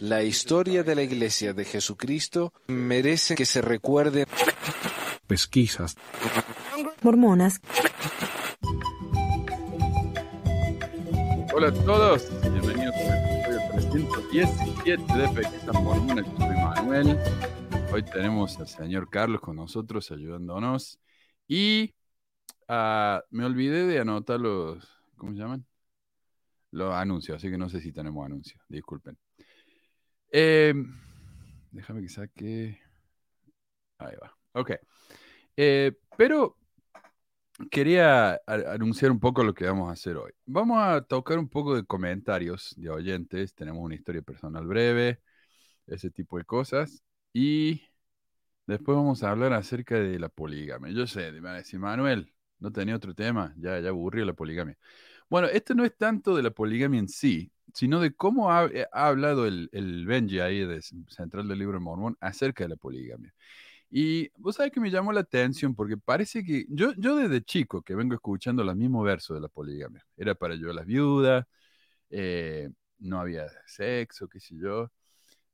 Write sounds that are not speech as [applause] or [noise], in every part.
La historia de la Iglesia de Jesucristo merece que se recuerde. Pesquisas. Mormonas. Hola a todos, bienvenidos al episodio 317 de Pesquisas Mormonas. Yo soy Manuel. Hoy tenemos al señor Carlos con nosotros ayudándonos. Y ah, me olvidé de anotar los. ¿Cómo se llaman? Los anuncios, así que no sé si tenemos anuncios. Disculpen. Eh, déjame que saque. Ahí va. Ok. Eh, pero quería anunciar un poco lo que vamos a hacer hoy. Vamos a tocar un poco de comentarios de oyentes. Tenemos una historia personal breve, ese tipo de cosas. Y después vamos a hablar acerca de la poligamia. Yo sé, me van a decir, Manuel, no tenía otro tema, ya, ya aburrió la poligamia. Bueno, esto no es tanto de la poligamia en sí, sino de cómo ha, eh, ha hablado el, el Benji ahí de Central del Libro de Mormón acerca de la poligamia. Y vos sabés que me llamó la atención porque parece que yo, yo desde chico que vengo escuchando los mismos versos de la poligamia. Era para a las viudas, eh, no había sexo, qué sé yo.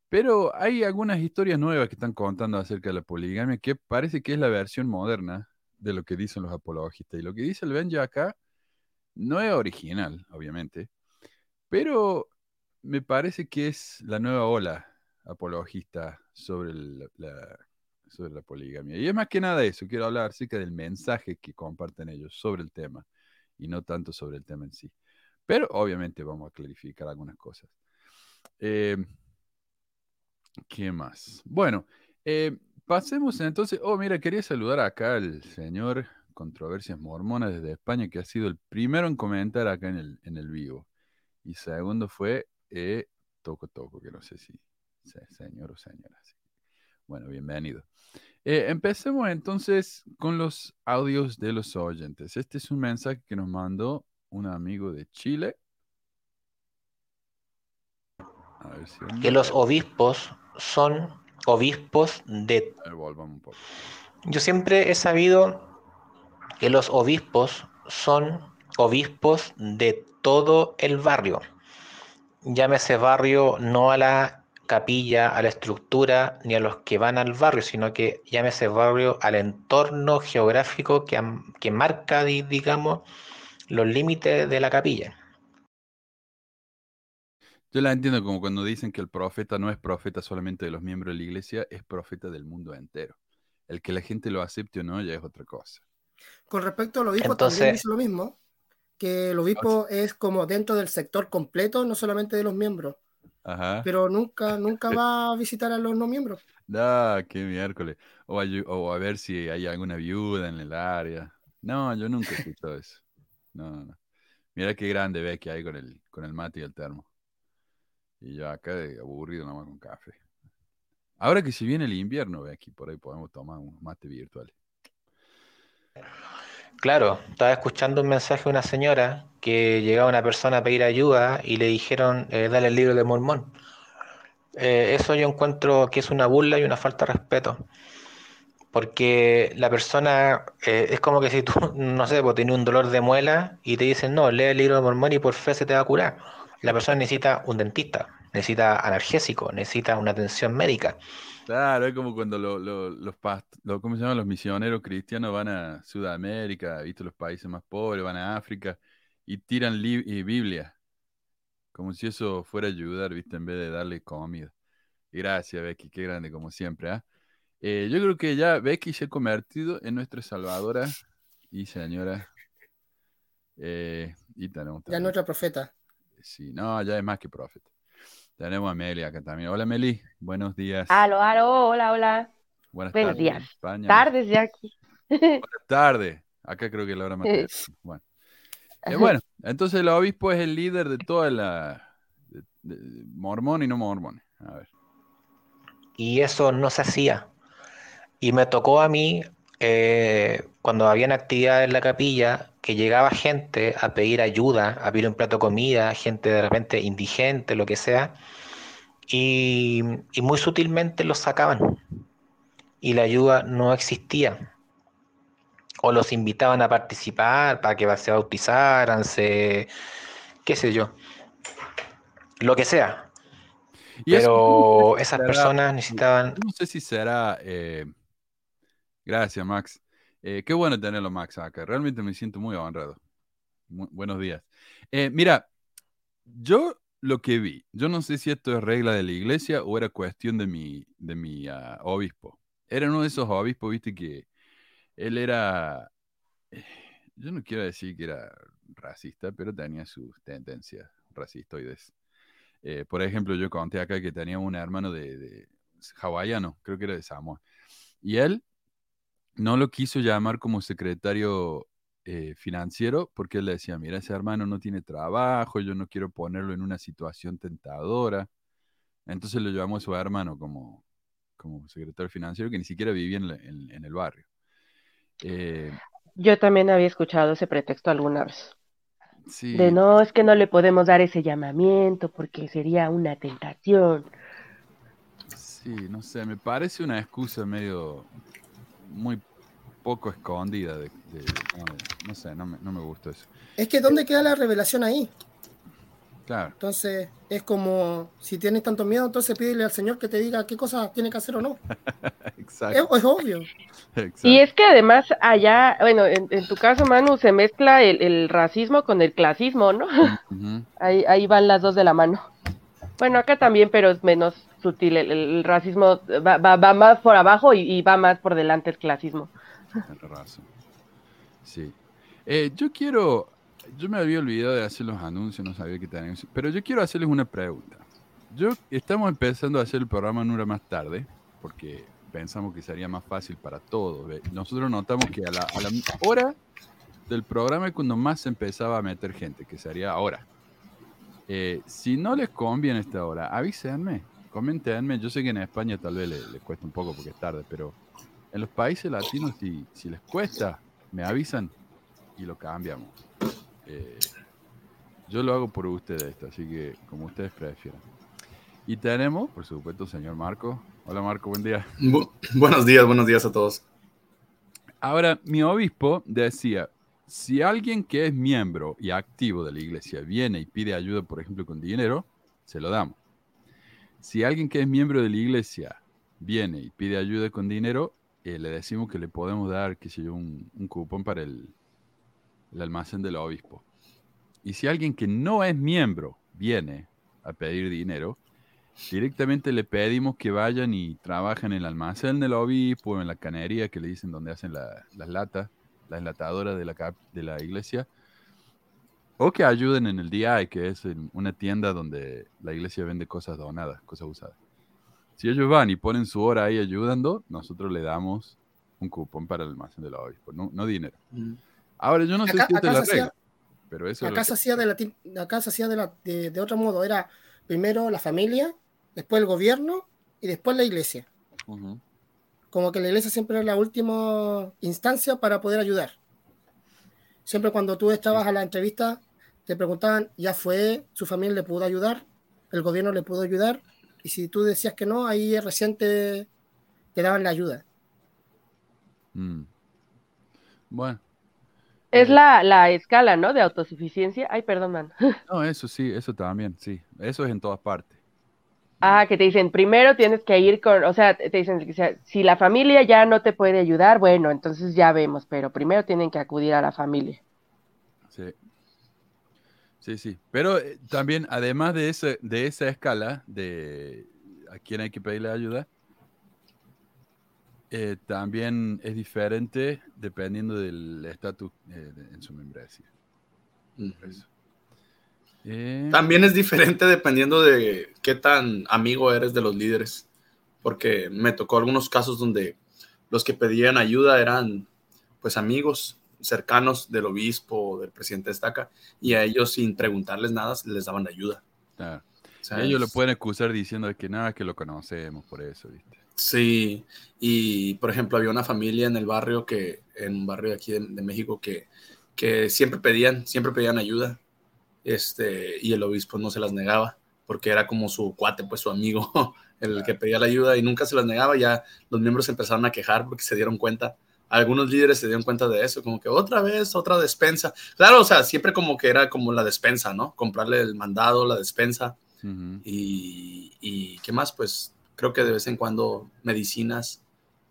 Pero hay algunas historias nuevas que están contando acerca de la poligamia que parece que es la versión moderna de lo que dicen los apologistas. Y lo que dice el Benji acá no es original, obviamente, pero me parece que es la nueva ola apologista sobre la poligamia. Y es más que nada eso, quiero hablar acerca del mensaje que comparten ellos sobre el tema y no tanto sobre el tema en sí. Pero obviamente vamos a clarificar algunas cosas. Eh, ¿Qué más? Bueno, eh, pasemos entonces. Oh, mira, quería saludar acá al señor Controversias Mormonas desde España, que ha sido el primero en comentar acá en el, en el vivo. Y segundo fue eh, Toco Toco, que no sé si se- señor o señora. Bueno, bienvenido. Eh, empecemos entonces con los audios de los oyentes. Este es un mensaje que nos mandó un amigo de Chile. A ver si que los obispos son obispos de... Ver, un poco. Yo siempre he sabido que los obispos son obispos de todo el barrio. Llámese barrio no a la capilla, a la estructura, ni a los que van al barrio, sino que llámese barrio al entorno geográfico que, que marca, di- digamos, los límites de la capilla. Yo la entiendo como cuando dicen que el profeta no es profeta solamente de los miembros de la iglesia, es profeta del mundo entero. El que la gente lo acepte o no ya es otra cosa. Con respecto al obispo, Entonces- también dice lo mismo, que el obispo es como dentro del sector completo, no solamente de los miembros, Ajá. pero nunca, nunca va a visitar a los no miembros. Ah, qué miércoles. O a, o a ver si hay alguna viuda en el área. No, yo nunca he escuchado eso. No, no, no. Mira qué grande ve que hay con el, con el mate y el termo. Y yo acá de aburrido nomás con café. Ahora que si viene el invierno, ve aquí por ahí podemos tomar un mate virtual. Claro, estaba escuchando un mensaje de una señora que llegaba una persona a pedir ayuda y le dijeron, eh, dale el libro de Mormón. Eh, eso yo encuentro que es una burla y una falta de respeto. Porque la persona eh, es como que si tú, [laughs] no sé, pues tienes un dolor de muela y te dicen, no, lee el libro de Mormón y por fe se te va a curar. La persona necesita un dentista, necesita analgésico, necesita una atención médica. Claro, es como cuando lo- lo- los, past- lo- ¿cómo se llama? los misioneros cristianos van a Sudamérica, ¿viste? los países más pobres, van a África y tiran y Biblia, como si eso fuera a ayudar, ¿viste? En vez de darle comida. Gracias, Becky, qué grande, como siempre, ¿ah? Eh, yo creo que ya Becky se ha convertido en nuestra salvadora y señora. Eh, y tenemos Ya nuestra profeta. Sí, no, ya es más que profeta. Tenemos a Meli acá también. Hola, Meli. Buenos días. Aló, aló, hola, hola. Buenas Buenos tardes. días. España. Tardes ya aquí. [laughs] Buenas tardes. Acá creo que es la hora más tarde. Bueno. Eh, bueno, entonces el obispo es el líder de toda la de- de- mormón y no mormón. A ver. y eso no se hacía. Y me tocó a mí, eh, cuando habían actividades en la capilla, que llegaba gente a pedir ayuda, a pedir un plato de comida, gente de repente indigente, lo que sea, y, y muy sutilmente los sacaban. Y la ayuda no existía. O los invitaban a participar para que se bautizaran, se, qué sé yo, lo que sea. Y Pero no sé si esas será- personas necesitaban... No sé si será. eh, Gracias, Max. Eh, qué bueno tenerlo, Max, acá. Realmente me siento muy honrado. Mu- buenos días. Eh, mira, yo lo que vi, yo no sé si esto es regla de la iglesia o era cuestión de mi, de mi ah, obispo. Era uno de esos obispos, viste, que él era. eh, Yo no quiero decir que era racista, pero tenía sus tendencias racistoides. Eh, por ejemplo, yo conté acá que tenía un hermano de, de hawaiano, creo que era de Samoa, y él no lo quiso llamar como secretario eh, financiero porque él le decía, mira, ese hermano no tiene trabajo, yo no quiero ponerlo en una situación tentadora. Entonces lo llamó a su hermano como, como secretario financiero que ni siquiera vivía en, la- en- en el barrio. Eh, Yo también había escuchado ese pretexto alguna vez. sí, De no, es que no le podemos dar ese llamamiento porque sería una tentación. sí, no sé, me parece una excusa medio muy poco escondida de, de- no, no sé, no me, no me gusta eso. Es que ¿dónde queda la revelación ahí? Claro, Entonces, es como, si tienes tanto miedo, entonces pídele al Señor que te diga qué cosa tiene que hacer o no. [laughs] Es, exacto, es obvio. exacto. Y es que además allá, bueno, en, en tu caso, Manu, se mezcla el, el racismo con el clasismo, ¿no? [laughs] Ahí, ahí van las dos de la mano. Bueno, acá también, pero es menos sutil. El, el racismo va, va- más por abajo y, va más por delante el clasismo. Tienes razón. Sí. Eh, yo quiero, yo me había olvidado de hacer los anuncios, no sabía que teníamos, pero yo quiero hacerles una pregunta. Yo estamos empezando a hacer el programa en una hora más tarde, porque pensamos que sería más fácil para todos. Nosotros notamos que a la, a la hora del programa es cuando más se empezaba a meter gente, que sería ahora. Eh, si no les conviene esta hora, avísenme, coméntenme. Yo sé que en España tal vez les, les cuesta un poco porque es tarde, pero en los países latinos, si, si les cuesta, me avisan y lo cambiamos. Eh, yo lo hago por ustedes esto, así que como ustedes prefieran. Y tenemos, por supuesto, señor Marco. Hola Marco, buen día. Bu- buenos días, buenos días a todos. Ahora, mi obispo decía, si alguien que es miembro y activo de la iglesia viene y pide ayuda, por ejemplo, con dinero, se lo damos. Si alguien que es miembro de la iglesia viene y pide ayuda con dinero, eh, le decimos que le podemos dar, qué sé yo, un, un cupón para el, el almacén del obispo. Y si alguien que no es miembro viene a pedir dinero, directamente le pedimos que vayan y trabajen en el almacén del obispo, o en la canería que le dicen donde hacen la- las latas, la enlatadora de la, cap- de la iglesia, o que ayuden en el DI, que es en una tienda donde la iglesia vende cosas donadas, cosas usadas. Si ellos van y ponen su hora ahí ayudando, nosotros le damos un cupón para el almacén del obispo, no, no dinero. Ahora, yo no sé Acá- si esta es la se hacía- regla, pero eso es Acá se hacía de, la, acá se hacía de, la- de, de otro modo. Era primero la familia, después el gobierno y después la iglesia. Ujú. Como que la iglesia siempre era la última instancia para poder ayudar. Siempre cuando tú estabas a la entrevista, te preguntaban, ¿ya fue? ¿Su familia le pudo ayudar? ¿El gobierno le pudo ayudar? Y si tú decías que no, ahí recién te, te daban la ayuda. Mm. Bueno, Es la, la escala, ¿no? De autosuficiencia. Ay, perdón, man. no, eso sí, eso también, sí, eso es en todas partes. Ah, que te dicen, primero tienes que ir con, o sea, te dicen, o sea, si la familia ya no te puede ayudar, bueno, entonces ya vemos, pero primero tienen que acudir a la familia. Sí. Sí, sí. Pero eh, también, además de, ese, de esa escala de a quién hay que pedirle ayuda, eh, también es diferente dependiendo del estatus eh, de- en su membresía. Eso. Eh, También es diferente dependiendo de qué tan amigo eres de los líderes, porque me tocó algunos casos donde los que pedían ayuda eran pues amigos cercanos del obispo, del presidente de estaca, y a ellos sin preguntarles nada les daban ayuda. Ellos lo pueden acusar diciendo que nada, que lo conocemos por eso, ¿viste? Sí, y por ejemplo había una familia en el barrio que, en un barrio de aquí de, de México que, que siempre pedían, siempre pedían ayuda, este, y el obispo no se las negaba, porque era como su cuate, pues su amigo, [laughs] el que pedía la ayuda y nunca se las negaba, ya los miembros empezaron a quejar porque se dieron cuenta, algunos líderes se dieron cuenta de eso, como que otra vez, otra despensa, claro, o sea, siempre como que era como la despensa, ¿no? Comprarle el mandado, la despensa, y qué más, pues creo que de vez en cuando medicinas,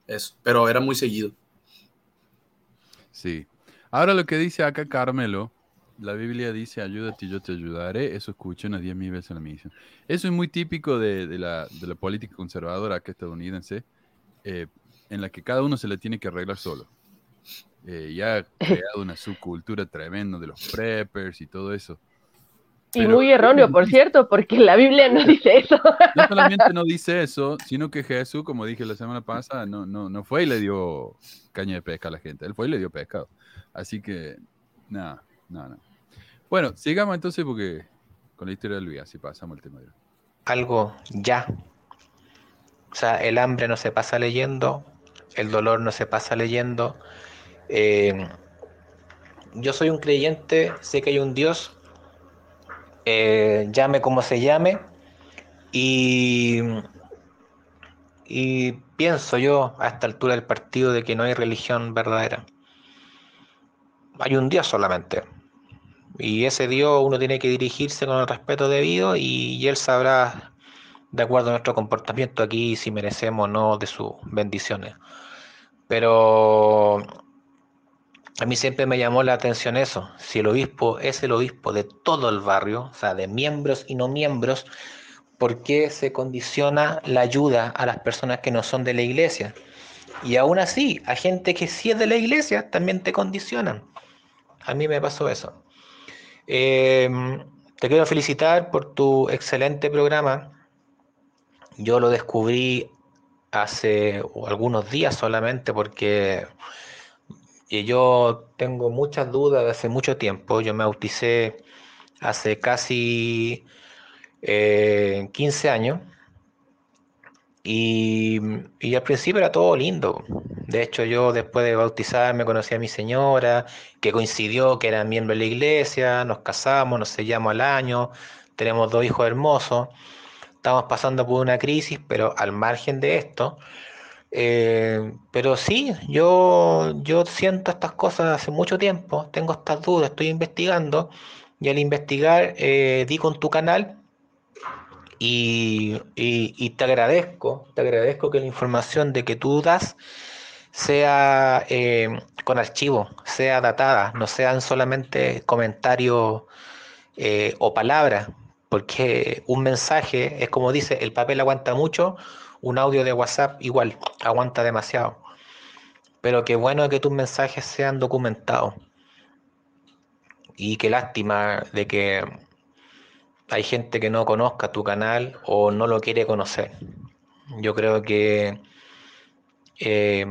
eso, pero era muy seguido. Sí. Ahora lo que dice acá Carmelo, la Biblia dice, ayúdate y yo te ayudaré. Eso escuché unas 10.000 veces en la misión. Eso es muy típico de, de la, de la política conservadora acá estadounidense, eh, en la que cada uno se le tiene que arreglar solo. Eh, y ha [laughs] creado una subcultura tremenda de los preppers y todo eso. Y muy erróneo, por [laughs] cierto, porque la Biblia no dice eso. No [laughs] solamente no dice eso, sino que Jesús, como dije la semana pasada, no, no, no fue y le dio caña de pesca a la gente. Él fue y le dio pescado. Así que, nada, nada, nada. Bueno, sigamos entonces porque con la historia de Luis, así pasamos el tema de algo ya. O sea, el hambre no se pasa leyendo, el dolor no se pasa leyendo. Eh, yo soy un creyente, sé que hay un Dios, eh, llame como se llame, y, y pienso yo a esta altura del partido de que no hay religión verdadera. Hay un Dios solamente. Y ese Dios uno tiene que dirigirse con el respeto debido y, Él sabrá, de acuerdo a nuestro comportamiento aquí, si merecemos o no de sus bendiciones. Pero a mí siempre me llamó la atención eso. Si el obispo es el obispo de todo el barrio, o sea, de miembros y no miembros, ¿por qué se condiciona la ayuda a las personas que no son de la iglesia? Y aún así, a gente que sí es de la iglesia, también te condicionan. A mí me pasó eso. Eh, te quiero felicitar por tu excelente programa. Yo lo descubrí hace algunos días solamente porque yo tengo muchas dudas de hace mucho tiempo. Yo me bauticé hace casi eh, 15 años y, y al principio era todo lindo. De hecho, yo después de bautizarme conocí a mi señora, que coincidió que era miembro de la iglesia, nos casamos, nos sellamos al año, tenemos dos hijos hermosos, estamos pasando por una crisis, pero al margen de esto, eh, pero sí, yo, yo siento estas cosas hace mucho tiempo, tengo estas dudas, estoy investigando, y al investigar eh, di con tu canal y, te agradezco, te agradezco que la información de que tú das sea eh, con archivo, sea datada, no sean solamente comentarios eh, o palabras, porque un mensaje es como dice, el papel aguanta mucho, un audio de WhatsApp igual, aguanta demasiado. Pero qué bueno que tus mensajes sean documentados. Y qué lástima de que hay gente que no conozca tu canal o no lo quiere conocer. Yo creo que eh,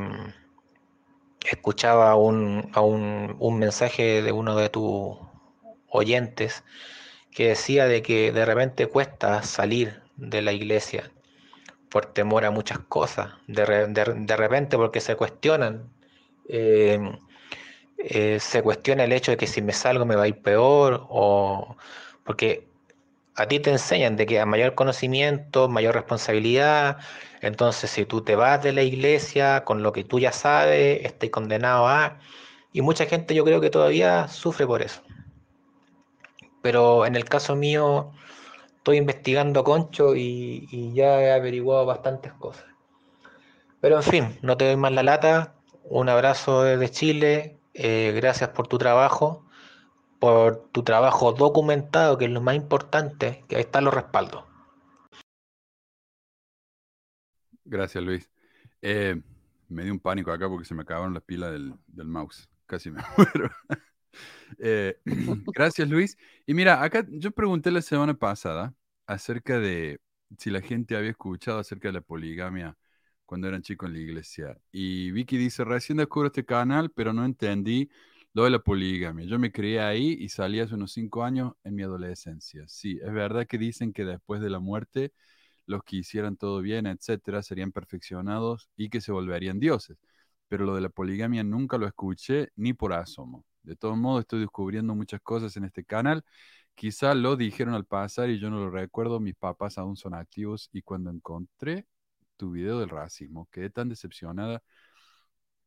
escuchaba un, a un, mensaje de uno de tus oyentes que decía de que de repente cuesta salir de la iglesia por temor a muchas cosas, de, re- de- de repente porque se cuestionan, eh, eh, se cuestiona el hecho de que si me salgo me va a ir peor, o porque a ti te enseñan de que a mayor conocimiento, mayor responsabilidad, entonces si tú te vas de la iglesia con lo que tú ya sabes, estás condenado a... Y mucha gente yo creo que todavía sufre por eso. Pero en el caso mío, estoy investigando concho y, y ya he averiguado bastantes cosas. Pero en fin, no te doy más la lata. Un abrazo desde Chile. eh, gracias por tu trabajo, por tu trabajo documentado, que es lo más importante, que ahí están los respaldos. Gracias, Luis. Eh, me dio un pánico acá porque se me acabaron las pilas del, del mouse. Casi me [laughs] muero. Eh, [clears throat] gracias, Luis. Y mira, acá yo pregunté la semana pasada acerca de si la gente había escuchado acerca de la poligamia cuando eran chicos en la iglesia. Y Vicky dice, recién descubro este canal, pero no entendí lo de la poligamia. Yo me crié ahí y salí hace unos cinco años en mi adolescencia. Sí, es verdad que dicen que después de la muerte los que hicieran todo bien, etcétera, serían perfeccionados y que se volverían dioses. Pero lo de la poligamia nunca lo escuché ni por asomo. De todos modos, estoy descubriendo muchas cosas en este canal. Quizá lo dijeron al pasar y yo no lo recuerdo. Mis papás aún son activos y cuando encontré tu video del racismo, quedé tan decepcionada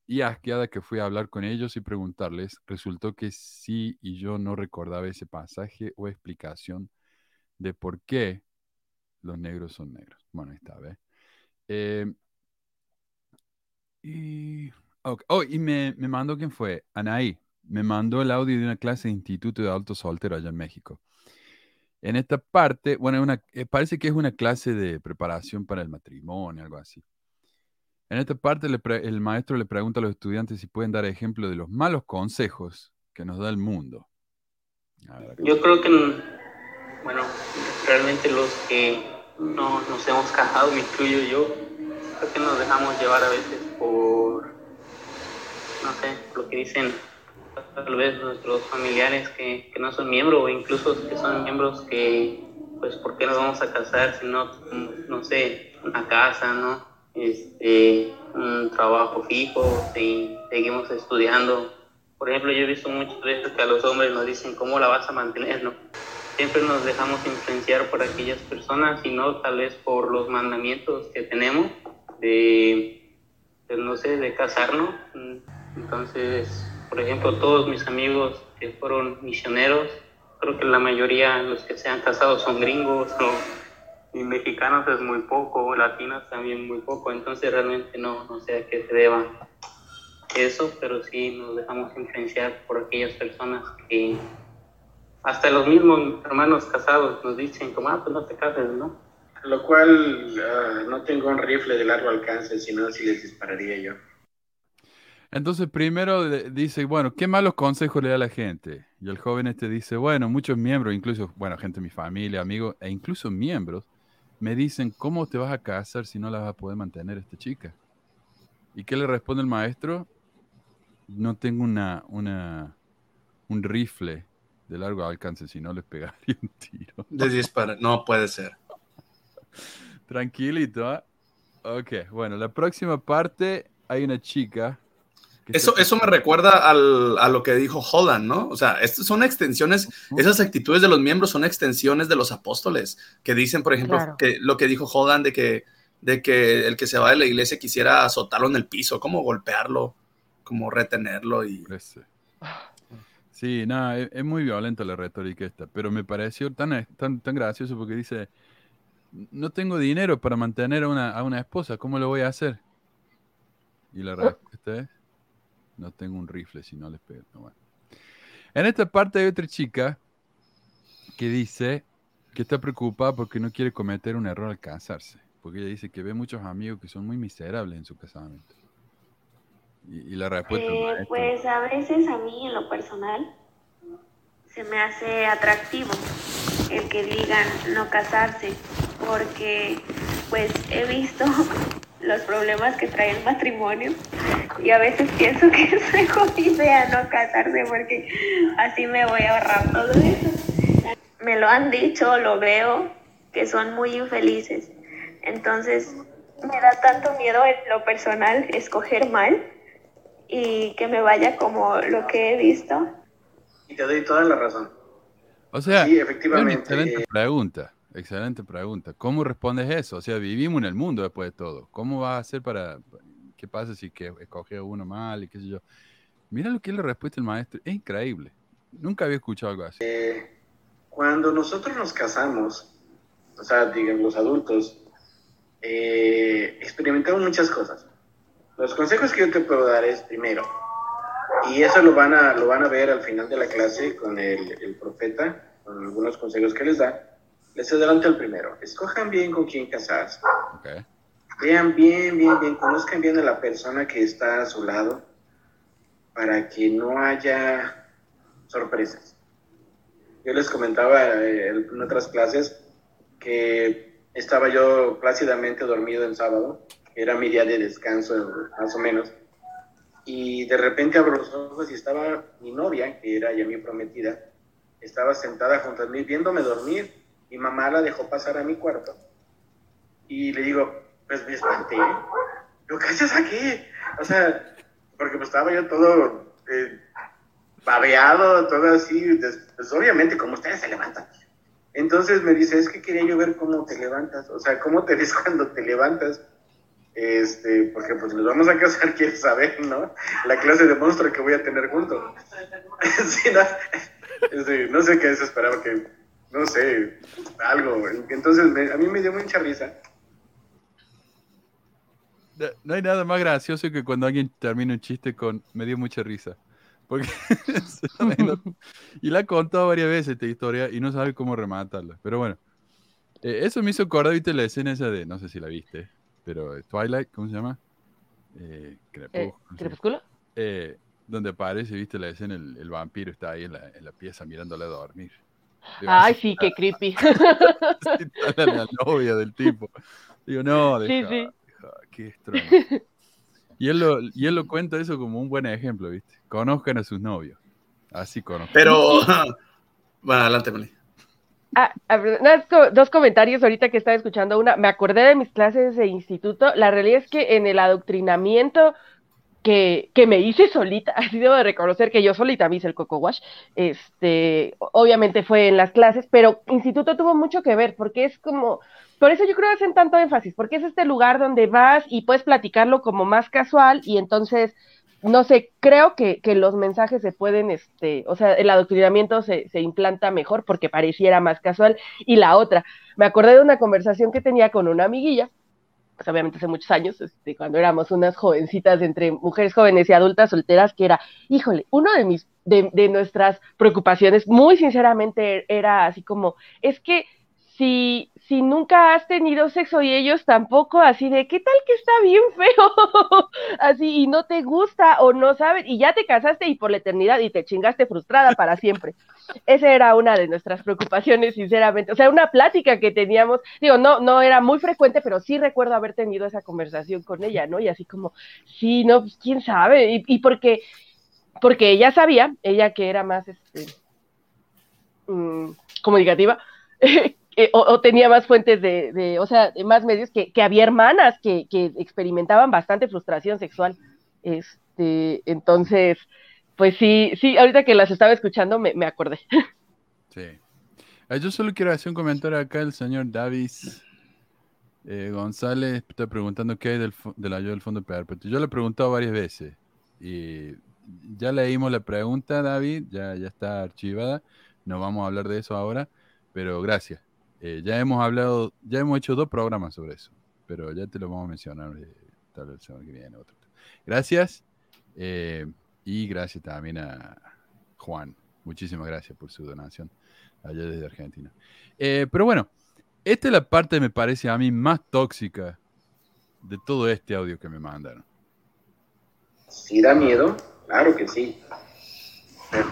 y asqueada que fui a hablar con ellos y preguntarles. Resultó que sí y yo no recordaba ese pasaje o explicación de por qué los negros son negros. Bueno, ahí está, ¿ves? Eh, y. Oh, y me, me mandó quién fue, Anaí, me mandó el audio de una clase de Instituto de Alto Soltero allá en México. En esta parte, bueno, eh, parece que es una clase de preparación para el matrimonio, algo así. En esta parte le el maestro le pregunta a los estudiantes si pueden dar ejemplo de los malos consejos que nos da el mundo. Ver. Yo creo que, bueno, realmente los que no nos hemos casado, [laughs] me incluyo yo, creo que nos dejamos llevar a veces por, no sé, lo que dicen tal vez nuestros familiares que, que no son miembros o incluso que son miembros que, pues, ¿por qué nos vamos a casar si no, no sé, una casa, ¿no? Este, un trabajo fijo, si seguimos estudiando. Por ejemplo, yo he visto muchas veces que a los hombres nos dicen, ¿cómo la vas a mantener, no? Siempre nos dejamos influenciar por aquellas personas y no tal vez por los mandamientos que tenemos de, de, no sé, de casarnos. Entonces, por ejemplo, todos mis amigos que fueron misioneros, creo que la mayoría, los que se han casado son gringos o y mexicanos es muy poco, latinos también muy poco, entonces realmente no, no sé a qué se deba eso, pero sí nos dejamos influenciar por aquellas personas que hasta los mismos hermanos casados nos dicen como, ah, pues no te cases, ¿no? Lo cual uh, no tengo un rifle de largo alcance, sino si les dispararía yo. Entonces primero dice, bueno, ¿qué malos consejos le da a la gente? Y el joven este dice, bueno, muchos miembros, incluso, bueno, gente de mi familia, amigos, e incluso miembros, me dicen, ¿cómo te vas a casar si no la vas a poder mantener esta chica? ¿Y qué le responde el maestro? No tengo una, una, un rifle de largo alcance, si no les pegaría un tiro. Les dispara. No puede ser. [laughs] Tranquilito, ¿ah? Ok, bueno, la próxima parte hay una chica. Eso, eso me recuerda al- a lo que dijo Holland, ¿no? O sea, estas son extensiones, esas actitudes de los miembros son extensiones de los apóstoles, que dicen, por ejemplo, Claro. que lo que dijo Holland de que, de que el que se va de la iglesia quisiera azotarlo en el piso, como golpearlo, como retenerlo y... Sí, nada, es, es muy violenta la retórica esta, pero me pareció tan, tan, tan gracioso porque dice, no tengo dinero para mantener a una, a una esposa, ¿cómo lo voy a hacer? Y la respuesta es, no tengo un rifle si no les pego. No, bueno. En esta parte hay otra chica que dice que está preocupada porque no quiere cometer un error al casarse, porque ella dice que ve muchos amigos que son muy miserables en su casamiento. Y, y la respuesta Eh, pues a veces a mí en lo personal se me hace atractivo el que digan no casarse porque pues he visto los problemas que trae el matrimonio y a veces pienso que es mejor idea no casarse porque así me voy a ahorrar todo eso. Me lo han dicho, lo veo, que son muy infelices. Entonces me da tanto miedo en lo personal escoger mal y que me vaya como lo que he visto. Y te doy toda la razón. O sea, Sí, es una efectivamente. excelente pregunta, excelente pregunta. ¿Cómo respondes eso? O sea, vivimos en el mundo después de todo. ¿Cómo vas a hacer para, qué pasa si que escoge uno mal y qué sé yo? Mira lo que es la respuesta del maestro, es increíble. Nunca había escuchado algo así. Cuando nosotros nos casamos, o sea, digan los adultos, eh, experimentamos muchas cosas. Los consejos que yo te puedo dar es, primero, y eso lo van a, lo van a ver al final de la clase con el, el profeta, con algunos consejos que les da. Les adelanto el primero. Escojan bien con quién casarse. Vean bien, bien, bien, conozcan bien a la persona que está a su lado para que no haya sorpresas. Yo les comentaba eh, en otras clases que estaba yo plácidamente dormido en sábado, era mi día de descanso más o menos, y de repente abro los ojos y estaba mi novia, que era ya mi prometida, estaba sentada junto a mí viéndome dormir, mi mamá la dejó pasar a mi cuarto y le digo, pues me espanté. Yo, ¿qué haces aquí? O sea, porque pues estaba yo todo eh, babeado, todo así. Pues obviamente, como ustedes se levantan. Entonces me dice, es que quería yo ver cómo te levantas. O sea, cómo te ves [laughs] cuando te levantas. Este, porque pues nos vamos a casar, [laughs] quieres saber, ¿no? La clase de monstruo que voy a tener junto. [laughs] Sí, no, no sé qué se esperaba que no sé, algo. Entonces a mí me dio mucha risa. No, hay nada más gracioso que cuando alguien termina un chiste con me dio mucha risa. Porque [laughs] y la ha contado varias veces esta historia y no sabe cómo rematarla. Pero bueno, eh, eso me hizo acordar, viste, la escena esa de, no sé si la viste, pero eh, Twilight, ¿cómo se llama? Eh, ¿Crepúsculo? Eh, donde aparece, viste, la escena, el, el vampiro está ahí en la, en la pieza mirándole a dormir. Ay, sí, qué creepy. [laughs] la novia del tipo. Digo, no, deja, sí, sí. qué extraño. Y él, lo, y él lo cuenta eso como un buen ejemplo, ¿viste? Conozcan a sus novios. Así conozcan. Pero, [laughs] bueno, adelante, Meli. Ah, dos comentarios ahorita que estaba escuchando. Una, me acordé de mis clases de instituto. La realidad es que en el adoctrinamiento que, que, me hice solita, [laughs] así debo de reconocer que yo solita me hice el coco wash, este, obviamente fue en las clases, pero instituto tuvo mucho que ver, porque es como, por eso yo creo que hacen tanto énfasis, porque es este lugar donde vas y puedes platicarlo como más casual y entonces, no sé, creo que, que los mensajes se pueden, este, o sea, el adoctrinamiento se, se implanta mejor porque pareciera más casual. Y la otra, me acordé de una conversación que tenía con una amiguilla, obviamente hace muchos años, este, cuando éramos unas jovencitas entre mujeres jóvenes y adultas solteras, que era, híjole, uno de mis, de, de nuestras preocupaciones, muy sinceramente, era así como, es que si, si nunca has tenido sexo y ellos tampoco, así de, ¿qué tal que está bien feo? [laughs] así, y no te gusta o no sabes, y ya te casaste y por la eternidad y te chingaste frustrada para siempre. [laughs] Esa era una de nuestras preocupaciones, sinceramente. O sea, una plática que teníamos, digo, no, no era muy frecuente, pero sí recuerdo haber tenido esa conversación con ella, ¿no? Y así como, sí, no, pues quién sabe, y, y porque, porque ella sabía, ella que era más, este, mmm, comunicativa, [laughs] Eh, o, tenía más fuentes de, o sea, más medios, que, había hermanas que, experimentaban bastante frustración sexual. Este, entonces, pues sí, sí, ahorita que las estaba escuchando me, acordé. Sí. Yo solo quiero hacer un comentario acá, el señor Davis eh, González está preguntando qué hay del, de la ayuda del Fondo Perpetuo. Yo le he preguntado varias veces y ya leímos la pregunta, David, ya, ya está archivada, no vamos a hablar de eso ahora, pero gracias. Eh, ya hemos hablado, ya hemos hecho dos programas sobre eso, pero ya te lo vamos a mencionar eh, tal vez semana que viene. Otro. Gracias. Eh, y gracias también a Juan. Muchísimas gracias por su donación allá desde Argentina. pero bueno, esta es la parte, me parece a mí, más tóxica de todo este audio que me mandaron. Sí, da miedo, claro que sí.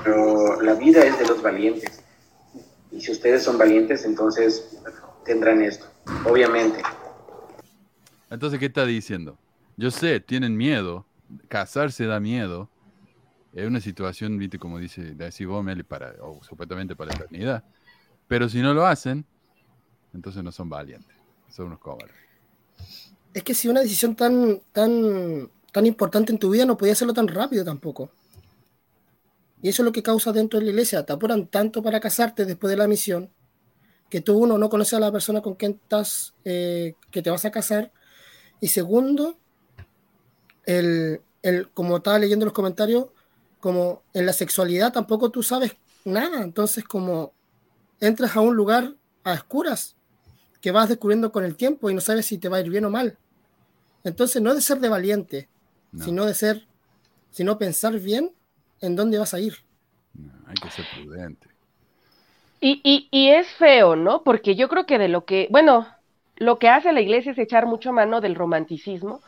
Pero la vida es de los valientes. Y si ustedes son valientes, entonces tendrán esto, obviamente. Entonces, ¿qué está diciendo? Yo sé, tienen miedo, casarse da miedo. Es una situación, viste, como dice, vos, Meli, para, o supuestamente para la eternidad. Pero si no lo hacen, entonces no son valientes, son unos cobardes. Es que si una decisión tan, tan, tan importante en tu vida no podía hacerlo tan rápido tampoco. Y eso es lo que causa dentro de la iglesia. Te apuran tanto para casarte después de la misión que tú, uno, no conoces a la persona con quien estás, eh, que te vas a casar. Y segundo, el, el, como estaba leyendo los comentarios, como en la sexualidad tampoco tú sabes nada. Entonces, como entras a un lugar a oscuras que vas descubriendo con el tiempo y no sabes si te va a ir bien o mal. Entonces, no es de ser de valiente, sino de ser, sino pensar bien en dónde vas a ir. hay que ser prudente. Y, y, y, es feo, ¿no? Porque yo creo que de lo que, bueno, lo que hace la iglesia es echar mucho mano del romanticismo,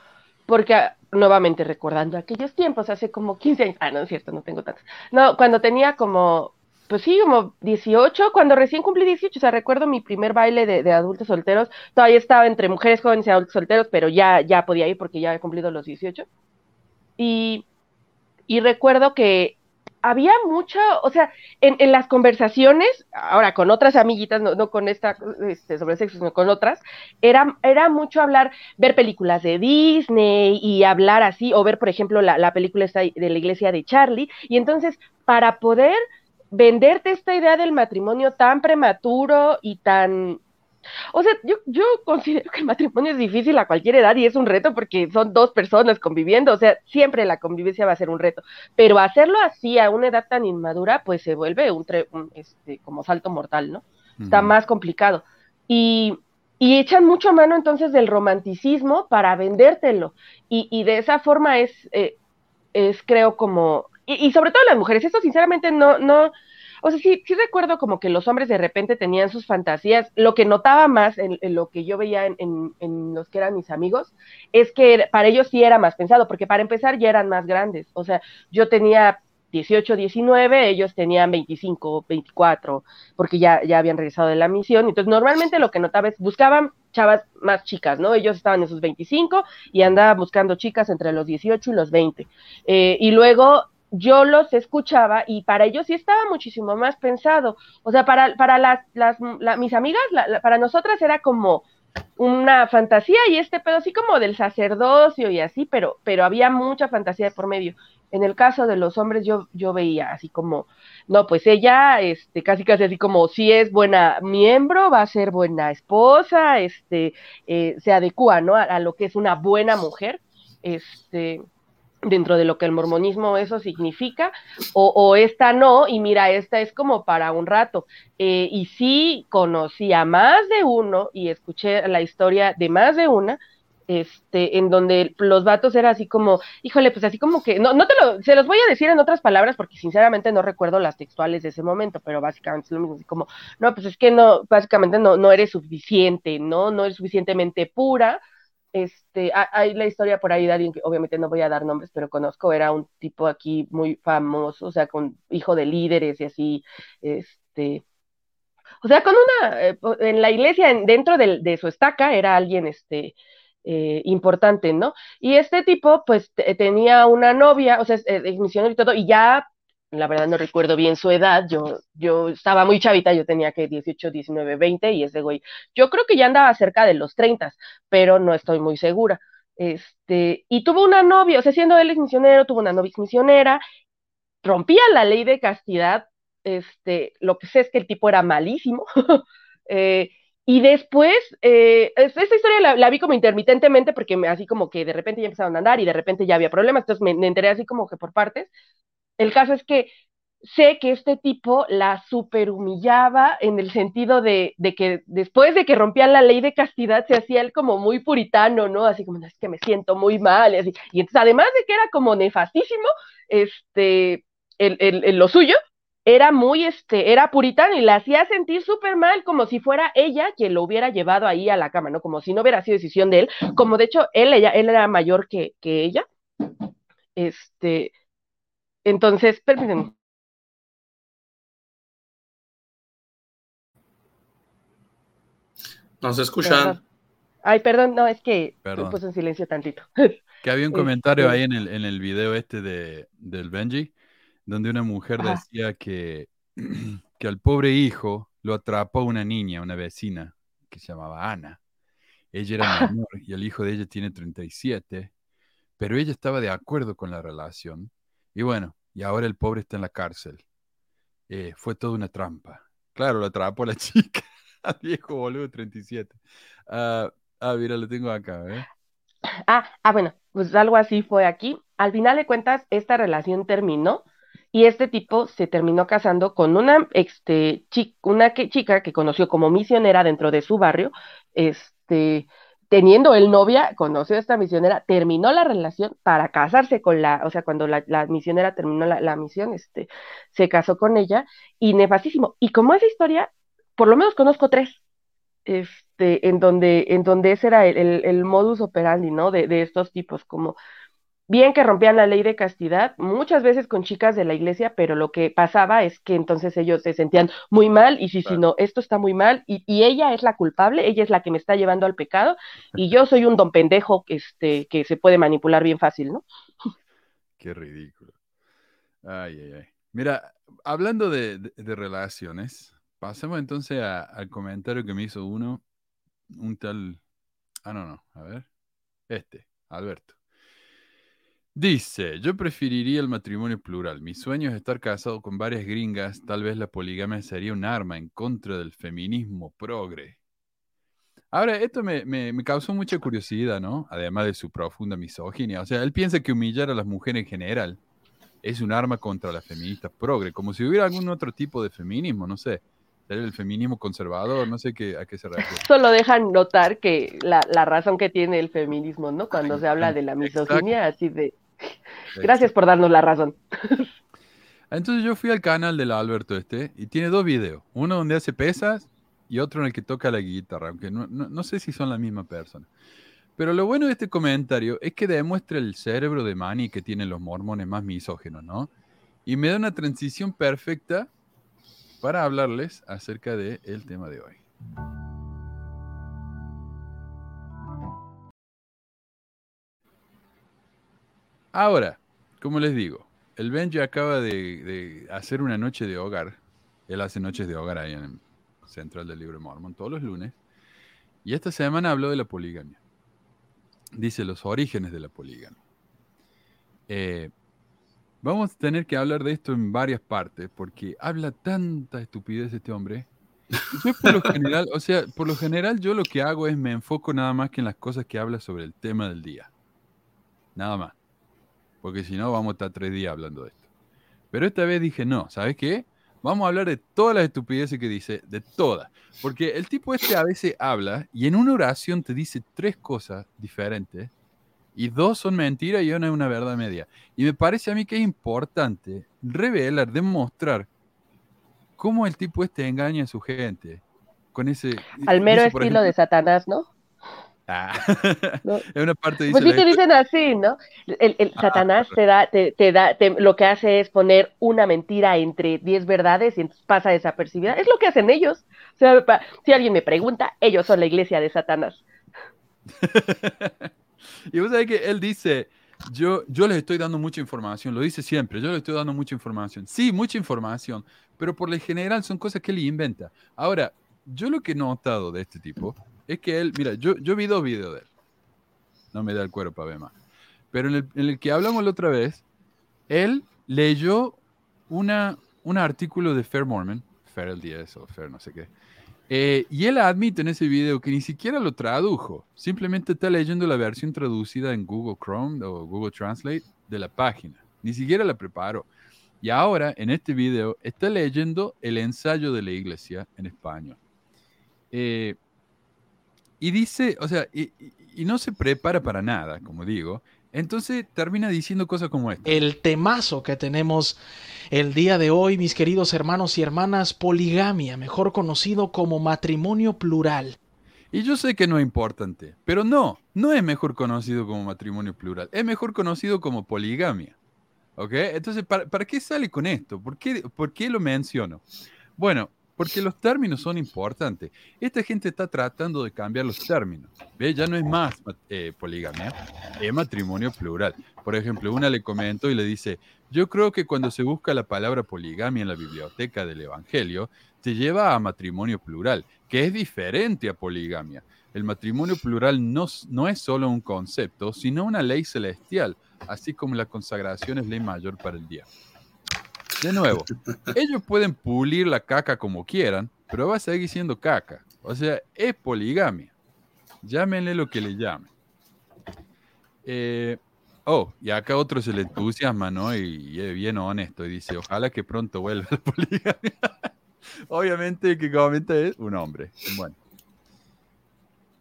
porque ah, nuevamente recordando aquellos tiempos, hace como 15 años, ah, no es cierto, no tengo tantos, no, cuando tenía como, pues sí, como 18, cuando recién cumplí 18, o sea, recuerdo mi primer baile de, de adultos solteros, todavía estaba entre mujeres jóvenes y adultos solteros, pero ya, ya podía ir porque ya he cumplido los 18. Y y recuerdo que había mucho, o sea, en, en, las conversaciones, ahora con otras amiguitas, no, no con esta este, sobre sexo, sino con otras, era, era mucho hablar, ver películas de Disney y hablar así, o ver, por ejemplo, la, la película de la iglesia de Charlie, y entonces, para poder venderte esta idea del matrimonio tan prematuro y tan o sea, yo, yo considero que el matrimonio es difícil a cualquier edad y es un reto porque son dos personas conviviendo, o sea, siempre la convivencia va a ser un reto, pero hacerlo así a una edad tan inmadura, pues se vuelve un, este, como salto mortal, ¿no? está más complicado. Y, y echan mucho mano entonces del romanticismo para vendértelo. Y, y de esa forma es, eh, es creo, como, y, y, sobre todo las mujeres, esto sinceramente no, no, o sea, sí, sí recuerdo como que los hombres de repente tenían sus fantasías. Lo que notaba más en, lo que yo veía en, en, en, los que eran mis amigos es que para ellos sí era más pensado, porque para empezar ya eran más grandes. O sea, yo tenía 18, 19, ellos tenían 25, 24, porque ya, ya habían regresado de la misión. Entonces, normalmente lo que notaba es, buscaban chavas más chicas, ¿no? Ellos estaban en sus 25 y andaban buscando chicas entre los 18 y los 20. Eh, y luego yo los escuchaba y para ellos sí estaba muchísimo más pensado. O sea, para, para las, las la, mis amigas, la, la, para nosotras era como una fantasía y este pedo así como del sacerdocio y así, pero, pero había mucha fantasía de por medio. En el caso de los hombres yo, yo veía así como, no, pues ella, este, casi casi así como, si es buena miembro, va a ser buena esposa, este, eh, se adecua, ¿no? A, a, lo que es una buena mujer, este, dentro de lo que el mormonismo eso significa, o, o esta no, y mira, esta es como para un rato. Eh, y sí conocí a más de uno y escuché la historia de más de una, este, en donde los vatos era así como, híjole, pues así como que, no, no te lo, se los voy a decir en otras palabras porque sinceramente no recuerdo las textuales de ese momento, pero básicamente es lo mismo, así como, no, pues es que no, básicamente no, no eres suficiente, ¿no? No eres suficientemente pura, este, hay la historia por ahí de alguien que obviamente no voy a dar nombres, pero conozco, era un tipo aquí muy famoso, o sea, con hijo de líderes y así, este, o sea, con una, eh, en la iglesia, dentro de, su estaca, era alguien, este, eh, importante, ¿no? Y este tipo, pues, tenía una novia, o sea, es, es misionero y todo, y ya la verdad no recuerdo bien su edad, yo, yo estaba muy chavita, yo tenía que 18, 19, 20 y ese güey, yo creo que ya andaba cerca de los 30, pero no estoy muy segura. Este, y tuvo una novia, o sea, siendo él misionero, tuvo una novia misionera, rompía la ley de castidad, este, lo que sé es que el tipo era malísimo, [laughs] eh, y después, eh, esta historia la, vi como intermitentemente porque así como que de repente ya empezaron a andar y de repente ya había problemas, entonces me, me enteré así como que por partes, el caso es que sé que este tipo la superhumillaba en el sentido de, que después de que rompían la ley de castidad se hacía él como muy puritano, ¿no? Así como, es que me siento muy mal, y así. Y entonces, además de que era como nefastísimo, este, el, el, el, lo suyo, era muy, este, era puritano y la hacía sentir súper mal, como si fuera ella quien lo hubiera llevado ahí a la cama, ¿no? Como si no hubiera sido decisión de él, como de hecho él, ella, él era mayor que, que ella, este, entonces, permítanme. Nos escuchan. Ay, perdón, no, es que perdón. me puse en silencio tantito. Que había un [laughs] comentario este... ahí en el, en el video este de, del Benji, donde una mujer Ajá. decía que, [clears throat] que al pobre hijo lo atrapó una niña, una vecina, que se llamaba Ana. Ella era [laughs] menor y el hijo de ella tiene 37, pero ella estaba de acuerdo con la relación. Y bueno, y ahora el pobre está en la cárcel. Eh, fue toda una trampa. Claro, lo atrapó la [laughs] chica. Viejo boludo, 37. Uh, ah, mira, lo tengo acá. ¿eh? Ah, ah, bueno, pues algo así fue aquí. Al final de cuentas, esta relación terminó y este tipo se terminó casando con una, este, una que, chica que conoció como misionera dentro de su barrio, este, teniendo él novia, conoció a esta misionera, terminó la relación para casarse con la, o sea, cuando la, la misionera terminó la, la, misión, este, se casó con ella, y nefastísimo. Y como esa historia, por lo menos conozco tres, este, en donde, en donde ese era el, el, el modus operandi, ¿no? De, de, estos tipos, como bien que rompían la ley de castidad, muchas veces con chicas de la iglesia, pero lo que pasaba es que entonces ellos se sentían muy mal y si, claro. no, esto está muy mal y, y, ella es la culpable, ella es la que me está llevando al pecado y yo soy un don pendejo este, que se puede manipular bien fácil, ¿no? Qué ridículo. Ay, ay, ay. Mira, hablando de, de, de relaciones, pasemos entonces a, al comentario que me hizo uno, un tal, ah, no, no, a ver, este, Alberto. Dice, yo preferiría el matrimonio plural. Mi sueño es estar casado con varias gringas. Tal vez la poligamia sería un arma en contra del feminismo progre. Ahora, esto me, me, me, causó mucha curiosidad, ¿no? Además de su profunda misoginia. O sea, él piensa que humillar a las mujeres en general es un arma contra las feministas progre, como si hubiera algún otro tipo de feminismo, no sé. el feminismo conservador, no sé qué, a qué se refiere. Solo dejan notar que la, la razón que tiene el feminismo, ¿no? Cuando se habla de la misoginia, así de... Gracias por darnos la razón. Entonces yo fui al canal del Alberto este y tiene dos videos. Uno donde hace pesas y otro en el que toca la guitarra, aunque no, no- no sé si son la misma persona. Pero lo bueno de este comentario es que demuestra el cerebro de Manny que tienen los mormones más misógenos, ¿no? Y me da una transición perfecta para hablarles acerca del tema de hoy. Ahora, como les digo, el Benji acaba de, hacer una noche de hogar. Él hace noches de hogar ahí en el Central del Libro Mormon todos los lunes. Y esta semana habló de la poligamia. Dice los orígenes de la poligamia. Eh, vamos a tener que hablar de esto en varias partes porque habla tanta estupidez este hombre. Yo por lo general, o sea, por lo general yo lo que hago es me enfoco nada más que en las cosas que habla sobre el tema del día. Nada más. Porque si no vamos a estar tres días hablando de esto. Pero esta vez dije, no, ¿sabes qué? Vamos a hablar de todas las estupideces que dice, de todas. Porque el tipo este a veces habla y en una oración te dice tres cosas diferentes y dos son mentiras y una es una verdad media. Y me parece a mí que es importante revelar, demostrar cómo el tipo este engaña a su gente. Con ese... Al mero dice, estilo de Satanás, ¿no? Ah, No. [laughs] en una parte dice... Pues sí te dicen así, ¿no? El, el Ah, Satanás te da, te, te da, te- lo que hace es poner una mentira entre 10 verdades y entonces pasa desapercibida. Es lo que hacen ellos. O sea, pa- si alguien me pregunta, ellos son la iglesia de Satanás. [laughs] Y vos sabés que él dice, yo, yo les estoy dando mucha información, lo dice siempre, yo les estoy dando mucha información. Sí, mucha información, pero por lo general son cosas que él inventa. Ahora, yo lo que he notado de este tipo es que él, mira, yo, yo vi dos videos de él. No me da el cuero para ver más. Pero en el, en el que hablamos la otra vez, él leyó una, un artículo de Fair Mormon, Fair el 10 o Fair no sé qué, eh, y él admite en ese video que ni siquiera lo tradujo, simplemente está leyendo la versión traducida en Google Chrome o Google Translate de la página, ni siquiera la preparó. Y ahora, en este video, está leyendo el ensayo de la iglesia en español. Eh, y dice, o sea, y, no se prepara para nada, como digo, entonces termina diciendo cosas como esta. El temazo que tenemos el día de hoy, mis queridos hermanos y hermanas, poligamia, mejor conocido como matrimonio plural. Y yo sé que no es importante, pero no, no es mejor conocido como matrimonio plural, es mejor conocido como poligamia. ¿Ok? Entonces, ¿para, para qué sale con esto? ¿Por qué, ¿Por qué lo menciono? Bueno, porque los términos son importantes. Esta gente está tratando de cambiar los términos. ¿Ve? Ya no es más eh, poligamia, es matrimonio plural. Por ejemplo, una le comentó y le dice, yo creo que cuando se busca la palabra poligamia en la biblioteca del Evangelio, te lleva a matrimonio plural, que es diferente a poligamia. El matrimonio plural no, no es solo un concepto, sino una ley celestial, así como la consagración es ley mayor para el día. De nuevo, [laughs] ellos pueden pulir la caca como quieran, pero va a seguir siendo caca. O sea, es poligamia. Llámenle lo que le llamen. Eh, oh, y acá otro se le entusiasma, ¿no? Y, y es bien honesto y dice, ojalá que pronto vuelva la [laughs] poligamia. Obviamente el que comenta es un hombre. Bueno.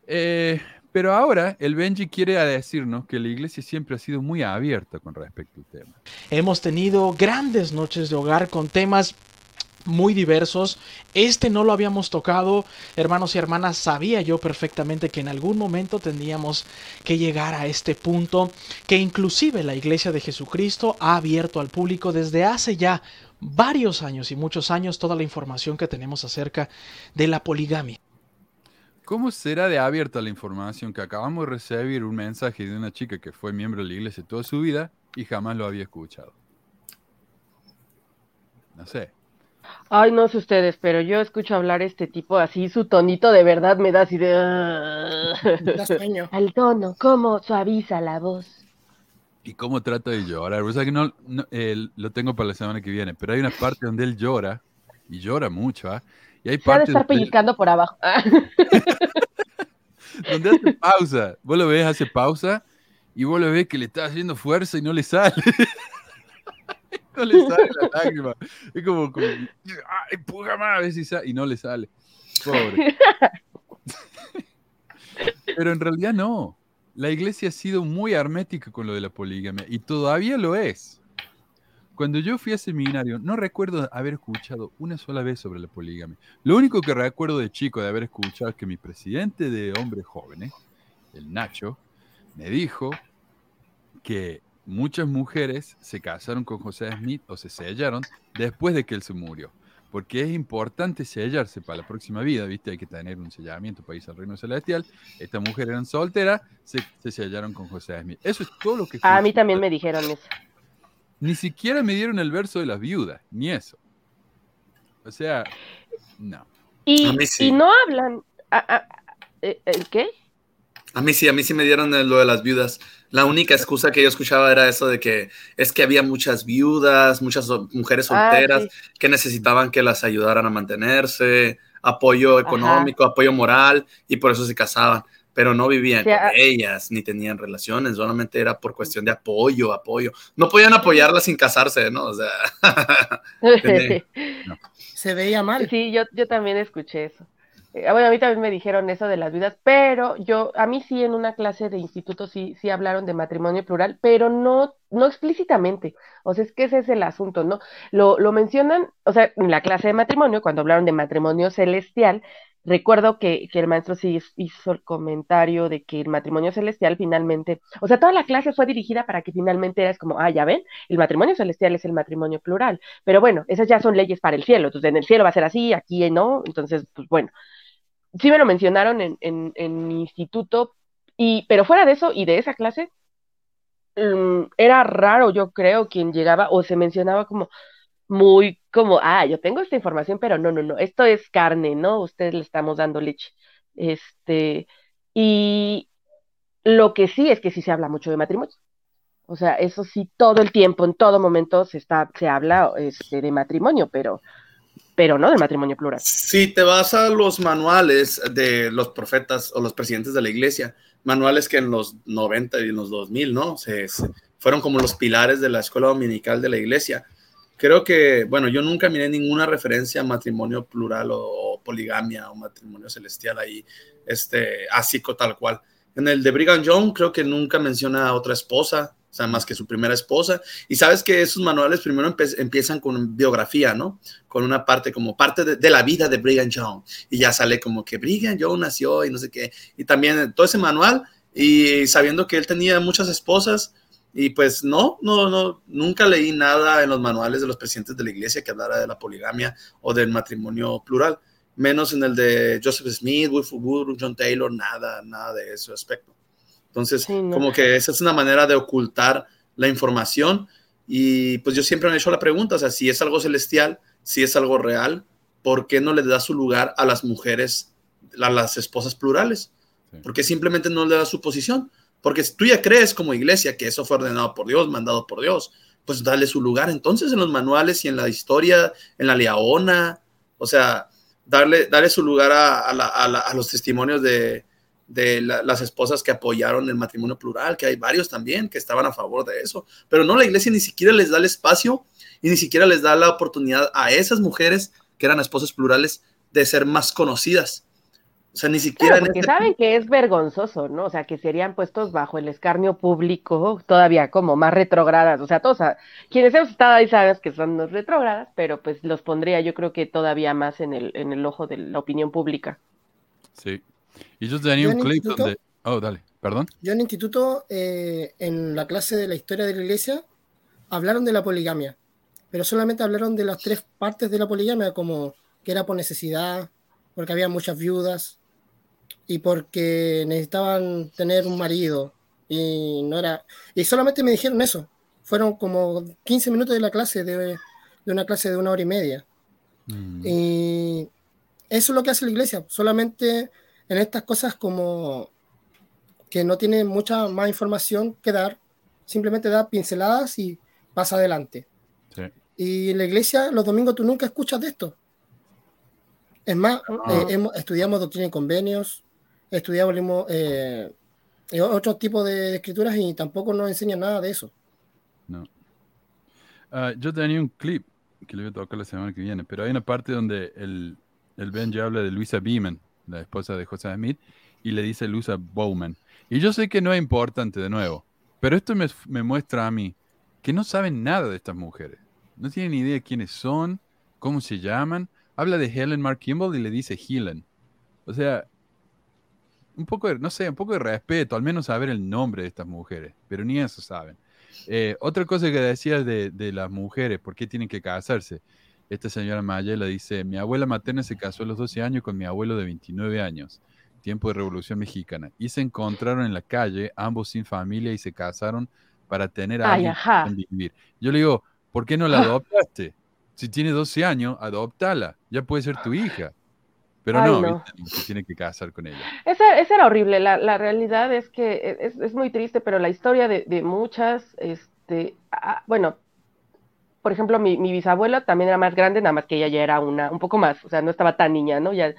Eh, pero ahora el Benji quiere decirnos que la iglesia siempre ha sido muy abierta con respecto al tema. Hemos tenido grandes noches de hogar con temas muy diversos. Este no lo habíamos tocado, hermanos y hermanas. Sabía yo perfectamente que en algún momento tendríamos que llegar a este punto, que inclusive la Iglesia de Jesucristo ha abierto al público desde hace ya varios años y muchos años toda la información que tenemos acerca de la poligamia. ¿Cómo será de abierta la información que acabamos de recibir un mensaje de una chica que fue miembro de la iglesia toda su vida y jamás lo había escuchado? No sé. Ay, no sé ustedes, pero yo escucho hablar este tipo así, su tonito de verdad me da así de... [laughs] [laughs] Al tono, cómo suaviza la voz. ¿Y cómo trata de llorar? O sea que no, no, eh, lo tengo para la semana que viene, pero hay una parte donde él llora, y llora mucho, ¿ah? Y hay partes estar pellizcando por abajo. [laughs] donde hace pausa. Vos lo ves, hace pausa, y vos lo ves que le está haciendo fuerza y no le sale. [laughs] no le sale la lágrima. Es como, como ay, puga más, a ver si sale, y no le sale. Pobre. [laughs] Pero en realidad no. La iglesia ha sido muy hermética con lo de la poligamia y todavía lo es. Cuando yo fui a seminario, no recuerdo haber escuchado una sola vez sobre la poligamia. Lo único que recuerdo de chico de haber escuchado es que mi presidente de hombres jóvenes, el Nacho, me dijo que muchas mujeres se casaron con José Smith o se sellaron después de que él se murió. Porque es importante sellarse para la próxima vida, ¿viste? Hay que tener un sellamiento para irse al reino celestial. Estas mujeres eran solteras, se, se sellaron con José Smith. Eso es todo lo que... A mí también me dijeron eso. Ni siquiera me dieron el verso de las viudas, ni eso. O sea, no. Y, A mí sí. y no hablan. ah, eh, ¿El qué? A mí sí, a mí sí me dieron el- lo de las viudas. La única excusa que yo escuchaba era eso de que es que había muchas viudas, muchas mujeres Ah, solteras sí. que necesitaban que las ayudaran a mantenerse, apoyo económico, apoyo moral, y por eso se casaban. Pero no vivían Sí, ah- con ellas, ni tenían relaciones, solamente era por cuestión de apoyo, apoyo. No podían apoyarlas sin casarse, ¿no? O sea, [laughs] [laughs] Se veía mal. Sí, yo, yo también escuché eso. Eh, bueno, a mí también me dijeron eso de las viudas, pero yo, a mí sí en una clase de instituto sí, sí hablaron de matrimonio plural, pero no, no explícitamente. O sea, es que ese es el asunto, ¿no? Lo, lo mencionan, o sea, en la clase de matrimonio, cuando hablaron de matrimonio celestial, recuerdo que, que el maestro sí hizo el comentario de que el matrimonio celestial finalmente, o sea, toda la clase fue dirigida para que finalmente eras como, ah, ya ven, el matrimonio celestial es el matrimonio plural. Pero bueno, esas ya son leyes para el cielo. Entonces, en el cielo va a ser así, aquí no. Entonces, pues bueno, sí me lo mencionaron en, en, en mi instituto, y, pero fuera de eso y de esa clase, mm, era raro, yo creo, quien llegaba o se mencionaba como muy como, ah, yo tengo esta información, pero no, no, no, esto es carne, ¿no? Ustedes le estamos dando leche. Este, y lo que sí es que sí se habla mucho de matrimonio. O sea, eso sí, todo el tiempo, en todo momento se está, se habla este, de matrimonio, pero, pero no de matrimonio plural. Si te vas a los manuales de los profetas o los presidentes de la iglesia, manuales que en los 90 y en los 2000, ¿no? Se, fueron como los pilares de la escuela dominical de la iglesia. Creo que, bueno, yo nunca miré ninguna referencia a matrimonio plural o, poligamia o matrimonio celestial ahí, este, así tal cual. En el de Brigham Young creo que nunca menciona a otra esposa, o sea, más que su primera esposa. Y sabes que esos manuales primero empiezan con biografía, ¿no? Con una parte como parte de, de la vida de Brigham Young. Y ya sale como que Brigham Young nació y no sé qué. Y también todo ese manual y sabiendo que él tenía muchas esposas. Y pues no, no, no, nunca leí nada en los manuales de los presidentes de la iglesia que hablara de la poligamia o del matrimonio plural, menos en el de Joseph Smith, Wilford Wood, John Taylor, nada, nada de ese aspecto. Entonces, como que esa es una manera de ocultar la información y pues yo siempre me he hecho la pregunta, o sea, si es algo celestial, si es algo real, ¿por qué no le da su lugar a las mujeres, a las esposas plurales? ¿Por qué simplemente no le da su posición? Porque tú ya crees como iglesia que eso fue ordenado por Dios, mandado por Dios, pues dale su lugar entonces en los manuales y en la historia, en la leona, o sea, darle, darle su lugar a, los testimonios de, de la- las esposas que apoyaron el matrimonio plural, que hay varios también que estaban a favor de eso, pero no, la iglesia ni siquiera les da el espacio y ni siquiera les da la oportunidad a esas mujeres que eran esposas plurales de ser más conocidas. O sea, ni siquiera Claro, porque este- saben que es vergonzoso, ¿no? O sea, que serían puestos bajo el escarnio público todavía como más retrógradas. O sea, todos, a- quienes hemos estado ahí saben que son los retrógradas, pero pues los pondría yo creo que todavía más en el, en el ojo de la opinión pública. Sí. Y yo tenía Yo un clip instituto- donde... Oh, dale, perdón. Yo en instituto, eh, en la clase de la historia de la iglesia, hablaron de la poligamia, pero solamente hablaron de las tres partes de la poligamia, como que era por necesidad, porque había muchas viudas y porque necesitaban tener un marido y no era y solamente me dijeron eso. Fueron como 15 minutos de la clase de, de una clase de una hora y media. Y eso es lo que hace la iglesia, solamente en estas cosas como que no tiene mucha más información que dar, simplemente da pinceladas y pasa adelante. Sí. Y en la iglesia los domingos tú nunca escuchas de esto. Es más, eh, hemos- estudiamos doctrina y convenios, estudiamos eh, eh, otro tipo de, de escrituras y tampoco nos enseñan nada de eso. No. Ah, yo tenía un clip que le voy a tocar la semana que viene, pero hay una parte donde el, el Benji habla de Luisa Beeman, la esposa de José Smith, y le dice Luisa Bowman. Y yo sé que no es importante de nuevo, pero esto me, me muestra a mí que no saben nada de estas mujeres. No tienen ni idea de quiénes son, cómo se llaman. Habla de Helen Mark Kimball y le dice Helen. O sea, un poco de, no sé, un poco de respeto, al menos saber el nombre de estas mujeres, pero ni eso saben. Eh, otra cosa que decías de, de, las mujeres, ¿por qué tienen que casarse? Esta señora Mayela dice, mi abuela materna se casó a los 12 años con mi abuelo de 29 años, tiempo de Revolución Mexicana, y se encontraron en la calle, ambos sin familia, y se casaron para tener a alguien vivir. Yo le digo, ¿por qué no la [laughs] adoptaste? Si tiene 12 años, adóptala, ya puede ser tu hija. Pero Ay, no, no. se tiene que casar con ella. Esa, esa era horrible. La, la realidad es que es, es muy triste, pero la historia de, de muchas, este, ah, bueno, por ejemplo, mi, mi bisabuela también era más grande, nada más que ella ya era una, un poco más, o sea, no estaba tan niña, ¿no? Ya,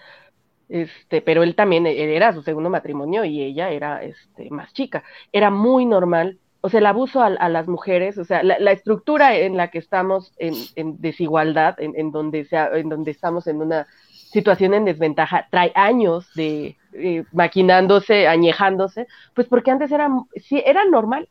este, pero él también él era su segundo matrimonio y ella era, este, más chica. Era muy normal, o sea, el abuso a, a las mujeres, o sea, la, la, estructura en la que estamos en, en desigualdad, en, en, donde sea, en donde estamos en una situación en desventaja, trae años de eh, maquinándose, añejándose, pues porque antes era, sí, era normal,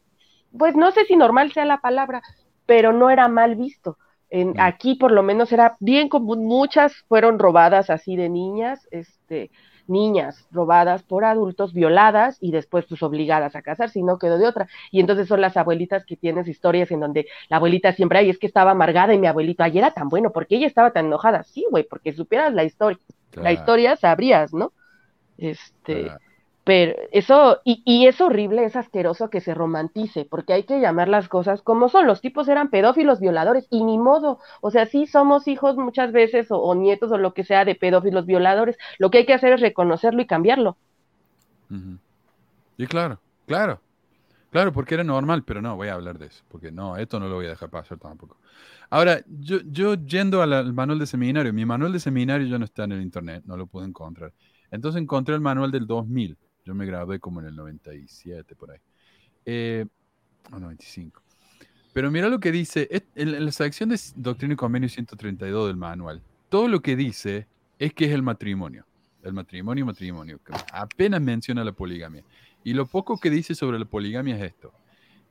pues no sé si normal sea la palabra, pero no era mal visto. En, aquí por lo menos era bien común, muchas fueron robadas así de niñas, este, niñas robadas por adultos, violadas y después pues obligadas a casarse y no quedó de otra. Y entonces son las abuelitas que tienes historias en donde la abuelita siempre, ay, es que estaba amargada y mi abuelito, ay, era tan bueno, porque ella estaba tan enojada? Sí, güey, porque supieras la historia, claro. la historia sabrías, ¿no? Este, claro. Pero eso, y, y, es horrible, es asqueroso que se romantice, porque hay que llamar las cosas como son, los tipos eran pedófilos, violadores, y ni modo, o sea, sí somos hijos muchas veces, o, nietos, o lo que sea, de pedófilos, violadores, lo que hay que hacer es reconocerlo y cambiarlo. Y claro, claro, claro, porque era normal, pero no, voy a hablar de eso, porque no, esto no lo voy a dejar pasar tampoco. Ahora, yo, yo yendo al, al manual de seminario, mi manual de seminario ya no está en el internet, no lo puedo encontrar. Entonces encontré el manual del 2000. Yo me gradué como en el 97, por ahí. Eh, o 95. Pero mira lo que dice, en la sección de Doctrina y Convenio 132 del manual, todo lo que dice es que es el matrimonio. El matrimonio, matrimonio. Apenas menciona la poligamia. Y lo poco que dice sobre la poligamia es esto.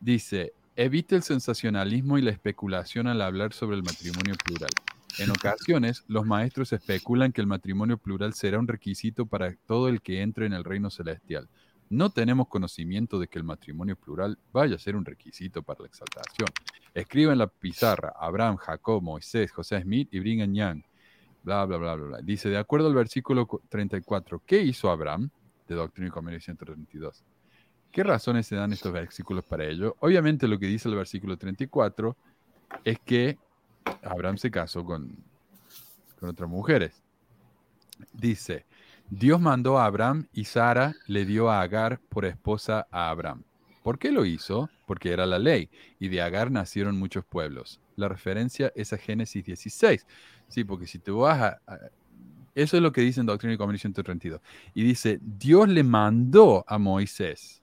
Dice, evita el sensacionalismo y la especulación al hablar sobre el matrimonio plural. En ocasiones, los maestros especulan que el matrimonio plural será un requisito para todo el que entre en el reino celestial. No tenemos conocimiento de que el matrimonio plural vaya a ser un requisito para la exaltación. Escriba en la pizarra Abraham, Jacob, Moisés, José Smith y Brigham Young. Bla, bla, bla, bla, bla. Dice, de acuerdo al versículo 34, ¿qué hizo Abraham? De Doctrina y Comercio 132. ¿Qué razones se dan estos versículos para ello? Obviamente lo que dice el versículo 34 es que Abraham se casó con, con otras mujeres. Dice, Dios mandó a Abraham y Sara le dio a Agar por esposa a Abraham. ¿Por qué lo hizo? Porque era la ley, y de Agar nacieron muchos pueblos. La referencia es a Génesis 16. Sí, porque si te vas a... eso es lo que dice en Doctrina y Comercio 132. Y dice, Dios le mandó a Moisés.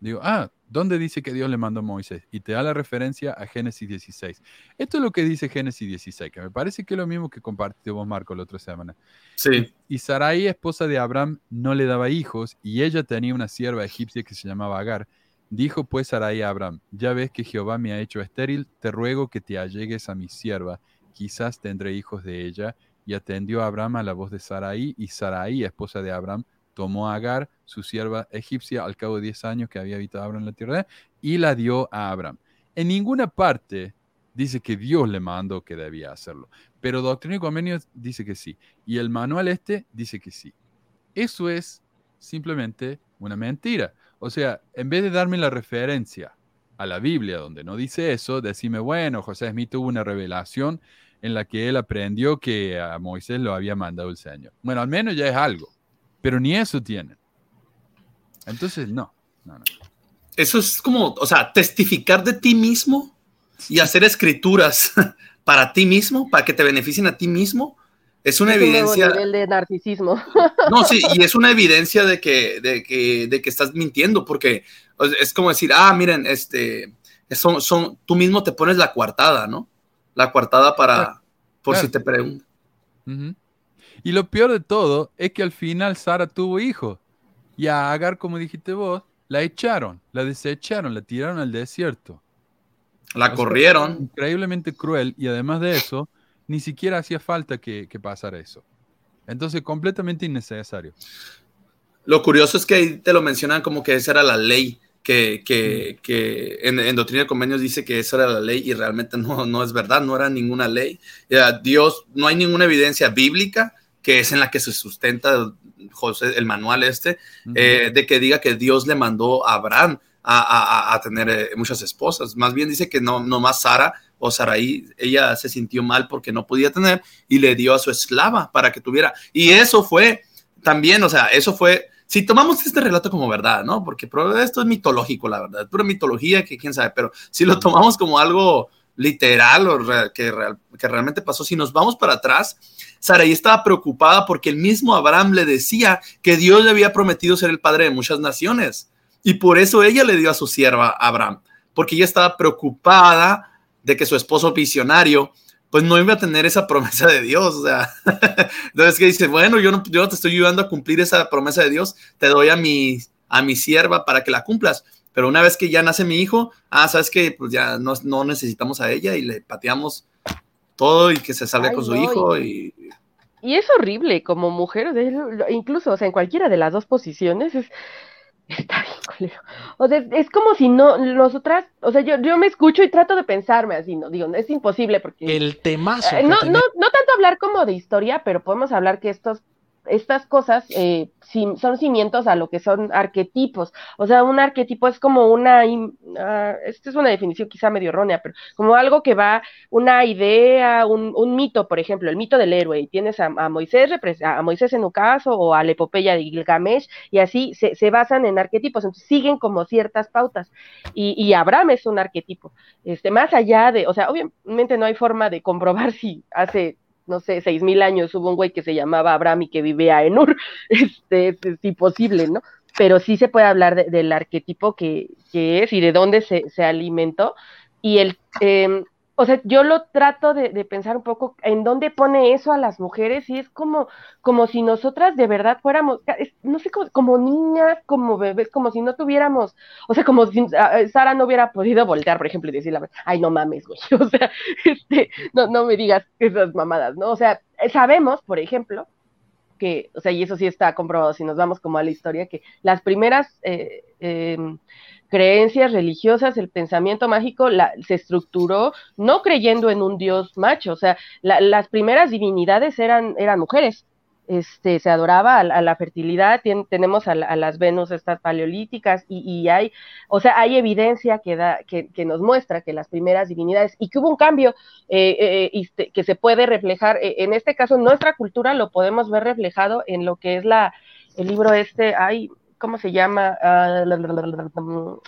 Digo, ah, ¿dónde dice que Dios le mandó a Moisés? Y te da la referencia a Génesis 16. Esto es lo que dice Génesis 16, que me parece que es lo mismo que compartió vos, Marco, la otra semana. Sí. Y, y Sarai, esposa de Abraham, no le daba hijos, y ella tenía una sierva egipcia que se llamaba Agar. Dijo pues Sarai a Abraham, ya ves que Jehová me ha hecho estéril, te ruego que te allegues a mi sierva, quizás tendré hijos de ella. Y atendió a Abraham a la voz de Sarai, y Sarai, esposa de Abraham, tomó Agar, su sierva egipcia, al cabo de 10 años que había habitado Abraham en la tierra, y la dio a Abraham. En ninguna parte dice que Dios le mandó que debía hacerlo, pero Doctrina y Convenio dice que sí, y el manual este dice que sí. Eso es simplemente una mentira. O sea, en vez de darme la referencia a la Biblia donde no dice eso, decime, bueno, José Smith tuvo una revelación en la que él aprendió que a Moisés lo había mandado el Señor. Bueno, al menos ya es algo. Pero ni eso tienen. Entonces, no. no, no. Eso es como, o sea, testificar de ti mismo y hacer escrituras [laughs] para ti mismo, para que te beneficien a ti mismo. Es una es evidencia. Un nivel de narcisismo. No, sí, [laughs] y es una evidencia de que, de que, de que estás mintiendo, porque es como decir, ah, miren, este, son, son, tú mismo te pones la coartada, ¿no? La coartada para, por si te preguntan. Y lo peor de todo es que al final Sara tuvo hijos. Y a Agar, como dijiste vos, la echaron, la desecharon, la tiraron al desierto. La corrieron. Increíblemente cruel y además de eso, ni siquiera hacía falta que, pasara eso. Entonces, completamente innecesario. Lo curioso es que ahí te lo mencionan como que esa era la ley, que, que, en, Doctrina de Convenios dice que esa era la ley y realmente no, no es verdad, no era ninguna ley. Dios, no hay ninguna evidencia bíblica que es en la que se sustenta José, el manual este, eh, de que diga que Dios le mandó a Abraham a, tener eh, muchas esposas. Más bien dice que no, más Sara o Saraí, ella se sintió mal porque no podía tener y le dio a su esclava para que tuviera. Y eso fue también, o sea, eso fue, si tomamos este relato como verdad, ¿no? Porque esto es mitológico, la verdad, pura mitología que quién sabe, pero si lo tomamos como algo literal o que, que realmente pasó, si nos vamos para atrás, Saraí estaba preocupada porque el mismo Abraham le decía que Dios le había prometido ser el padre de muchas naciones. Y por eso ella le dio a su sierva Abraham, porque ella estaba preocupada de que su esposo visionario pues no iba a tener esa promesa de Dios. O sea, [laughs] entonces que dice, bueno, yo no, yo te estoy ayudando a cumplir esa promesa de Dios, te doy a mi, a mi sierva para que la cumplas. Pero una vez que ya nace mi hijo, ah, sabes que pues ya no, no necesitamos a ella y le pateamos todo y que se salga con su hijo y... y... es horrible como mujer, incluso, o sea, en cualquiera de las dos posiciones es, está bien O sea, es como si no, nosotras, o sea, yo, yo me escucho y trato de pensarme así, no, digo, es imposible porque... El temazo. Eh, no, no, no tanto hablar como de historia, pero podemos hablar que estos estas cosas eh, son cimientos a lo que son arquetipos. O sea, un arquetipo es como una, uh, esta es una definición quizá medio errónea, pero como algo que va, una idea, un, un mito, por ejemplo, el mito del héroe, y tienes a, Moisés, a Moisés en un caso, o a la epopeya de Gilgamesh, y así se, se basan en arquetipos, entonces siguen como ciertas pautas. Y, y Abraham es un arquetipo. Este, más allá de, o sea, obviamente no hay forma de comprobar [laughs] si hace no sé, seis mil años hubo un güey que se llamaba Abraham y que vivía en Ur, [laughs] este, es, imposible, ¿no? Pero sí se puede hablar del arquetipo que, que, es y de dónde se, se alimentó. Y el, eh, o sea, yo lo trato de, pensar un poco en dónde pone eso a las mujeres y es como, como si nosotras de verdad fuéramos, no sé, como, niñas, como bebés, como si no tuviéramos, o sea, como si eh, Sara no hubiera podido voltear, por ejemplo, y decirle, ay, no mames, güey, [laughs] o sea, este, no, no me digas esas mamadas, ¿no? O sea, sabemos, por ejemplo, que, o sea, y eso sí está comprobado, si nos vamos como a la historia, que las primeras... Eh, em, creencias religiosas, el pensamiento mágico se estructuró no creyendo en un dios macho, o sea, las primeras divinidades eran, eran mujeres, este, se adoraba a, la fertilidad, tenemos a, las Venus estas paleolíticas y, hay, o sea, hay evidencia que, da, que, nos muestra que las primeras divinidades y que hubo un cambio eh, eh, este, que se puede reflejar, eh, en este caso nuestra cultura lo podemos ver reflejado en lo que es la, el libro este, hay ¿cómo se llama? Ah,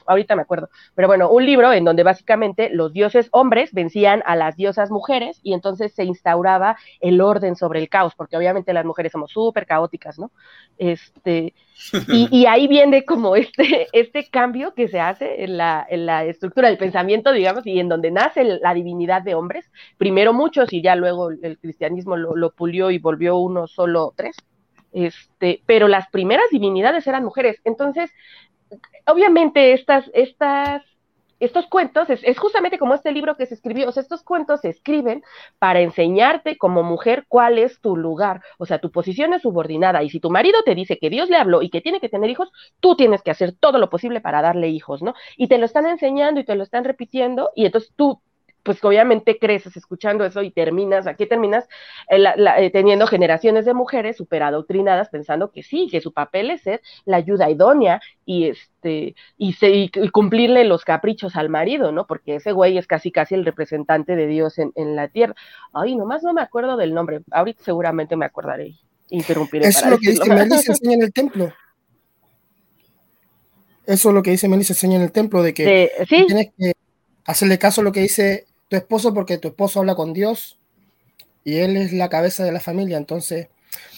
ahorita me acuerdo. Pero bueno, un libro en donde básicamente los dioses hombres vencían a las diosas mujeres y entonces se instauraba el orden sobre el caos, porque obviamente las mujeres somos súper caóticas, ¿no? Este, y, ahí viene como este, [laughs] este cambio que se hace en la, en la estructura del pensamiento, digamos, y en donde nace la divinidad de hombres, primero muchos y ya luego el cristianismo lo, lo pulió y volvió uno solo tres este, pero las primeras divinidades eran mujeres. Entonces, obviamente estas, estas, estos cuentos, es, justamente como este libro que se escribió, o sea, estos cuentos se escriben para enseñarte como mujer cuál es tu lugar, o sea, tu posición es subordinada, y si tu marido te dice que Dios le habló y que tiene que tener hijos, tú tienes que hacer todo lo posible para darle hijos, ¿no? Y te lo están enseñando y te lo están repitiendo, y entonces tú pues obviamente creces escuchando eso y terminas, aquí terminas eh, eh, teniendo generaciones de mujeres super adoctrinadas pensando que sí, que su papel es ser la ayuda idónea y este y, se, cumplirle los caprichos al marido, ¿no? Porque ese güey es casi casi el representante de Dios en, la tierra. Ay, nomás no me acuerdo del nombre, ahorita seguramente me acordaré, interrumpiré. Eso es lo que dice Melissa [laughs] enseña en el templo. Eso es lo que dice Melissa enseña en el templo, de que tienes que hacerle caso a lo que dice tu esposo porque tu esposo habla con Dios y él es la cabeza de la familia. Entonces,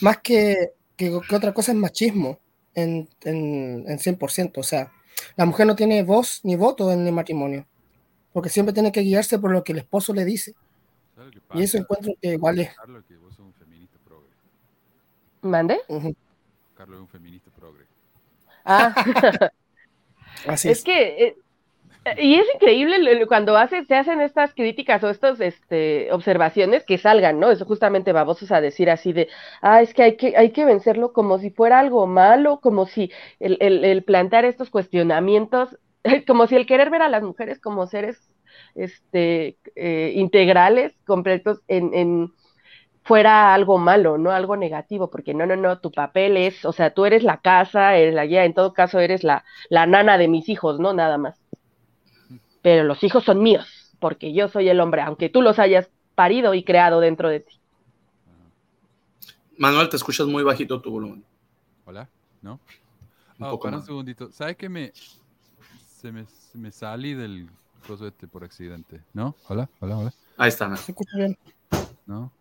más que, que, otra cosa es machismo en, en, en, 100%. O sea, la mujer no tiene voz ni voto en el matrimonio. porque siempre tiene que guiarse por lo que el esposo le dice. Y eso encuentro que igual es. Carlos, que vos sos un feminista progre. ¿Mande? Carlos es un feminista progre. Ah. [laughs] Así es es. que eh, y es increíble cuando hace, se hacen estas críticas o estas este, observaciones que salgan, ¿no? Eso justamente babosos a decir así de, ah, es que hay que, hay que vencerlo como si fuera algo malo, como si el, el, el plantear estos cuestionamientos, [laughs] como si el querer ver a las mujeres como seres este, eh, integrales, completos, en, en, fuera algo malo, ¿no? Algo negativo, porque no, no, no, tu papel es, o sea, tú eres la casa, eres la guía, en todo caso eres la, la nana de mis hijos, ¿no? Nada más. Pero los hijos son míos, porque yo soy el hombre, aunque tú los hayas parido y creado dentro de ti. Manuel, te escuchas muy bajito tu volumen. ¿Hola? ¿No? Un poco para un más. segundito. ¿Sabes que me, se me, se me salí del coso este por accidente? ¿No? ¿Hola? ¿Hola? ¿Hola? Ahí está. ¿no? Se escucha bien. ¿No?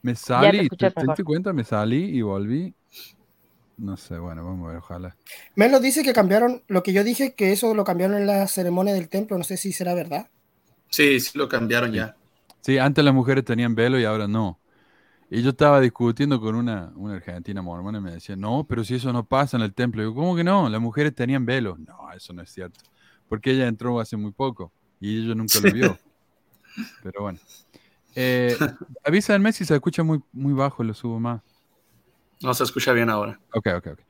Me salí, ¿te, te cuenta? Me salí y volví. No sé, bueno, vamos a ver, ojalá. Melo dice que cambiaron lo que yo dije, que eso lo cambiaron en la ceremonia del templo. No sé si será verdad. Sí, sí lo cambiaron ya. Sí, antes las mujeres tenían velo y ahora no. Y yo estaba discutiendo con una, una argentina mormona y me decía, no, pero si eso no pasa en el templo. Y yo, ¿cómo que no? Las mujeres tenían velo. No, eso no es cierto. Porque ella entró hace muy poco y ella nunca lo vio. [laughs] Pero bueno. Eh, avísenme si se escucha muy, muy bajo, lo subo más. No se escucha bien ahora. Ok, ok, ok.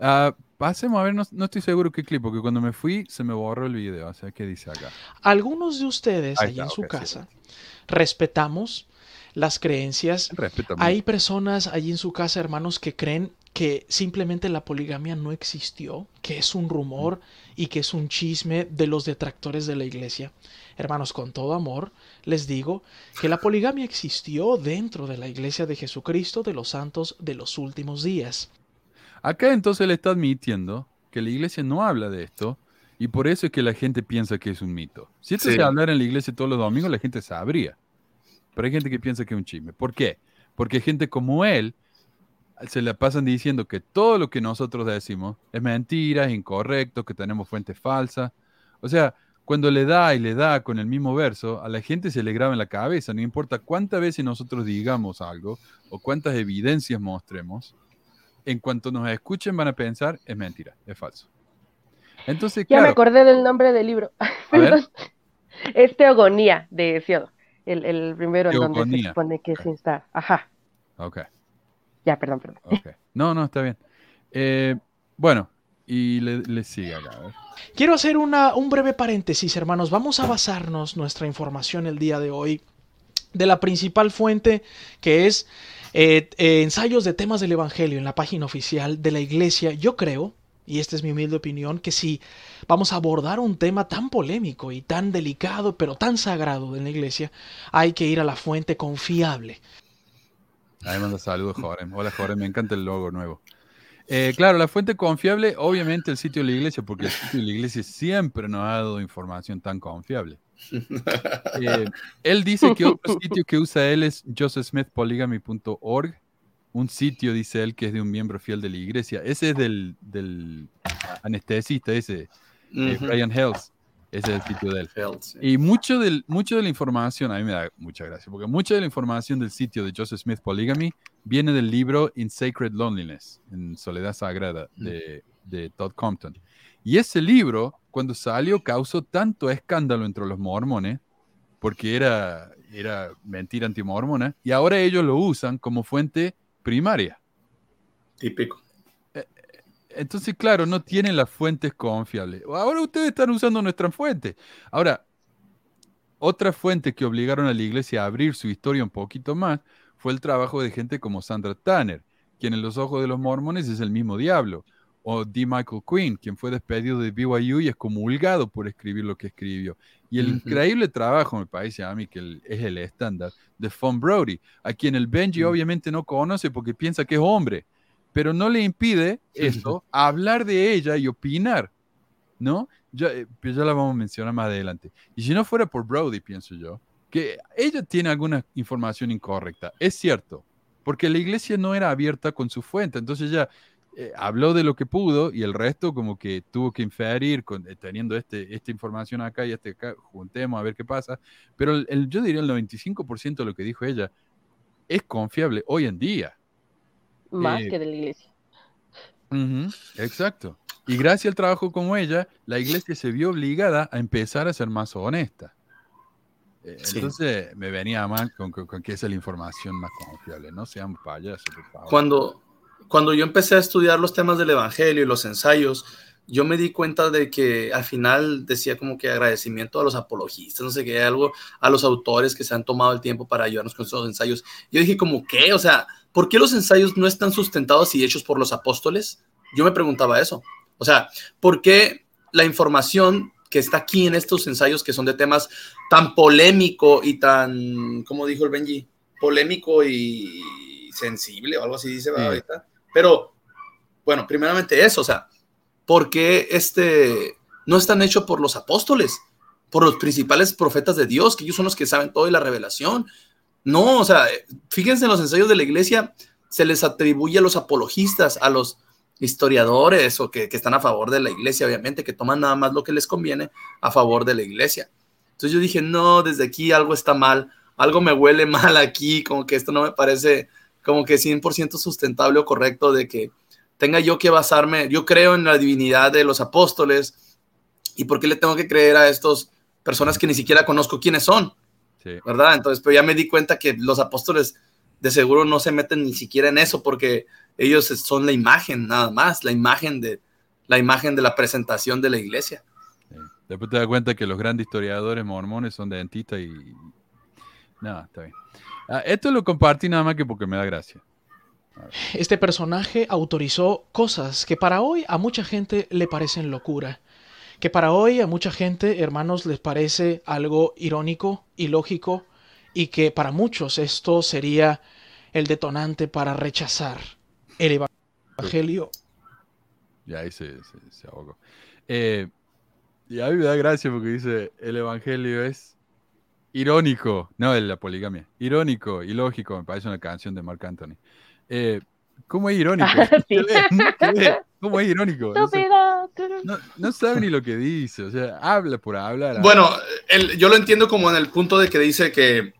Ah, pasemos a ver, no, no estoy seguro qué clip, porque cuando me fui se me borró el video. O sea, ¿qué dice acá? Algunos de ustedes está, en su ok, sí. casa respetamos las creencias. Respeto Hay personas allí en su casa, hermanos, que creen que simplemente la poligamia no existió, que es un rumor y que es un chisme de los detractores de la iglesia. Hermanos, con todo amor, les digo que la poligamia existió dentro de la iglesia de Jesucristo de los santos de los últimos días. Acá entonces él está admitiendo que la iglesia no habla de esto y por eso es que la gente piensa que es un mito. Si esto Sí. se hablara en la iglesia todos los domingos, la gente sabría. Pero hay gente que piensa que es un chisme. ¿Por qué? Porque gente como él se la pasan diciendo que todo lo que nosotros decimos es mentira, es incorrecto, que tenemos fuentes falsas. O sea, cuando le da y le da con el mismo verso, a la gente se le graba en la cabeza, no importa cuántas veces nosotros digamos algo o cuántas evidencias mostremos, en cuanto nos escuchen van a pensar, es mentira, es falso. Entonces, Ya me acordé del nombre del libro. [laughs] Es Teogonía de Hesiodo. El, el primero en donde se Teogonía. supone que se insta. Ajá. ok, Ya, perdón, perdón. No, no, está bien. Eh, bueno, y le, le sigue acá, a ver. Quiero hacer una, un breve paréntesis, hermanos. Vamos a basarnos nuestra información el día de hoy de la principal fuente que es eh, eh, ensayos de temas del Evangelio en la página oficial de la iglesia. Yo creo, y esta es mi humilde opinión, que si vamos a abordar un tema tan polémico y tan delicado, pero tan sagrado en la iglesia, hay que ir a la fuente confiable. Ahí manda saludos, Jorem. Hola, Jorem, me encanta el logo nuevo. Eh, claro, la fuente confiable, obviamente el sitio de la iglesia, porque el sitio de la iglesia siempre nos ha dado información tan confiable. Eh, él dice que otro sitio que usa él es josephsmithpolygamy.org, un sitio, dice él, que es de un miembro fiel de la iglesia. Ese es del, del anestesista, ese, eh, Ujú. Brian Hells. Ese es el sitio de él. Y mucho, del, mucho de la información, a mí me da mucha gracia, porque mucha de la información del sitio de Joseph Smith Polygamy viene del libro In Sacred Loneliness, en Soledad Sagrada, de, de Todd Compton. Y ese libro, cuando salió, causó tanto escándalo entre los mormones, porque era, era mentira antimormona, y ahora ellos lo usan como fuente primaria. Típico. Entonces, claro, no tienen las fuentes confiables. Ahora ustedes están usando nuestra fuente. Ahora, otra fuente que obligaron a la iglesia a abrir su historia un poquito más fue el trabajo de gente como Sandra Tanner, quien en los ojos de los mormones es el mismo diablo. O D. Michael Quinn, quien fue despedido de BYU y excomulgado por escribir lo que escribió. Y el increíble trabajo, me parece a mí, que el- es el estándar, de Von Brody, a quien el Benji obviamente no conoce porque piensa que es hombre, pero no le impide eso hablar de ella y opinar, ¿no? Ya, eh, pues ya la vamos a mencionar más adelante. Y si no fuera por Brody, pienso yo, que ella tiene alguna información incorrecta. Es cierto, porque la iglesia no era abierta con su fuente, entonces ella eh, habló de lo que pudo y el resto como que tuvo que inferir con, eh, teniendo este, esta información acá y este acá, juntemos a ver qué pasa. Pero el, el- yo diría el 95% de lo que dijo ella es confiable hoy en día. Más Eh, que de la iglesia. Exacto. Y gracias al trabajo como ella, la iglesia se vio obligada a empezar a ser más honesta. Eh, Sí. Entonces me venía mal con, con- con que esa es la información más confiable. No sean payasos, por favor. Cuando, cuando yo empecé a estudiar los temas del Evangelio y los ensayos, yo me di cuenta de que al final decía como que agradecimiento a los apologistas, no sé qué, algo a los autores que se han tomado el tiempo para ayudarnos con estos ensayos. Yo dije como, ¿qué? O sea, ¿por qué los ensayos no están sustentados y hechos por los apóstoles? Yo me preguntaba eso. O sea, ¿por qué la información que está aquí en estos ensayos que son de temas tan polémico y tan, como dijo el Benji, polémico y sensible o algo así dice. Sí. ahorita? Pero, bueno, primeramente eso, o sea, ¿por qué este, no están hechos por los apóstoles? Por los principales profetas de Dios, que ellos son los que saben todo y la revelación. No, o sea, fíjense en los ensayos de la iglesia, se les atribuye a los apologistas, a los historiadores o que, que están a favor de la iglesia, obviamente, que toman nada más lo que les conviene a favor de la iglesia. Entonces yo dije, no, desde aquí algo está mal, algo me huele [laughs] mal aquí, como que esto no me parece como que 100% sustentable o correcto de que tenga yo que basarme, yo creo en la divinidad de los apóstoles y por qué le tengo que creer a estas personas que ni siquiera conozco quiénes son, Sí. ¿verdad? Entonces, pero ya me di cuenta que los apóstoles de seguro no se meten ni siquiera en eso porque ellos son la imagen nada más, la imagen de la imagen de la presentación de la iglesia. Después te das cuenta que los grandes historiadores mormones son dentistas y... No, está bien. Ah, esto lo compartí nada más que porque me da gracia. Este personaje autorizó cosas que para hoy a mucha gente le parecen locura. Que para hoy a mucha gente, hermanos, les parece algo irónico, ilógico, y que para muchos esto sería el detonante para rechazar el evangelio. Ya ahí se, se, se ahogó. Eh, y a mí me da gracia porque dice, el evangelio es irónico, no el- la poligamia, irónico, ilógico, me parece una canción de Marc Anthony. Eh, ¿Cómo es irónico? [laughs] Sí. ¿Qué ve? ¿Qué ve? ¿Cómo es irónico? No, sé- no- no sabe ni lo que dice, o sea, habla por hablar. Bueno, el- yo lo entiendo como en el punto de que dice que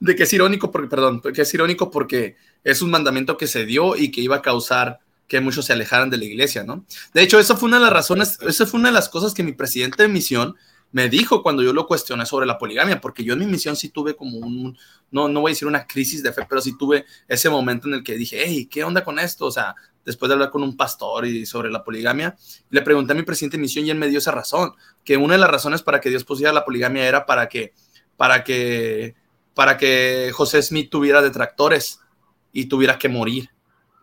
de que es irónico porque perdón, que es irónico porque es un mandamiento que se dio y que iba a causar que muchos se alejaran de la iglesia, ¿no? De hecho, eso fue una de las razones, esa fue una de las cosas que mi presidente de misión me dijo cuando yo lo cuestioné sobre la poligamia, porque yo en mi misión sí tuve como un, no, no voy a decir una crisis de fe, pero sí tuve ese momento en el que dije, hey, ¿qué onda con esto? O sea, después de hablar con un pastor y sobre la poligamia, le pregunté a mi presidente de misión y él me dio esa razón, que una de las razones para que Dios pusiera la poligamia era para que, para que, para que José Smith tuviera detractores y tuviera que morir.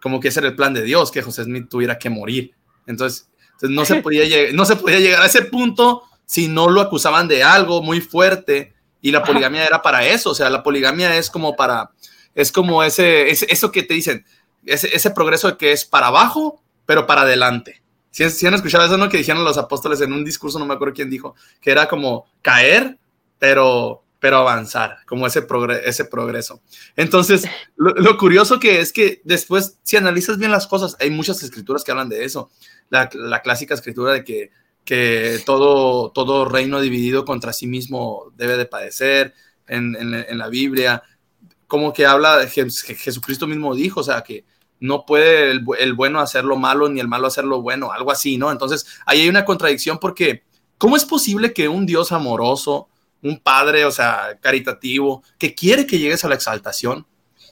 Como que ese era el plan de Dios, que José Smith tuviera que morir. Entonces, entonces no, se [laughs] podía no se podía llegar a ese punto si no lo acusaban de algo muy fuerte y la poligamia era para eso, o sea, la poligamia es como para, es como ese, ese- eso que te dicen, ese, ese progreso que es para abajo, pero para adelante. Si, si han escuchado eso, ¿no? Que dijeron los apóstoles en un discurso, no me acuerdo quién dijo, que era como caer, pero, pero avanzar, como ese, ese progreso. Entonces, lo, curioso que es que después, si analizas bien las cosas, hay muchas escrituras que hablan de eso. La, clásica escritura de que, que todo, todo reino dividido contra sí mismo debe de padecer en, en- la Biblia, como que habla, Jesucristo mismo dijo, o sea, que no puede el, el bueno hacer lo malo ni el malo hacer lo bueno, algo así, ¿no? Entonces, ahí hay una contradicción porque, ¿cómo es posible que un Dios amoroso, un padre, o sea, caritativo, que quiere que llegues a la exaltación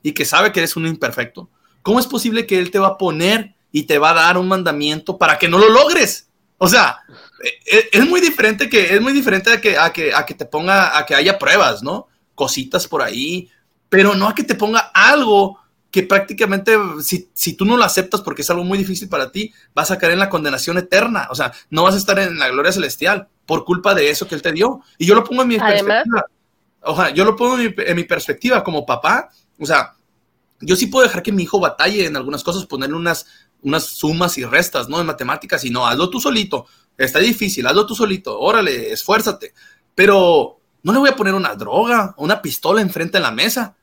y que sabe que eres un imperfecto, ¿cómo es posible que Él te va a poner y te va a dar un mandamiento para que no lo logres? O sea, e- e- es muy diferente que es muy diferente a que, a que, a que te ponga, a que haya pruebas, ¿no? Cositas por ahí, pero no a que te ponga algo que prácticamente, si, si tú no lo aceptas porque es algo muy difícil para ti, vas a caer en la condenación eterna. O sea, no vas a estar en la gloria celestial por culpa de eso que él te dio. Y yo lo pongo en mi Además- perspectiva. O sea, yo lo pongo en mi, en mi perspectiva como papá. O sea, yo sí puedo dejar que mi hijo batalle en algunas cosas, ponerle unas, unas sumas y restas, ¿no? En matemáticas, y no, hazlo tú solito. Está difícil, hazlo tú solito. Órale, esfuérzate. Pero no le voy a poner una droga o una pistola enfrente de la mesa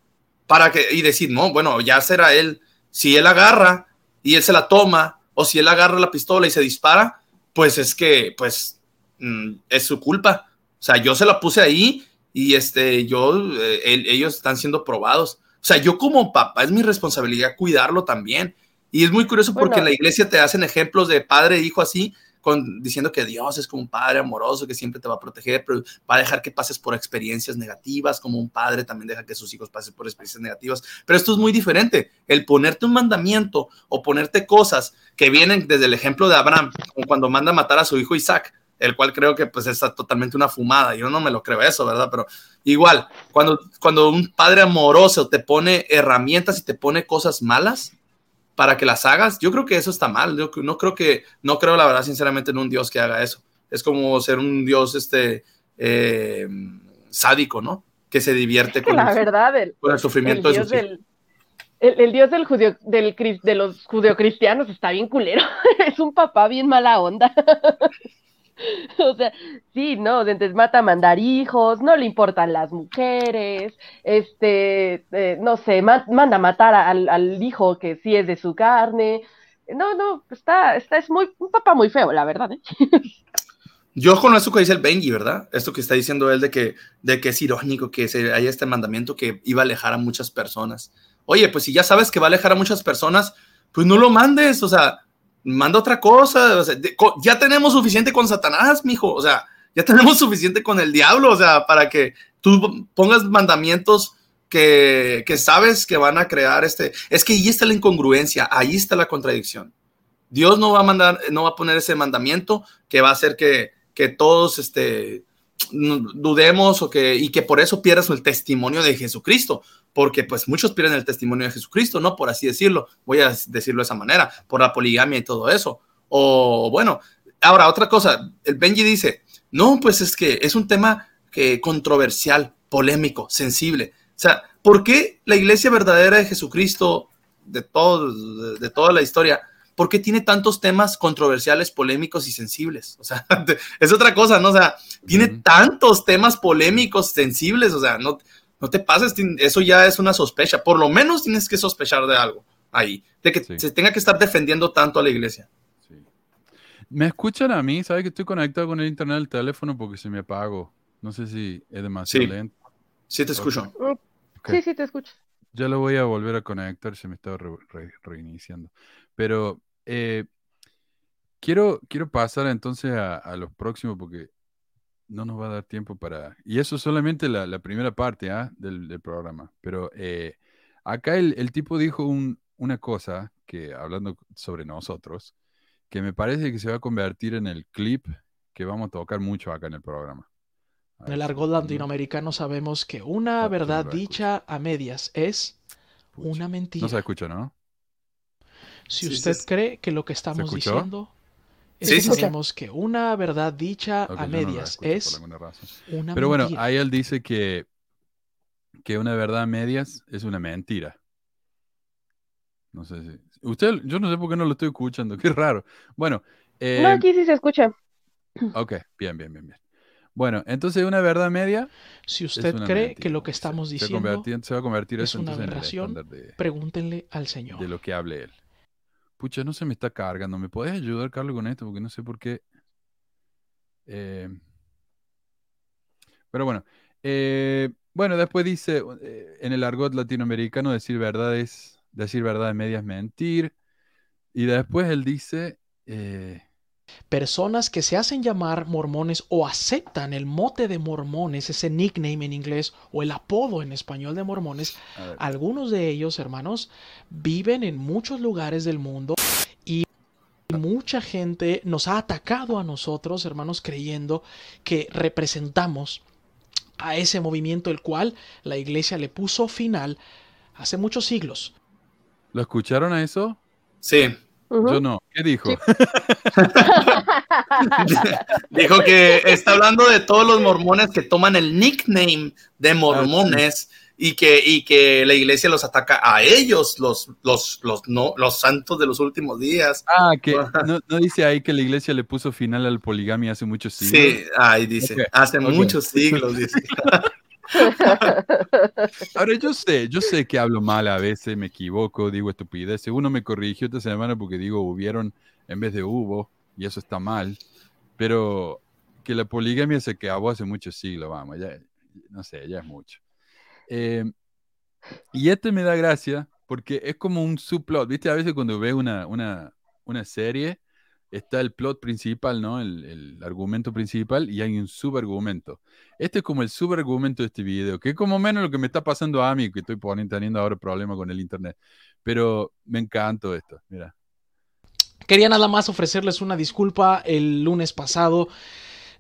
para que, y decir, no, bueno, ya será él. Si él agarra y él se la toma, o si él agarra la pistola y se dispara, pues es que, pues, mm, es su culpa. O sea, yo se la puse ahí y este, yo, eh, ellos están siendo probados. O sea, yo como papá es mi responsabilidad cuidarlo también. Y es muy curioso porque en la iglesia te hacen ejemplos de padre e hijo así, con, diciendo que Dios es como un padre amoroso que siempre te va a proteger, pero va a dejar que pases por experiencias negativas, como un padre también deja que sus hijos pasen por experiencias negativas. Pero esto es muy diferente. El ponerte un mandamiento o ponerte cosas que vienen desde el ejemplo de Abraham, como cuando manda a matar a su hijo Isaac, el cual creo que pues está totalmente una fumada. Yo no me lo creo eso, ¿verdad? Pero igual, cuando, cuando un padre amoroso te pone herramientas y te pone cosas malas, para que las hagas, yo creo que eso está mal. Yo no creo que, no creo la verdad, sinceramente, en un Dios que haga eso. Es como ser un Dios este, eh, sádico, ¿no? Que se divierte [laughs] con, la el, verdad, el, con el sufrimiento el Dios del, el, Dios del judío, del, de los judeocristianos está bien culero. [laughs] es un papá bien mala onda. [laughs] [laughs] o sea, sí, ¿no? Entonces mata a mandar hijos, no le importan las mujeres, este, eh, no sé, manda a matar al, hijo que sí es de su carne. No, no, está, está, es muy, un papá muy feo, la verdad, ¿eh? [laughs] Yo con eso que dice el Benji, ¿verdad? Esto que está diciendo él de que, de que es irónico que se haya este mandamiento que iba a alejar a muchas personas. Oye, pues si ya sabes que va a alejar a muchas personas, pues no lo mandes, o sea, manda otra cosa. ya tenemos suficiente con Satanás, mijo. O sea, ya tenemos [laughs] suficiente con el diablo. O sea, para que tú pongas mandamientos que, que, sabes que van a crear este. Es que ahí está la incongruencia, ahí está la contradicción. Dios no va a mandar, no va a poner ese mandamiento que va a hacer que, que todos este, dudemos o que, y que por eso pierdas el testimonio de Jesucristo porque pues muchos pierden el testimonio de Jesucristo, ¿no? Por así decirlo, voy a decirlo de esa manera, por la poligamia y todo eso. O bueno, ahora otra cosa, el Benji dice, no, pues es que es un tema que controversial, polémico, sensible. O sea, ¿por qué la iglesia verdadera de Jesucristo, de, todo, de, toda la historia, ¿por qué tiene tantos temas controversiales, polémicos y sensibles? O sea, [laughs] es otra cosa, ¿no? O sea, tiene tantos temas polémicos, sensibles, o sea, no, no te pases, eso ya es una sospecha. Por lo menos tienes que sospechar de algo ahí, de que se tenga que estar defendiendo tanto a la iglesia. Me escuchan a mí, ¿sabes que estoy conectado con el internet del teléfono porque se me apagó? No sé si es demasiado lento. Sí, te escucho. Sí, sí, te escucho. Ya lo voy a volver a conectar, se me estaba reiniciando. Pero eh, quiero, quiero pasar entonces a, a los próximos porque no nos va a dar tiempo para... Y eso es solamente la, primera parte ¿ah? del, programa. Pero eh, acá el, tipo dijo una cosa, que hablando sobre nosotros, que me parece que se va a convertir en el clip que vamos a tocar mucho acá en el programa. En el argot latinoamericano sabemos que una verdad dicha a medias es una mentira. No se escucha, ¿no? Si usted cree que lo que estamos diciendo Sí, sabemos que una verdad dicha a medias es una Pero bueno, ahí él dice que, que una verdad a medias es una mentira. No sé si... Usted, yo no sé por qué no lo estoy escuchando, [laughs] qué raro. Bueno. Eh, no, aquí sí se escucha. Ok, bien, bien, bien, bien. Bueno, entonces una verdad media. Si usted cree que lo que estamos diciendo se, va a convertir es una aberración, pregúntenle al Señor. De lo que hable él. Pucha, no se me está cargando. ¿Me puedes ayudar, Carlos, con esto? Porque no sé por qué. Eh, pero bueno. Eh, bueno, después dice, eh, en el argot latinoamericano, decir verdad es, decir verdad en medias mentir. Y después él dice, Personas que se hacen llamar mormones o aceptan el mote de mormones, ese nickname en inglés o el apodo en español de mormones, algunos de ellos, hermanos, viven en muchos lugares del mundo y mucha gente nos ha atacado a nosotros, hermanos, creyendo que representamos a ese movimiento el cual la iglesia le puso final hace muchos siglos. ¿Lo escucharon a eso? Sí. Yo no. ¿Qué dijo? [laughs] dijo que está hablando de todos los mormones que toman el nickname de ah, mormones y, que, y que la iglesia los ataca a ellos, los, los, los, no, los santos de los últimos días. Ah, que [laughs] no, dice ahí que la iglesia le puso final al poligamia hace muchos siglos. Sí, ahí dice, hace muchos siglos, dice. [laughs] [laughs] Ahora yo sé, yo sé que hablo mal a veces, me equivoco, digo estupidez. Uno me corrigió esta semana porque digo hubieron en vez de hubo, y eso está mal. Pero que la poligamia se acabó hace muchos siglos, vamos, ya, no sé, ya es mucho. Eh, y este me da gracia porque es como un subplot, ¿viste? A veces cuando ves una, una, una serie, está el plot principal, ¿no? El, argumento principal y hay un subargumento. Este es como el subargumento de este video, que es como menos lo que me está pasando a mí, que estoy poniendo, teniendo ahora problemas con el internet. Pero me encanta esto, mira. Quería nada más ofrecerles una disculpa el lunes pasado.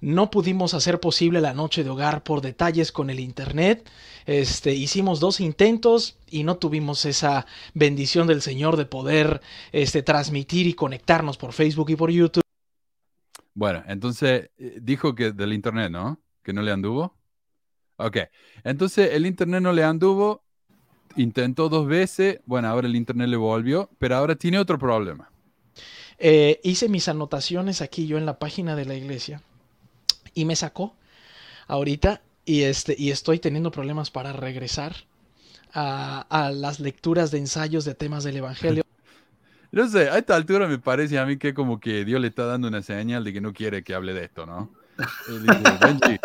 No pudimos hacer posible la noche de hogar por detalles con el internet. Este, hicimos dos intentos y no tuvimos esa bendición del Señor de poder este, transmitir y conectarnos por Facebook y por YouTube. Bueno, entonces eh, dijo que del internet, ¿no? Que no le anduvo. Ok, entonces el internet no le anduvo, intentó dos veces, bueno, ahora el internet le volvió, pero ahora tiene otro problema. Eh, hice mis anotaciones aquí yo en la página de la iglesia y me sacó ahorita y, este, y estoy teniendo problemas para regresar a, a las lecturas de ensayos de temas del Evangelio. [laughs] No sé, a esta altura me parece a mí que como que Dios le está dando una señal de que no quiere que hable de esto, ¿no? Dice, [laughs] Benji,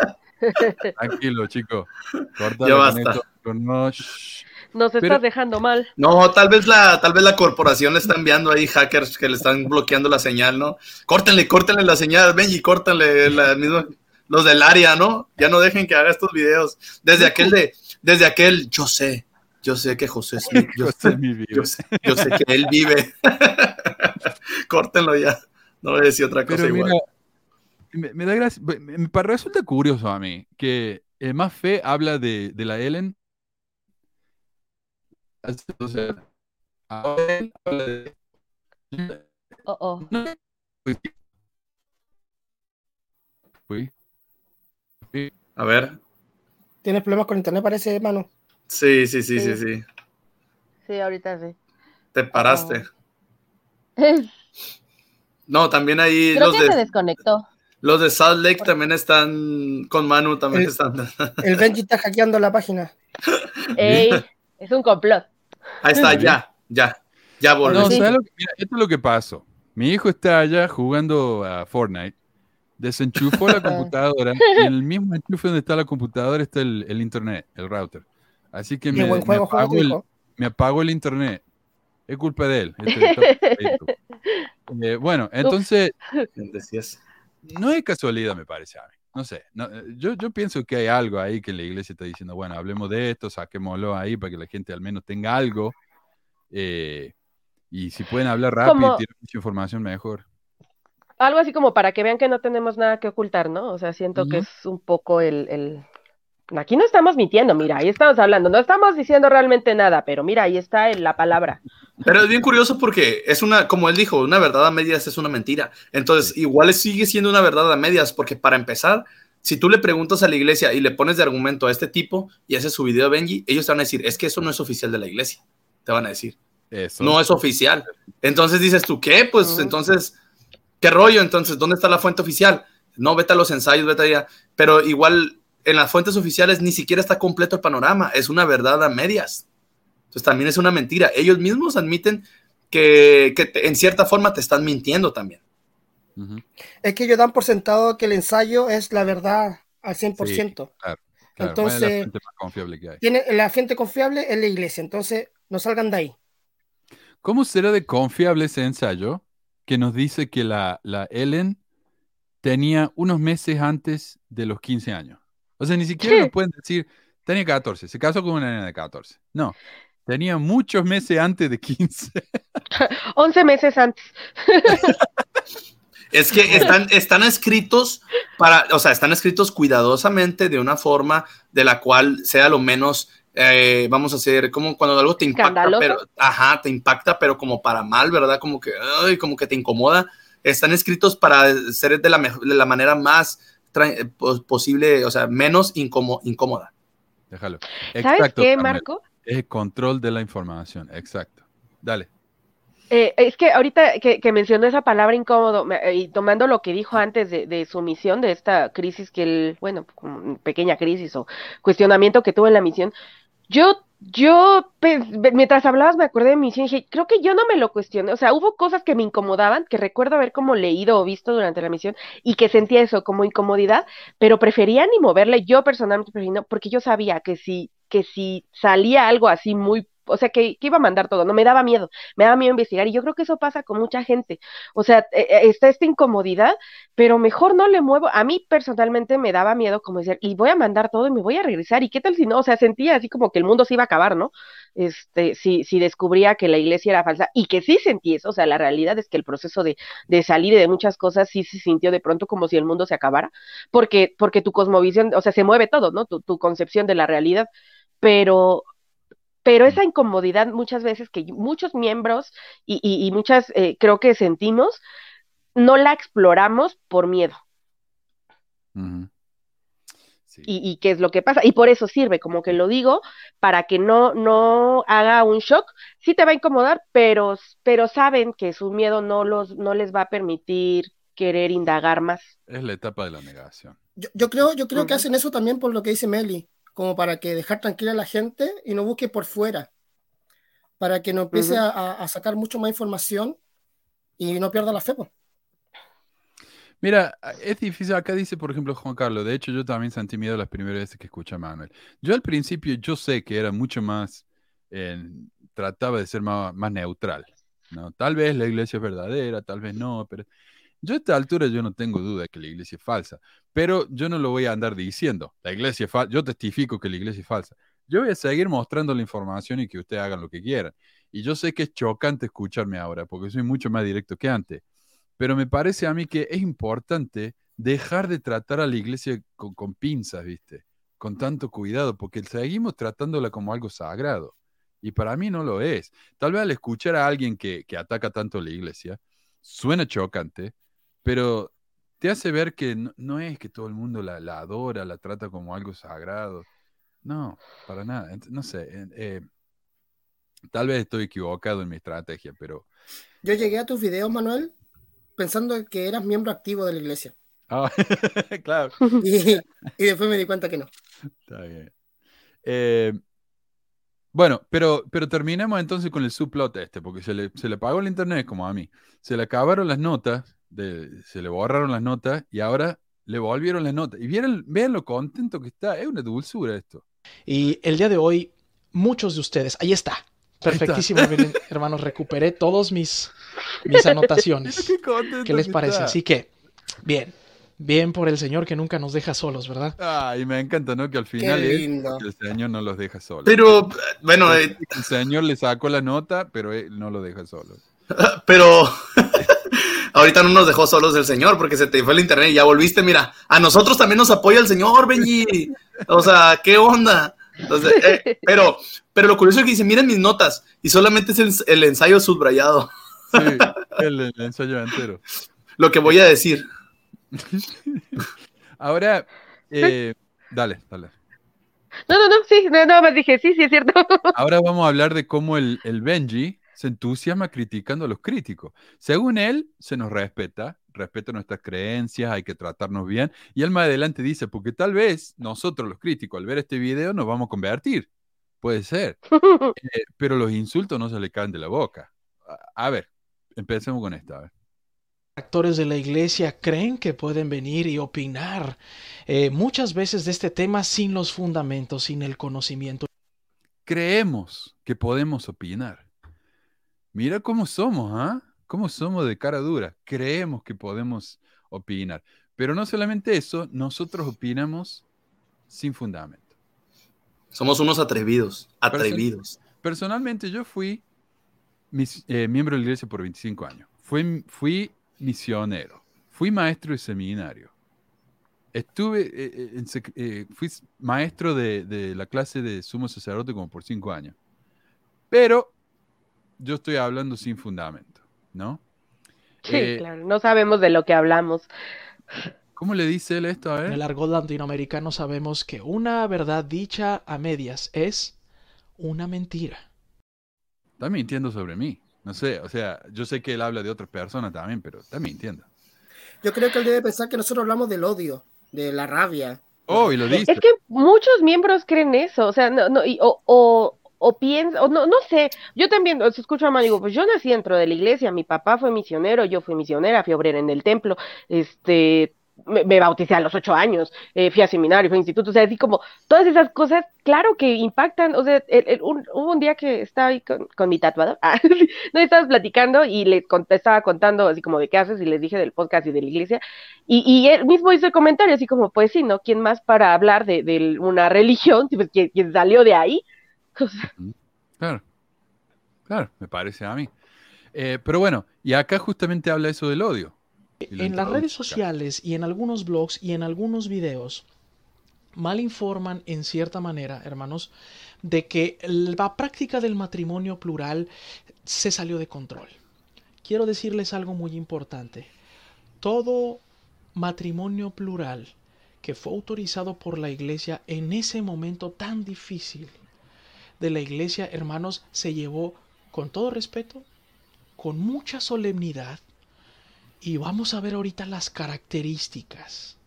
tranquilo, chico. Ya basta. Con no. Nos estás Pero- dejando mal. No, tal vez la, tal vez la corporación le está enviando ahí hackers que le están bloqueando la señal, ¿no? Córtenle, córtenle la señal, Benji, córtenle la misma, los del área, ¿no? Ya no dejen que haga estos videos. Desde aquel de, desde aquel, yo sé, yo sé que José Smith, [laughs] yo, José mi vida. yo sé, yo sé que él vive. [laughs] Córtenlo ya. No voy a decir otra cosa Pero igual. mira, me, me da gracia, me, me resulta curioso a mí que eh, Más Fe habla de, de la Ellen. O sea, ahora él habla de- Oh, oh. Uy. A ver. ¿Tienes problemas con internet, parece, Manu? Sí, sí, sí, sí, Sí. sí. Sí, ahorita sí. Te paraste. Creo [laughs] No, también ahí los que se de, desconectó. los de Salt Lake también están con Manu, también El- están. [laughs] El Benji está hackeando la página. [laughs] Ey, es un complot. Ahí está, ya, ya, ya volvió. No, Sí. ¿sabes lo que- mira, esto es lo que pasó. Mi hijo está allá jugando a Fortnite, desenchufó la computadora y [laughs] en el mismo enchufe donde está la computadora está el, el internet, el router. Así que me, me juego tu el, me apagó el internet. Es culpa de él. Este. [laughs] Eh, bueno, entonces no es casualidad, me parece a mí. No sé. no, eh, yo, yo pienso que hay algo ahí que la iglesia está diciendo, bueno, hablemos de esto, saquémoslo ahí para que la gente al menos tenga algo. eh, y si pueden hablar rápido Como- y tienen mucha información, mejor. Algo así como para que vean que no tenemos nada que ocultar, ¿no? O sea, siento que es un poco el, el... Aquí no estamos mintiendo, mira, ahí estamos hablando, no estamos diciendo realmente nada, pero mira, ahí está la palabra. Pero es bien curioso porque es una, como él dijo, una verdad a medias es una mentira. Entonces, igual sigue siendo una verdad a medias, porque para empezar, si tú le preguntas a la iglesia y le pones de argumento a este tipo y haces su video de Benji, ellos te van a decir, es que eso no es oficial de la iglesia. Te van a decir, Eso. no es oficial. Entonces dices tú, ¿qué? Pues entonces, ¿qué rollo? Entonces, ¿dónde está la fuente oficial? No, vete a los ensayos, vete allá. Pero igual en las fuentes oficiales ni siquiera está completo el panorama, es una verdad a medias. Entonces también es una mentira. Ellos mismos admiten que, que te- en cierta forma te están mintiendo también. Es que ellos dan por sentado que el ensayo es la verdad al 100%. Sí, claro, claro. Entonces- Bueno, la fuente más confiable que hay. Tiene, la fuente confiable es la iglesia, entonces no salgan de ahí. ¿Cómo será de confiable ese ensayo que nos dice que la, la Ellen tenía unos meses antes de los 15 años? O sea, ni siquiera nos pueden decir, tenía 14, se casó con una nena de 14. No, tenía muchos meses antes de 15. 11 [laughs] meses antes. Es que están, están escritos para, o sea, están escritos cuidadosamente de una forma de la cual sea lo menos, eh, vamos a hacer, como cuando algo te impacta, pero, ajá, te impacta, pero como para mal, ¿verdad? Como que, ay, como que te incomoda. Están escritos para ser de la, mejor- de la manera más eh, pos- posible, o sea, menos incómo- incómoda. Déjalo. ¿Sabes qué. Marco? Es el control de la información, exacto. Dale. Eh, es que ahorita que, que, mencionó esa palabra incómodo y tomando lo que dijo antes de, de, su misión, de esta crisis que él, bueno, pequeña crisis o cuestionamiento que tuvo en la misión, yo yo, mientras hablabas me acordé de mi misión y creo que yo no me lo cuestioné, o sea, hubo cosas que me incomodaban, que recuerdo haber como leído o visto durante la misión y que sentía eso como incomodidad, pero prefería ni moverle, yo personalmente prefería, porque yo sabía que si, que si salía algo así muy o sea, que, iba a mandar todo, no me daba miedo, me daba miedo investigar y yo creo que eso pasa con mucha gente, o sea, eh, está esta incomodidad, pero mejor no le muevo, a mí personalmente me daba miedo como decir, y voy a mandar todo y me voy a regresar, y qué tal si no, o sea, sentía así como que el mundo se iba a acabar, ¿no? Este, si, si descubría que la iglesia era falsa, y que sí sentí eso, o sea, la realidad es que el proceso de, de salir de muchas cosas sí se sintió de pronto como si el mundo se acabara, porque, porque tu cosmovisión, o sea, se mueve todo, ¿no? Tu, tu concepción de la realidad, pero pero esa incomodidad muchas veces que muchos miembros y, muchas eh, creo que sentimos, no la exploramos por miedo. y, qué es lo que pasa. Y por eso sirve, como que lo digo, para que no, no haga un shock. Sí te va a incomodar, pero, pero saben que su miedo no, los, no les va a permitir querer indagar más. Es la etapa de la negación. Yo, creo, yo creo que hacen eso también por lo que dice Meli como para que dejar tranquila a la gente y no busque por fuera, para que no empiece a, sacar mucho más información y no pierda la fe. Mira, es difícil, acá dice, por ejemplo, Juan Carlos, de hecho yo también sentí miedo las primeras veces que escuché a Manuel. Yo al principio, yo sé que era mucho más, eh, trataba de ser más, más, neutral, ¿no? Tal vez la iglesia es verdadera, tal vez no, pero yo a esta altura yo no tengo duda de que la iglesia es falsa, pero yo no lo voy a andar diciendo. La iglesia es falsa, yo testifico que la iglesia es falsa. Yo voy a seguir mostrando la información y que ustedes hagan lo que quieran. Y yo sé que es chocante escucharme ahora, porque soy mucho más directo que antes, pero me parece a mí que es importante dejar de tratar a la iglesia con, pinzas, ¿viste? Con tanto cuidado, porque seguimos tratándola como algo sagrado. Y para mí no lo es. Tal vez al escuchar a alguien que, que ataca tanto la iglesia, suena chocante, pero te hace ver que no, es que todo el mundo la, adora, la trata como algo sagrado. No, para nada. No sé. Eh, tal vez estoy equivocado en mi estrategia, pero. Yo llegué a tus videos, Manuel, pensando que eras miembro activo de la iglesia. Ah, [laughs] claro. Y, después me di cuenta que no. Está bien. Eh, bueno, pero, pero terminemos entonces con el subplot este, porque se le, se le pagó el internet como a mí. Se le acabaron las notas se le borraron las notas y ahora le volvieron las notas. Y vieron, vean lo contento que está, es una dulzura esto. Y el día de hoy, muchos de ustedes, ahí está, [laughs] perfectísimo, hermanos, recuperé todos mis, mis anotaciones. [laughs] Qué, les parece? Así que, bien, bien por el Señor que nunca nos deja solos, ¿verdad? Ah, y me encanta, ¿no? Que al final el Señor no los deja solos. Pero, bueno, el eh, Señor le sacó la nota, pero él no lo deja solo. [laughs] Pero ahorita no nos dejó solos el Señor porque se te fue el internet y ya volviste. Mira, a nosotros también nos apoya el Señor, Benji. O sea, ¿qué onda? Entonces, eh, pero, pero lo curioso es que dice, miren mis notas y solamente es el, ensayo subrayado. Sí, el, ensayo entero. Lo que voy a decir. [laughs] Ahora, eh, dale, dale. No, no, no, sí, no, no, me dije, sí, sí, es cierto. Ahora vamos a hablar de cómo el, el Benji se entusiasma criticando a los críticos. Según él, se nos respeta, respeta nuestras creencias, hay que tratarnos bien. Y él más adelante dice, porque tal vez nosotros los críticos al ver este video nos vamos a convertir. Puede ser. [laughs] Eh, pero los insultos no se le caen de la boca. A, ver, empecemos con esta. Actores de la iglesia creen que pueden venir y opinar eh, muchas veces de este tema sin los fundamentos, sin el conocimiento. Creemos que podemos opinar Mira cómo somos, ¿ah? ¿Cómo somos de cara dura? Creemos que podemos opinar. Pero no solamente eso, nosotros opinamos sin fundamento. Somos unos atrevidos, atrevidos. personalmente yo fui eh, miembro de la iglesia por 25 años. Fui, fui misionero. Fui maestro de seminario. Estuve, eh, eh, fui maestro de, de, la clase de sumo sacerdote como por 5 años. Pero yo estoy hablando sin fundamento, ¿no? Sí, eh, claro, no sabemos de lo que hablamos. ¿Cómo le dice él esto? A ver. En el argot latinoamericano sabemos que una verdad dicha a medias es una mentira. Está mintiendo sobre mí. No sé, o sea, yo sé que él habla de otras personas también, pero está mintiendo. Yo creo que él debe pensar que nosotros hablamos del odio, de la rabia. Oh, y lo dice. Es que muchos miembros creen eso, o sea, no, no, y, o, o, o piensa, o no, no sé, yo también, o sea, escucho a mamá, digo, pues yo nací dentro de la iglesia, mi papá fue misionero, yo fui misionera, fui obrera en el templo, este, me, bauticé a los ocho años, eh, fui a seminario, fui a instituto, o sea, así como todas esas cosas, claro que impactan, o sea, el- el- un- hubo un día que estaba ahí con, con mi tatuador, [laughs] ah, no estabas platicando y le estaba contando así como de qué haces y les dije del podcast y de la iglesia, y, y él mismo hizo el comentario así como, pues sí, ¿no? ¿Quién más para hablar de, una [laughs] religión? Pues, ¿quién, quién salió de ahí? Claro, claro, me parece a mí. Eh, pero bueno, y acá justamente habla eso del odio. En las redes sociales y en algunos blogs y en algunos videos mal informan en cierta manera, hermanos, de que la práctica del matrimonio plural se salió de control. Quiero decirles algo muy importante. Todo matrimonio plural que fue autorizado por la iglesia en ese momento tan difícil de la iglesia, hermanos, se llevó con todo respeto, con mucha solemnidad, y vamos a ver ahorita las características.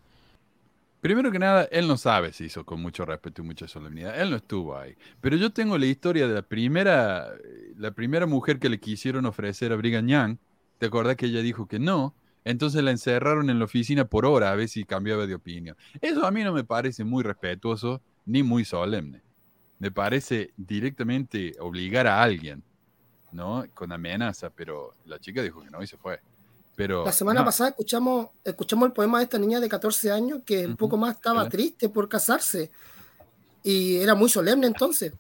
Primero que nada, él no sabe si hizo con mucho respeto y mucha solemnidad. Él no estuvo ahí. Pero yo tengo la historia de la primera, la primera mujer que le quisieron ofrecer a Brigham Young. ¿Te acordás que ella dijo que no? Entonces la encerraron en la oficina por hora a ver si cambiaba de opinión. Eso a mí no me parece muy respetuoso ni muy solemne. Me parece directamente obligar a alguien, ¿no? Con amenaza, pero la chica dijo que no y se fue. Pero La semana no, pasada escuchamos, escuchamos el poema de esta niña de 14 años que un poco más estaba triste por casarse. Y era muy solemne entonces.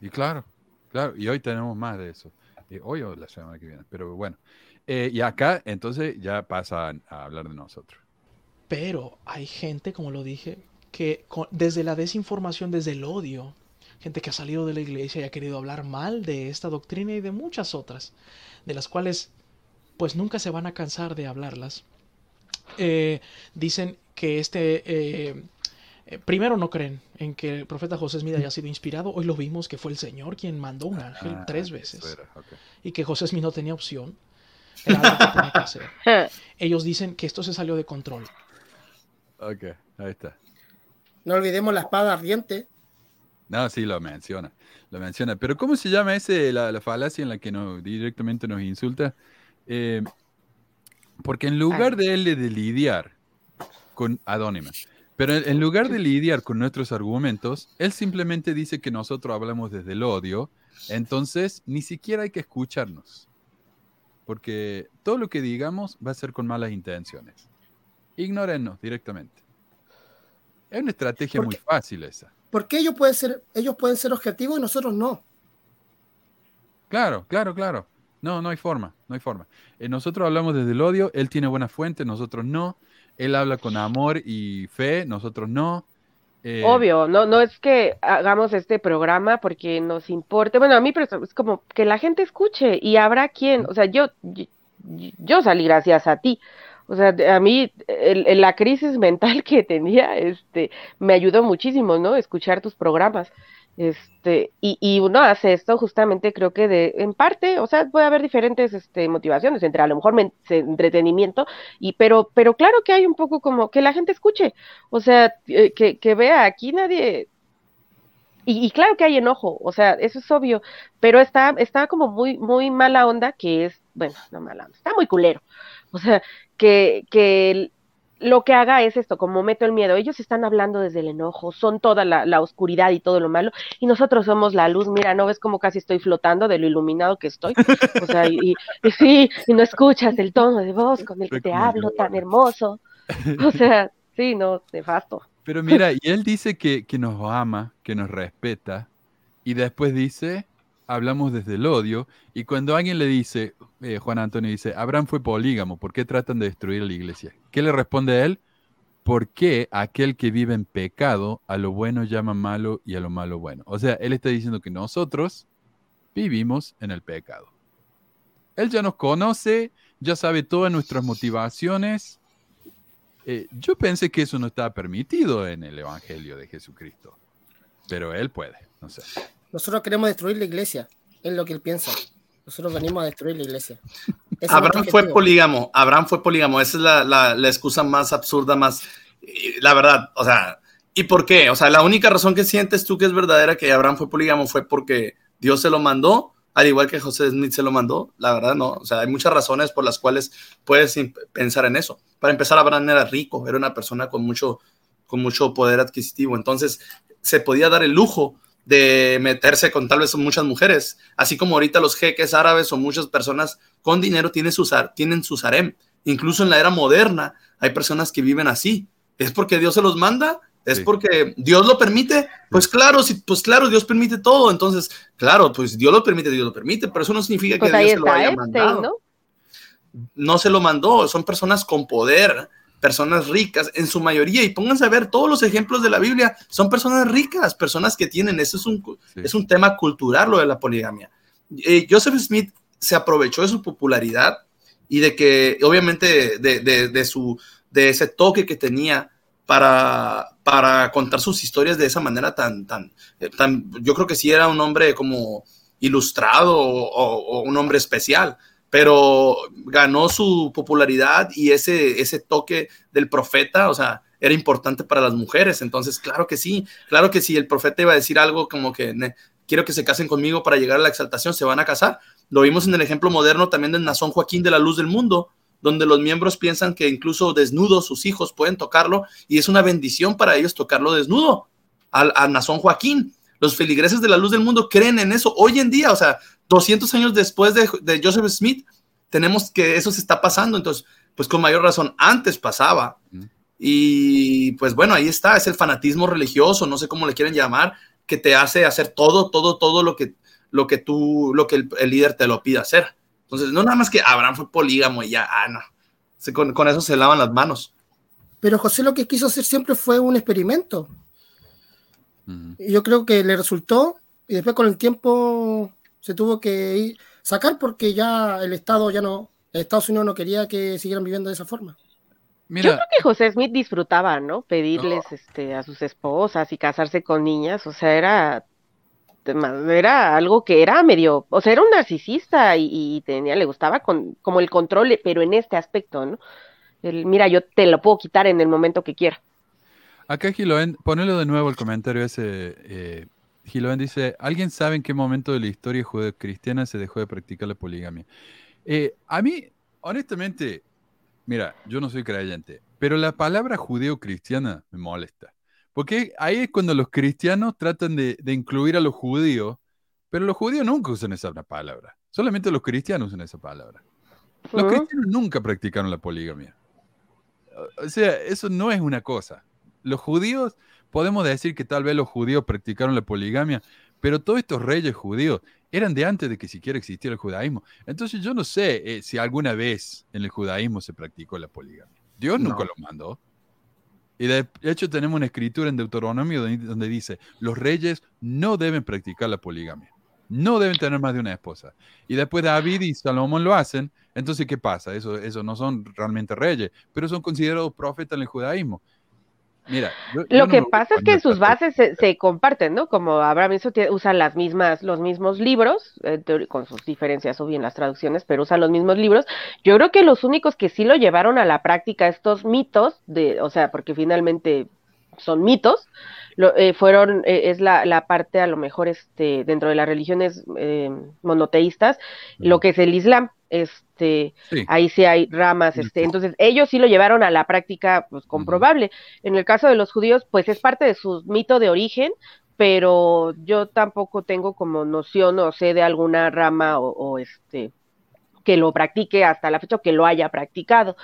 Y claro, claro, y hoy tenemos más de eso. Eh, hoy o la semana que viene, pero bueno. Eh, y acá entonces ya pasan a hablar de nosotros. Pero hay gente, como lo dije, que con- desde la desinformación, desde el odio, gente que ha salido de la iglesia y ha querido hablar mal de esta doctrina y de muchas otras, de las cuales pues nunca se van a cansar de hablarlas. Eh, dicen que este... eh, eh, primero no creen en que el profeta José Smith haya sido inspirado. Hoy lo vimos que fue el Señor quien mandó un ángel Ah, tres veces. Y que José Smith no tenía opción. Era algo que tenía que hacer. [laughs] Ellos dicen que esto se salió de control. Ok, ahí está. No olvidemos la espada ardiente. No, sí, lo menciona. Lo menciona. Pero ¿cómo se llama ese, la, la falacia en la que nos, directamente nos insulta? Eh, porque en lugar de él de lidiar con Adónima, pero en, en lugar de lidiar con nuestros argumentos, él simplemente dice que nosotros hablamos desde el odio, entonces ni siquiera hay que escucharnos. Porque todo lo que digamos va a ser con malas intenciones. Ignórennos directamente. Es una estrategia muy fácil esa. Porque ellos pueden ser, ellos pueden ser objetivos y nosotros no. Claro, claro, claro. No, no hay forma, no hay forma. Eh, nosotros hablamos desde el odio, él tiene buena fuente, nosotros no. Él habla con amor y fe, nosotros no. Eh, Obvio, no, no es que hagamos este programa porque nos importe. Bueno, a mí pero es como que la gente escuche y habrá quien, o sea, yo, yo, yo salí gracias a ti. O sea, a mí el- la crisis [laughs] mental que tenía, este, me ayudó muchísimo, ¿no? Escuchar tus programas. Este, y, y uno hace esto justamente creo que de, en parte, o sea, puede haber diferentes este, motivaciones, entre a lo mejor entretenimiento, y pero, pero claro que hay un poco como que la gente escuche, o sea, eh, que, que vea, aquí nadie, y, y claro que hay enojo, o sea, eso es obvio, pero está, está como muy, muy mala onda, que es, bueno, no mala onda, está muy culero, o sea, que, lo que haga es esto, como meto el miedo, ellos están hablando desde el enojo, son toda la, la oscuridad y todo lo malo, y nosotros somos la luz, mira, ¿no ves cómo casi estoy flotando de lo iluminado que estoy? O sea, y, y sí, y no escuchas el tono de voz con el que te hablo tan hermoso, o sea, sí, no, nefasto. Pero mira, y él dice que, que nos ama, que nos respeta, y después dice, hablamos desde el odio, y cuando alguien le dice, eh, Juan Antonio dice, Abraham fue polígamo, ¿por qué tratan de destruir la iglesia? ¿Qué le responde a él? ¿Por qué aquel que vive en pecado a lo bueno llama malo y a lo malo bueno? O sea, él está diciendo que nosotros vivimos en el pecado. Él ya nos conoce, ya sabe todas nuestras motivaciones. Eh, yo pensé que eso no estaba permitido en el Evangelio de Jesucristo, pero él puede, no sé. Nosotros queremos destruir la iglesia, es lo que él piensa. Nosotros venimos a destruir la iglesia. [laughs] Ese Abraham fue polígamo, Abraham fue polígamo, esa es la, la- la excusa más absurda, más, la verdad, o sea, ¿y por qué? O sea, la única razón que sientes tú que es verdadera que Abraham fue polígamo fue porque Dios se lo mandó, al igual que José Smith se lo mandó, la verdad no, o sea, hay muchas razones por las cuales puedes pensar en eso. Para empezar, Abraham era rico, era una persona con mucho, con mucho poder adquisitivo, entonces se podía dar el lujo de meterse con tal vez muchas mujeres, así como ahorita los jeques árabes o muchas personas con dinero tienen sus, har- tienen sus harem. Incluso en la era moderna hay personas que viven así. ¿Es porque Dios se los manda? ¿Es Sí. porque Dios lo permite? Pues claro, sí, pues claro, Dios permite todo. Entonces, claro, pues Dios lo permite, Dios lo permite, pero eso no significa Pues que ahí Dios se lo haya mandado ¿no? no se lo mandó, son personas con poder, personas ricas en su mayoría, y pónganse a ver todos los ejemplos de la Biblia, son personas ricas, personas que tienen, eso es un, Sí. es un tema cultural lo de la poligamia. Eh, Joseph Smith se aprovechó de su popularidad y de que, obviamente, de, de- de su, de ese toque que tenía para, para contar sus historias de esa manera tan, tan, eh, tan, yo creo que sí era un hombre como ilustrado o, o- o un hombre especial, pero ganó su popularidad y ese, ese toque del profeta, o sea, era importante para las mujeres. Entonces, claro que sí, claro que si el profeta iba a decir algo como que "Ne- quiero que se casen conmigo para llegar a la exaltación, se van a casar. Lo vimos en el ejemplo moderno también del Nazón Joaquín de la Luz del Mundo, donde los miembros piensan que incluso desnudos sus hijos pueden tocarlo y es una bendición para ellos tocarlo desnudo al, a Nazón Joaquín. Los feligreses de la luz del mundo creen en eso hoy en día, o sea, 200 años después de, de Joseph Smith, tenemos que eso se está pasando, entonces, pues con mayor razón, antes pasaba. Y pues bueno, ahí está, es el fanatismo religioso, no sé cómo le quieren llamar, que te hace hacer todo, todo, todo lo que, lo que tú, lo que el, el líder te lo pide hacer. Entonces, no nada más que Abraham fue polígamo y ya, ah, no. Se- con, con eso se lavan las manos. Pero José lo que quiso hacer siempre fue un experimento. Y yo creo que le resultó y después con el tiempo se tuvo que ir- sacar porque ya el Estado ya no, Estados Unidos no quería que siguieran viviendo de esa forma. Yo creo que José Smith disfrutaba, ¿no? Pedirles este, a sus esposas y casarse con niñas, o sea, era, era algo que era medio, o sea, era un narcisista y, y tenía, le gustaba con, como el control, pero en este aspecto, ¿no? El, mira, yo te lo puedo quitar en el momento que quiera. Acá Giloen, ponelo de nuevo el comentario ese. Eh, Giloen dice, ¿alguien sabe en qué momento de la historia judeo-cristiana se dejó de practicar la poligamia? Eh, a mí, honestamente, mira, yo no soy creyente, pero la palabra judeo-cristiana me molesta. Porque ahí es cuando los cristianos tratan de, de incluir a los judíos, pero los judíos nunca usan esa palabra. Solamente los cristianos usan esa palabra. Los cristianos nunca practicaron la poligamia. O sea, eso no es una cosa. Los judíos, podemos decir que tal vez los judíos practicaron la poligamia, pero todos estos reyes judíos eran de antes de que siquiera existiera el judaísmo. Entonces yo no sé eh, si alguna vez en el judaísmo se practicó la poligamia. Dios nunca No. lo mandó. Y de hecho tenemos una escritura en Deuteronomio donde, donde dice, los reyes no deben practicar la poligamia. No deben tener más de una esposa. Y después David y Salomón lo hacen. Entonces, ¿qué pasa? Eso, eso no son realmente reyes, pero son considerados profetas en el judaísmo. Mira, yo- yo Lo no que pasa es que sus bases se, se comparten, ¿no? Como Abraham hizo, usa las mismas, los mismos libros, eh, con sus diferencias o bien las traducciones, pero usa los mismos libros. Yo creo que los únicos que sí lo llevaron a la práctica estos mitos, de, o sea, porque finalmente son mitos, lo, eh, fueron, eh, es la, la parte a lo mejor este, dentro de las religiones eh, monoteístas, lo que es el Islam, este, Sí. ahí sí hay ramas, este, entonces ellos sí lo llevaron a la práctica, pues comprobable. En el caso de los judíos, pues es parte de su mito de origen, pero yo tampoco tengo como noción o sé de alguna rama o, o, este que lo practique hasta la fecha o que lo haya practicado.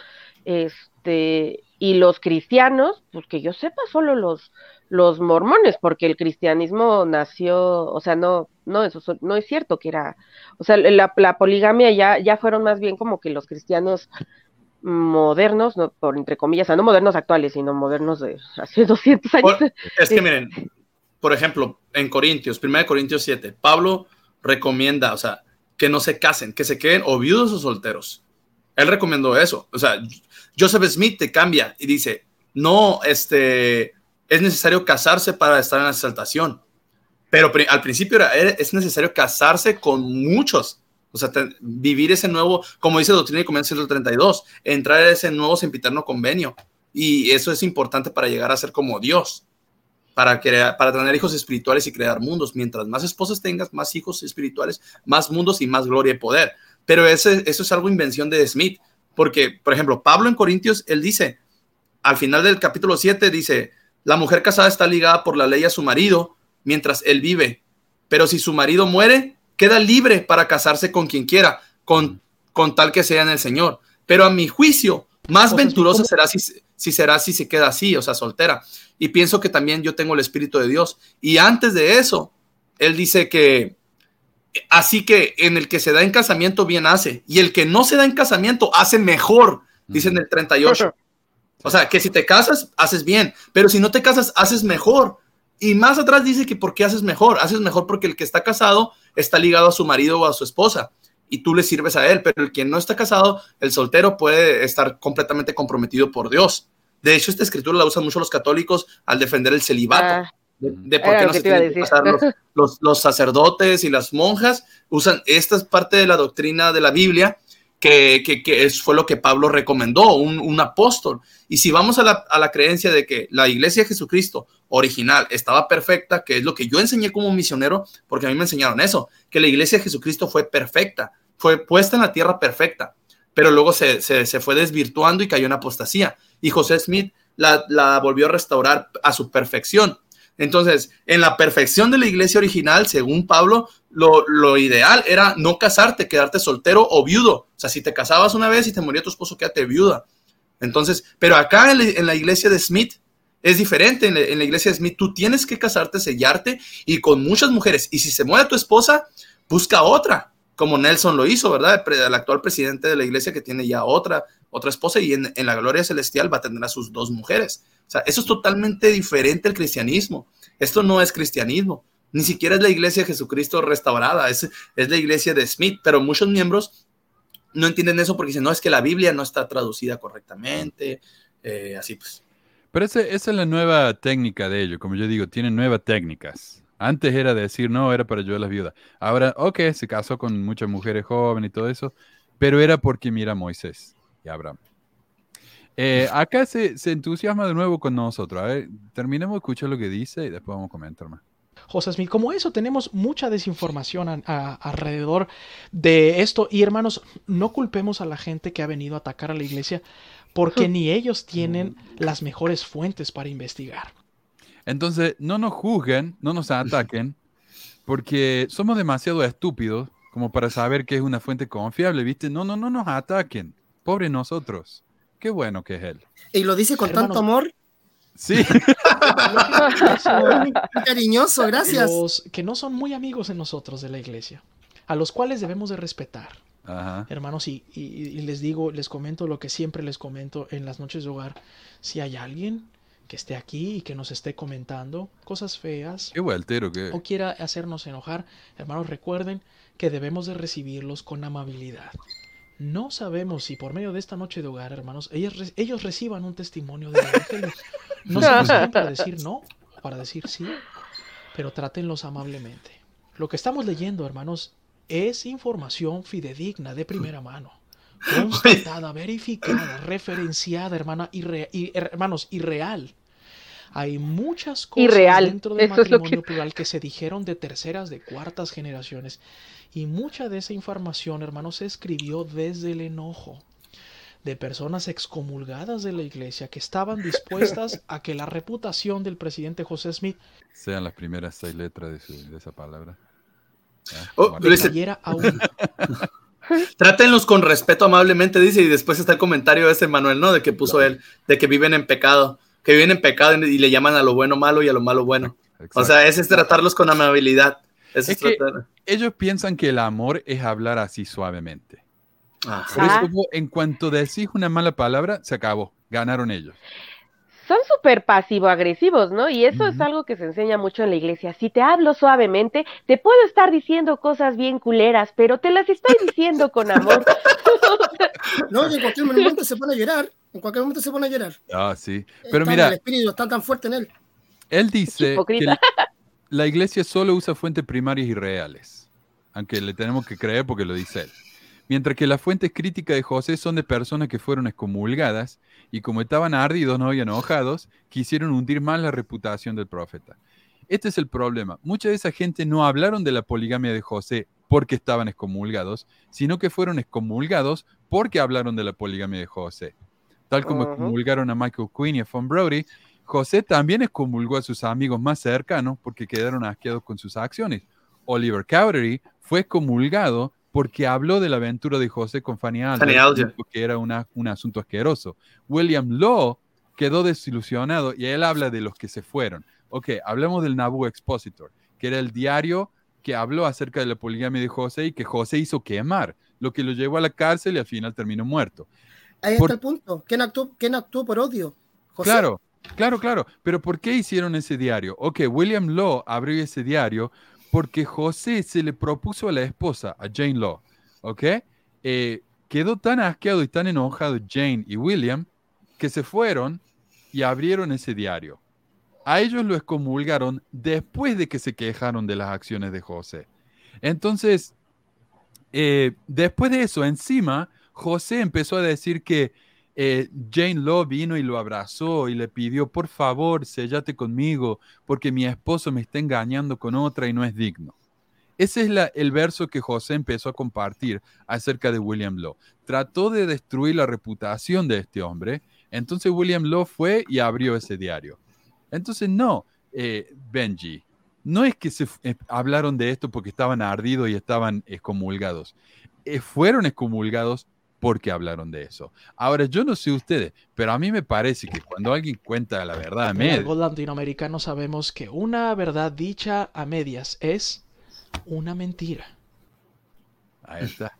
Este, y los cristianos, pues que yo sepa, solo los, los mormones, porque el cristianismo nació, o sea, no, no, eso so- no es cierto que era, o sea, la, la poligamia ya, ya fueron más bien como que los cristianos modernos, no, por entre comillas, o sea, no modernos actuales, sino modernos de hace [laughs] 200 años. Por- es que miren, por ejemplo, en Corintios, 1 Corintios 7, Pablo recomienda, o sea, que no se casen, que se queden o viudos o solteros. Él recomendó eso. O sea, Joseph Smith te cambia y dice, no, este, es necesario casarse para estar en la exaltación. Pero al principio es necesario casarse con muchos O sea, vivir ese nuevo, como dice Doctrina y Comercio 132, entrar a ese nuevo sempiterno convenio. Y eso es importante para llegar a ser como Dios, para, crear, para tener hijos espirituales y crear mundos. Mientras más esposas tengas, más hijos espirituales, más mundos y más gloria y poder. Pero ese, eso es algo invención de Smith, porque, por ejemplo, Pablo en Corintios, él dice, al final del capítulo 7, dice, la mujer casada está ligada por la ley a su marido mientras él vive, pero si su marido muere, queda libre para casarse con quien quiera, con, con tal que sea en el Señor. Pero a mi juicio, más O sea, venturosa será si, si será si se queda así, o sea, soltera. Y pienso que también yo tengo el Espíritu de Dios. Y antes de eso, él dice que así que en el que se da en casamiento bien hace, y el que no se da en casamiento hace mejor, dice en el 38. O sea, que si te casas, haces bien, pero si no te casas, haces mejor. Y más atrás dice que ¿por qué haces mejor? Haces mejor porque el que está casado está ligado a su marido o a su esposa y tú le sirves a él, pero el que no está casado, el soltero puede estar completamente comprometido por Dios. De hecho, esta escritura la usan mucho los católicos al defender el celibato. Ah, de, de por qué no se tienen que casar los, [laughs] los- los sacerdotes y las monjas. Usan, esta es parte de la doctrina de la Biblia que, fue lo que Pablo recomendó, un, apóstol. Y si vamos a la, creencia de que la iglesia de Jesucristo original estaba perfecta, que es lo que yo enseñé como misionero, porque a mí me enseñaron eso, que la iglesia de Jesucristo fue perfecta, fue puesta en la tierra perfecta, pero luego se, fue desvirtuando y cayó en apostasía. Y José Smith la volvió a restaurar a su perfección. Entonces, en la perfección de la iglesia original, según Pablo, lo, lo ideal era no casarte, quedarte soltero o viudo. O sea, si te casabas una vez y te moría tu esposo, quédate viuda. Entonces, pero acá en la, en la iglesia de Smith es diferente. En la, iglesia de Smith tú tienes que casarte, sellarte y con muchas mujeres. Y si se muere tu esposa, busca otra, como Nelson lo hizo, ¿verdad? El actual presidente de la iglesia que tiene ya otra, otra esposa y en, en la gloria celestial va a tener a sus dos mujeres. O sea, eso es totalmente diferente al cristianismo. Esto no es cristianismo. Ni siquiera es la iglesia de Jesucristo restaurada, es, es la iglesia de Smith, pero muchos miembros no entienden eso porque dicen, no, es que la Biblia no está traducida correctamente, eh, así pues. Pero esa es la nueva técnica de ellos, como yo digo, tienen nuevas técnicas. Antes era decir, no, era para ayudar a las viudas. Ahora, ok, se casó con muchas mujeres jóvenes y todo eso, pero era porque mira a Moisés y Abraham. Eh, acá se, se entusiasma de nuevo con nosotros. A ver, terminemos de lo que dice y después vamos a comentar más. José Smith, como eso tenemos mucha desinformación a- a- alrededor de esto y hermanos, no culpemos a la gente que ha venido a atacar a la iglesia porque [laughs] ni ellos tienen las mejores fuentes para investigar. Entonces, no nos juzguen, no nos ataquen, [laughs] porque somos demasiado estúpidos como para saber que es una fuente confiable, ¿viste? No, no, no nos ataquen. Pobre nosotros. Qué bueno que es él. Y lo dice con Hermanos, tanto amor, Sí. [laughs] cariñoso, gracias. Los que no son muy amigos de nosotros de la iglesia, a los cuales debemos de respetar. Ajá. Hermanos, y, y- y les digo, les comento lo que siempre les comento en las noches de hogar. Si hay alguien que esté aquí y que nos esté comentando cosas feas Qué vueltero que o quiera hacernos enojar, hermanos, recuerden que debemos de recibirlos con amabilidad. No sabemos si por medio de esta noche de hogar, hermanos, ellos, ellos reciban un testimonio del Evangelio. No quien para decir no para decir sí, pero trátenlos amablemente. Lo que estamos leyendo, hermanos, es información fidedigna de primera mano. Constatada, verificada, referenciada, hermana, y hermanos, y real. Hay muchas cosas Irreal, dentro del eso es lo que- matrimonio plural que se dijeron de terceras, de cuartas generaciones. Y mucha de esa información, hermanos, se escribió desde el enojo de personas excomulgadas de la iglesia que estaban dispuestas a que la reputación del presidente José Smith sean las primeras seis letras de, su- de esa palabra. Ah, Oh, aún. [laughs] Trátenlos con respeto amablemente, dice, y después está el comentario ese Manuel, ¿no? De que puso él, de que viven en pecado, que viven en pecado y le llaman a lo bueno malo y a lo malo bueno. O sea, ese es tratarlos con amabilidad. Es es que- tratar- Ellos piensan que el amor es hablar así suavemente. Ajá. Por eso, como en cuanto decís una mala palabra, se acabó. Ganaron ellos. Son súper pasivo-agresivos, ¿no? Y eso es algo que se enseña mucho en la iglesia. Si te hablo suavemente, te puedo estar diciendo cosas bien culeras, pero te las estoy diciendo con amor. [laughs] No, en cualquier momento se pone a llorar. En cualquier momento se pone a llorar. Ah, sí. Pero Está- mira, El espíritu está tan fuerte en él. Él dice que Hipócrita. la iglesia solo usa fuentes primarias y reales. aunque le tenemos que creer porque lo dice él. Mientras que las fuentes críticas de José son de personas que fueron excomulgadas y como estaban ardidos, no habían enojados, quisieron hundir más la reputación del profeta. Este es el problema. Mucha de esa gente no hablaron de la poligamia de José porque estaban excomulgados, sino que fueron excomulgados porque hablaron de la poligamia de José. Tal como Ujú. excomulgaron a Michael Quinn y a Von Brody, José también excomulgó a sus amigos más cercanos porque quedaron asqueados con sus acciones. Oliver Cowdery fue excomulgado porque habló de la aventura de José con Fanny Alger, que era una- un asunto asqueroso. William Law quedó desilusionado y él habla de los que se fueron. Ok, hablemos del Nabu Expositor, que era el diario que habló acerca de la poligamia de José y que José hizo quemar, lo que lo llevó a la cárcel y al final terminó muerto. Ahí Por- está el punto. ¿Quién actuó, quién actuó por odio? José. Claro, claro, claro. Pero ¿por qué hicieron ese diario? Ok, William Law abrió ese diario porque José se le propuso a la esposa, a Jane Law, ¿ok? Eh, quedó tan asqueado y tan enojado Jane y William que se fueron y abrieron ese diario. A ellos lo excomulgaron después de que se quejaron de las acciones de José. Entonces, eh, después de eso, encima, José empezó a decir que eh, Jane Law vino y lo abrazó y le pidió, por favor, sellate conmigo, porque mi esposo me está engañando con otra y no es digno. Ese es el verso que José empezó a compartir acerca de William Law. Trató de destruir la reputación de este hombre, entonces William Law fue y abrió ese diario. Entonces, no, eh, Benji, no es que se eh, hablaron de esto porque estaban ardidos y estaban excomulgados. Eh, fueron excomulgados porque hablaron de eso. Ahora, yo no sé ustedes, pero a mí me parece que cuando alguien cuenta la verdad a medias, algo latinoamericano sabemos que una verdad dicha a medias es una mentira. ahí está.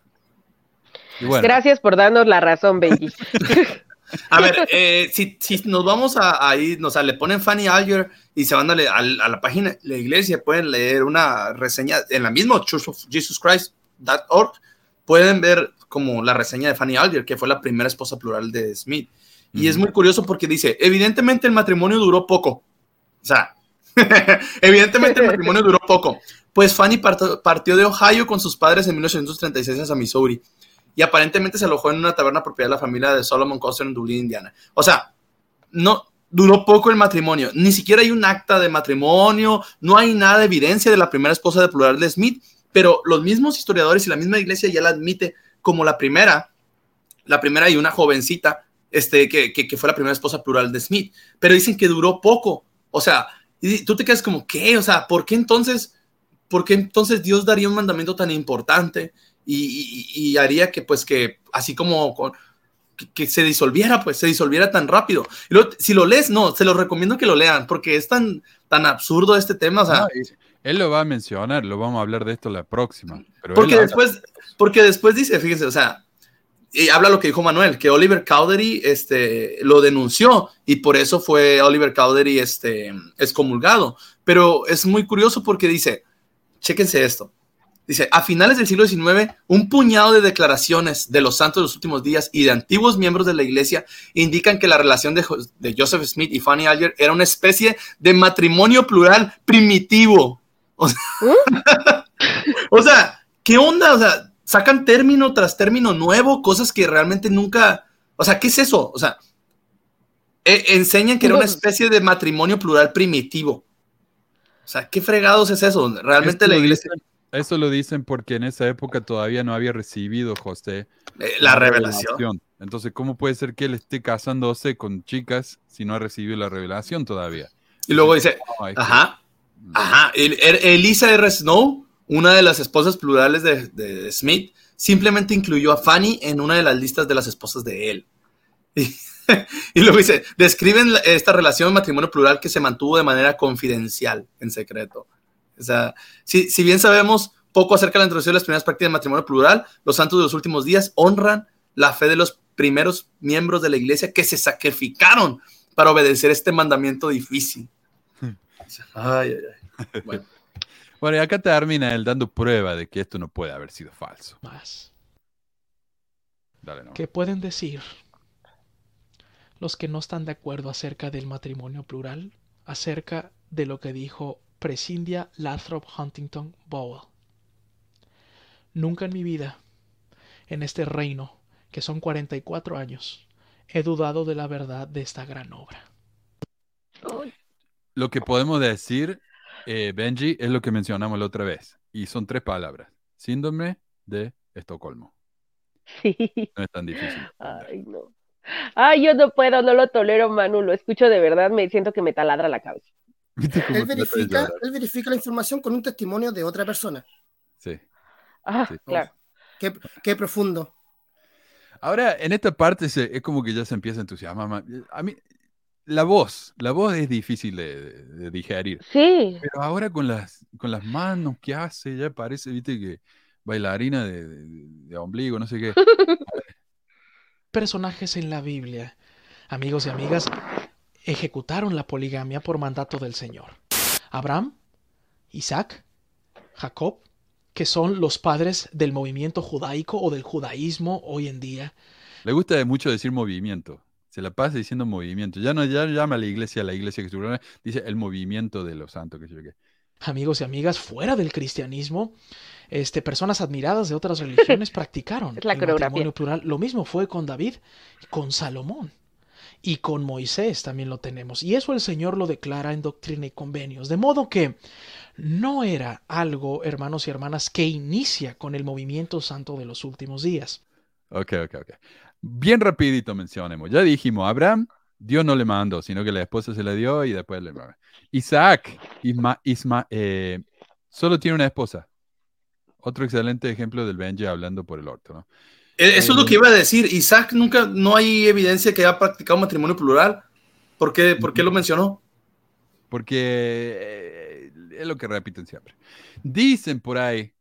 Y bueno, Gracias por darnos la razón, Benji. [laughs] A ver, eh, si, si nos vamos a, a ir, o sea, le ponen Fanny Alger y se van a, a, a la página de la iglesia, pueden leer una reseña en la misma Church of Jesus Christ.org, pueden ver como la reseña de Fanny Alger, que fue la primera esposa plural de Smith. Y es Ujú. muy curioso porque dice, evidentemente el matrimonio duró poco. O sea, [laughs] evidentemente el matrimonio duró poco. Pues Fanny partió de Ohio con sus padres en 1836 hacia Missouri y aparentemente se alojó en una taberna propiedad de la familia de Solomon Custer en Dublín, Indiana. O sea, no duró poco el matrimonio, ni siquiera hay un acta de matrimonio, no hay nada de evidencia de la primera esposa de plural de Smith, pero los mismos historiadores y la misma iglesia ya la admite como la primera, la primera y una jovencita, este, que, que, que fue la primera esposa plural de Smith, pero dicen que duró poco, o sea, y tú te quedas como, ¿qué? O sea, ¿por qué entonces, por qué entonces Dios daría un mandamiento tan importante y, haría que, pues, que así como que, se disolviera, pues, se disolviera tan rápido? Si lo lees, no, se los recomiendo que lo lean, porque es tan, tan absurdo este tema, o sea, él lo va a mencionar, lo vamos a hablar de esto la próxima. Pero porque después, porque después dice, fíjense, o sea, y habla lo que dijo Manuel, que Oliver Cowdery este, lo denunció y por eso fue Oliver Cowdery este, excomulgado. Pero es muy curioso porque dice, chéquense esto, dice, a finales del siglo XIX, un puñado de declaraciones de los santos de los últimos días y de antiguos miembros de la iglesia indican que la relación de, de Joseph Smith y Fanny Alger era una especie de matrimonio plural primitivo. O sea, [laughs] o sea, ¿qué onda? O sea, sacan término tras término nuevo, cosas que realmente nunca. O sea, ¿qué es eso? O sea, e- enseñan que era una especie de matrimonio plural primitivo. O sea, ¿qué fregados es eso? Realmente la iglesia. eso lo dicen porque en esa época todavía no había recibido José eh, la revelación. Entonces, ¿cómo puede ser que él esté casándose con chicas si no ha recibido la revelación todavía? Y luego dice, No, es que- ajá, ajá, el- el- Elisa R. Snow, una de las esposas plurales de, de Smith, simplemente incluyó a Fanny en una de las listas de las esposas de él. [laughs] Y, y luego dice, describen esta relación matrimonio plural que se mantuvo de manera confidencial, en secreto. O sea, si, si bien sabemos poco acerca de la introducción de las primeras prácticas de matrimonio plural, los santos de los últimos días honran la fe de los primeros miembros de la iglesia que se sacrificaron para obedecer este mandamiento difícil. Ay, ay, ay. Bueno, [laughs] Bueno, y acá termina él dando prueba de que esto no puede haber sido falso. Más. Dale, no. ¿Qué pueden decir los que no están de acuerdo acerca del matrimonio plural, acerca de lo que dijo Prescindia Lathrop Huntington Bowell? Nunca en mi vida, en este reino, que son 44 años, he dudado de la verdad de esta gran obra. Lo que podemos decir, eh, Benji, es lo que mencionamos la otra vez. Y son tres palabras. Síndrome de Estocolmo. Sí. No es tan difícil. Ay, no. Ay, yo no puedo, no lo tolero, Manu. Lo escucho de verdad, me siento que me taladra la cabeza. [laughs] ¿Viste cómo Él verifica, él verifica la información con un testimonio de otra persona. Sí. Ah, Sí. claro. Qué, qué profundo. Ahora, en esta parte se- es como que ya se empieza a entusiasmar. A mí, la voz, la voz es difícil de, de- de digerir. Sí. Pero ahora con las, con las manos que hace, ya parece, viste, que bailarina de, de- de ombligo, no sé qué. [laughs] Personajes en la Biblia, amigos y amigas, ejecutaron la poligamia por mandato del Señor. Abraham, Isaac, Jacob, que son los padres del movimiento judaico o del judaísmo hoy en día. Le gusta mucho decir movimiento. Se la pasa diciendo movimiento. Ya no ya llama a la iglesia la iglesia que estuvo, dice el movimiento de los santos que yo qué. Amigos y amigas, fuera del cristianismo, este, personas admiradas de otras religiones [laughs] practicaron la el matrimonio plural. Lo mismo fue con David, con Salomón y con Moisés también lo tenemos. Y eso el Señor lo declara en Doctrina y Convenios. De modo que no era algo, hermanos y hermanas, que inicia con el movimiento santo de los últimos días. Ok, ok, ok. Bien rapidito mencionemos. Ya dijimos, Abraham, Dios no le mandó, sino que la esposa se le dio y después le... Isaac, Isma, Isma- eh, solo tiene una esposa. Otro excelente ejemplo del Benji hablando por el orto, ¿no? Eh, Eso es lo que iba a decir. Isaac nunca, no hay evidencia que haya practicado matrimonio plural. ¿Por qué, por qué lo mencionó? Porque eh, es lo que repiten siempre. Dicen por ahí,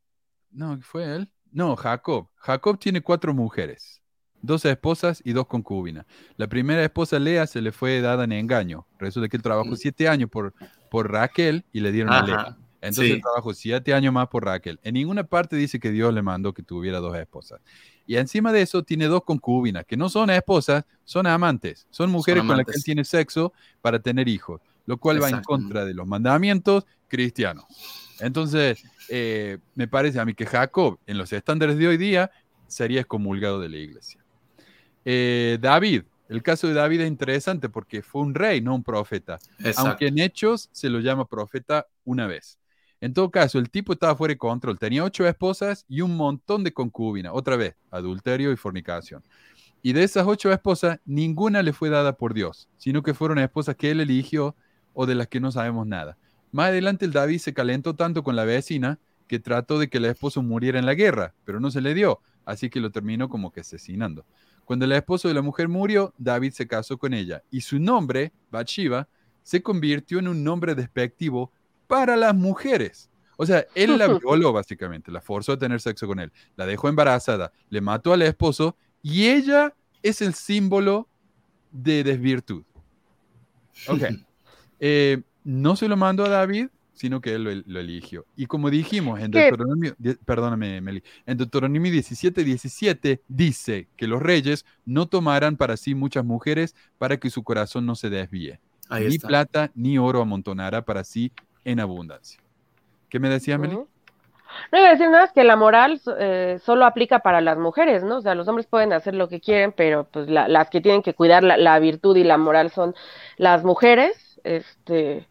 no, ¿fue él? No, Jacob. Jacob tiene cuatro mujeres, dos esposas y dos concubinas. La primera esposa, Lea, se le fue dada en engaño. Resulta que él trabajó siete años por, por Raquel y le dieron a Lea. Entonces sí. él trabajó siete años más por Raquel. En ninguna parte dice que Dios le mandó que tuviera dos esposas. Y encima de eso tiene dos concubinas, que no son esposas, son amantes. Son mujeres con las que él tiene sexo para tener hijos, lo cual va en contra de los mandamientos cristianos. Entonces, eh, me parece a mí que Jacob, en los estándares de hoy día, sería excomulgado de la iglesia. Eh, David, el caso de David es interesante porque fue un rey, no un profeta. Exacto. Aunque en Hechos se lo llama profeta una vez. En todo caso, el tipo estaba fuera de control. Tenía ocho esposas y un montón de concubinas. Otra vez, adulterio y fornicación. Y de esas ocho esposas, ninguna le fue dada por Dios, sino que fueron esposas que él eligió o de las que no sabemos nada. Más adelante el David se calentó tanto con la vecina que trató de que el esposo muriera en la guerra, pero no se le dio, así que lo terminó como que asesinando. Cuando el esposo de la mujer murió, David se casó con ella y su nombre, Bathsheba, se convirtió en un nombre despectivo para las mujeres. O sea, él la [laughs] violó básicamente, la forzó a tener sexo con él, la dejó embarazada, le mató al esposo y ella es el símbolo de desvirtud. Ok. [laughs] Eh, no se lo mandó a David, sino que él lo, lo eligió. Y como dijimos en. Deuteronomio, die- perdóname, Meli, en Deuteronomio 17, 17 dice que los reyes no tomarán para sí muchas mujeres para que su corazón no se desvíe. Ahí ni está. plata ni oro amontonará para sí en abundancia. ¿Qué me decías, Meli? No iba a decir nada, es que la moral eh, solo aplica para las mujeres, ¿no? O sea, los hombres pueden hacer lo que quieren, pero pues la- las que tienen que cuidar la, la virtud y la moral son las mujeres, este,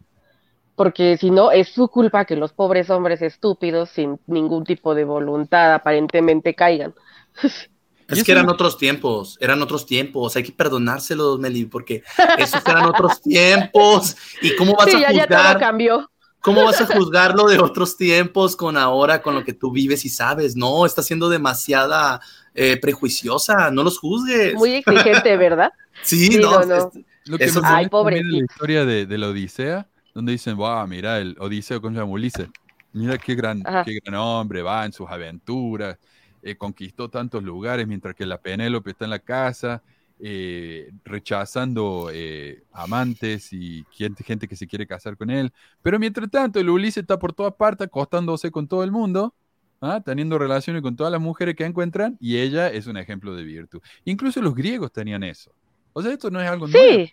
porque si no, es su culpa que los pobres hombres estúpidos, sin ningún tipo de voluntad, aparentemente caigan. [laughs] Es que eran otros tiempos, eran otros tiempos, hay que perdonárselos, Meli, porque esos eran otros [laughs] tiempos. ¿Y cómo vas Sí, a ya, ya todo juzgar? cambió. ¿Cómo vas a [laughs] juzgar lo de otros tiempos con ahora, con lo que tú vives y sabes? No, está siendo demasiada eh, prejuiciosa, no los juzgues. Muy exigente, ¿verdad? Sí, Sí, no, no, no. es- Lo que eso me fue- Ay, es la historia de, de la Odisea, donde dicen, wow, mira, el Odiseo con Ulises, mira qué gran, Ajá. qué gran hombre, va en sus aventuras, eh, conquistó tantos lugares, mientras que la Penélope está en la casa, eh, rechazando eh, amantes y gente, gente que se quiere casar con él. Pero mientras tanto, el Ulises está por todas partes, acostándose con todo el mundo, ¿ah? teniendo relaciones con todas las mujeres que encuentran, y ella es un ejemplo de virtud. Incluso los griegos tenían eso. O sea, esto no es algo nuevo. Sí.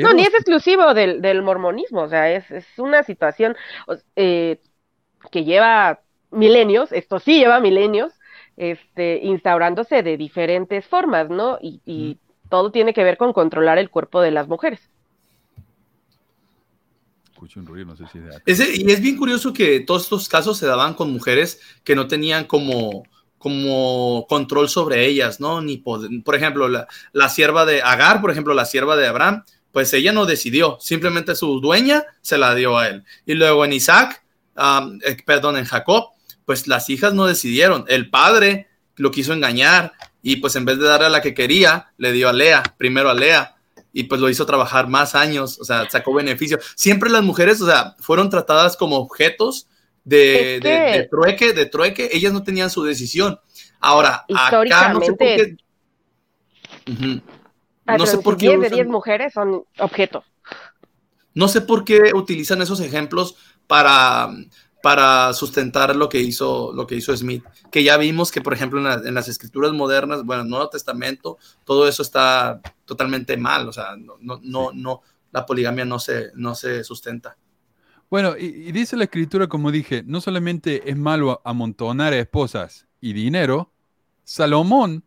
No, ni es exclusivo del, del mormonismo, o sea, es, es una situación eh, que lleva milenios, esto sí lleva milenios, este, instaurándose de diferentes formas, ¿no? Y, y todo tiene que ver con controlar el cuerpo de las mujeres. Escucho un ruido, no sé si es de acá. Es- y es bien curioso que todos estos casos se daban con mujeres que no tenían como, como control sobre ellas, ¿no? Ni poder- por ejemplo, la, la sierva de Agar, por ejemplo, la sierva de Abraham, pues ella no decidió, simplemente su dueña se la dio a él. Y luego en Isaac, eh, perdón, en Jacob, pues las hijas no decidieron, el padre lo quiso engañar y pues en vez de darle a la que quería, le dio a Lea, primero a Lea y pues lo hizo trabajar más años, o sea, sacó beneficio. Siempre las mujeres, o sea, fueron tratadas como objetos de, trueque, de trueque, ellas no tenían su decisión. Ahora, acá no sé por qué. Ah, No sé por qué 10 de usan- 10 mujeres son objetos. No sé por qué utilizan esos ejemplos para, para sustentar lo que hizo, lo que hizo Smith. Que ya vimos que, por ejemplo, en, la- en las escrituras modernas, bueno, el Nuevo Testamento, todo eso está totalmente mal. O sea, no, no, no, no la poligamia no se, no se sustenta. Bueno, y, y dice la escritura, como dije, no solamente es malo amontonar a esposas y dinero, Salomón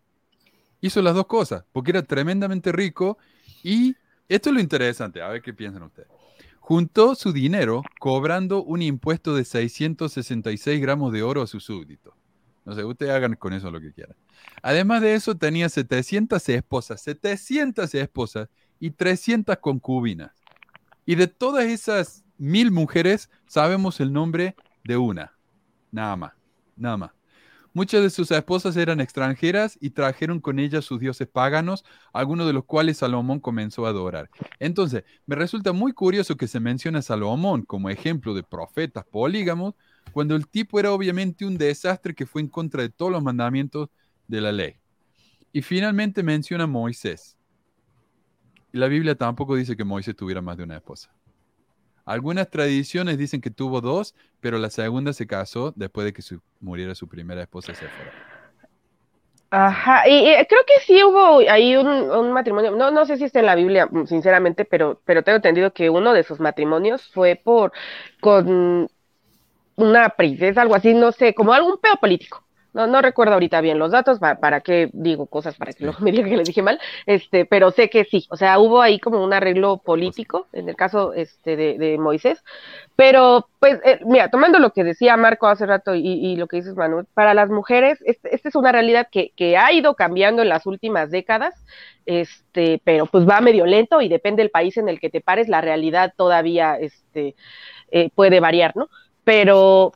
hizo las dos cosas, porque era tremendamente rico y esto es lo interesante, a ver qué piensan ustedes. Juntó su dinero cobrando un impuesto de 666 gramos de oro a sus súbditos. No sé, ustedes hagan con eso lo que quieran. Además de eso, tenía 700 esposas, 700 esposas y 300 concubinas. Y de todas esas mil mujeres, sabemos el nombre de una. Nada más, nada más. Muchas de sus esposas eran extranjeras y trajeron con ellas sus dioses paganos, algunos de los cuales Salomón comenzó a adorar. Entonces, me resulta muy curioso que se mencione a Salomón como ejemplo de profetas polígamos, cuando el tipo era obviamente un desastre que fue en contra de todos los mandamientos de la ley. Y finalmente menciona a Moisés. La Biblia tampoco dice que Moisés tuviera más de una esposa. Algunas tradiciones dicen que tuvo dos, pero la segunda se casó después de que su- muriera su primera esposa Séfora. Ajá, y, creo que sí hubo ahí un, un matrimonio, no, no sé si está en la Biblia, mm, sinceramente, pero, pero tengo entendido que uno de sus matrimonios fue por, con una princesa, algo así, no sé, como algún pedo político. No, no recuerdo ahorita bien los datos, para, para qué digo cosas para que luego me digan que les dije mal, este, pero sé que sí, o sea, hubo ahí como un arreglo político, en el caso este, de, de Moisés, pero pues, eh, mira, tomando lo que decía Marco hace rato y, y lo que dices Manuel, para las mujeres, este- esta es una realidad que, que ha ido cambiando en las últimas décadas, este, pero pues va medio lento y depende del país en el que te pares, la realidad todavía este, eh, puede variar, ¿no? Pero,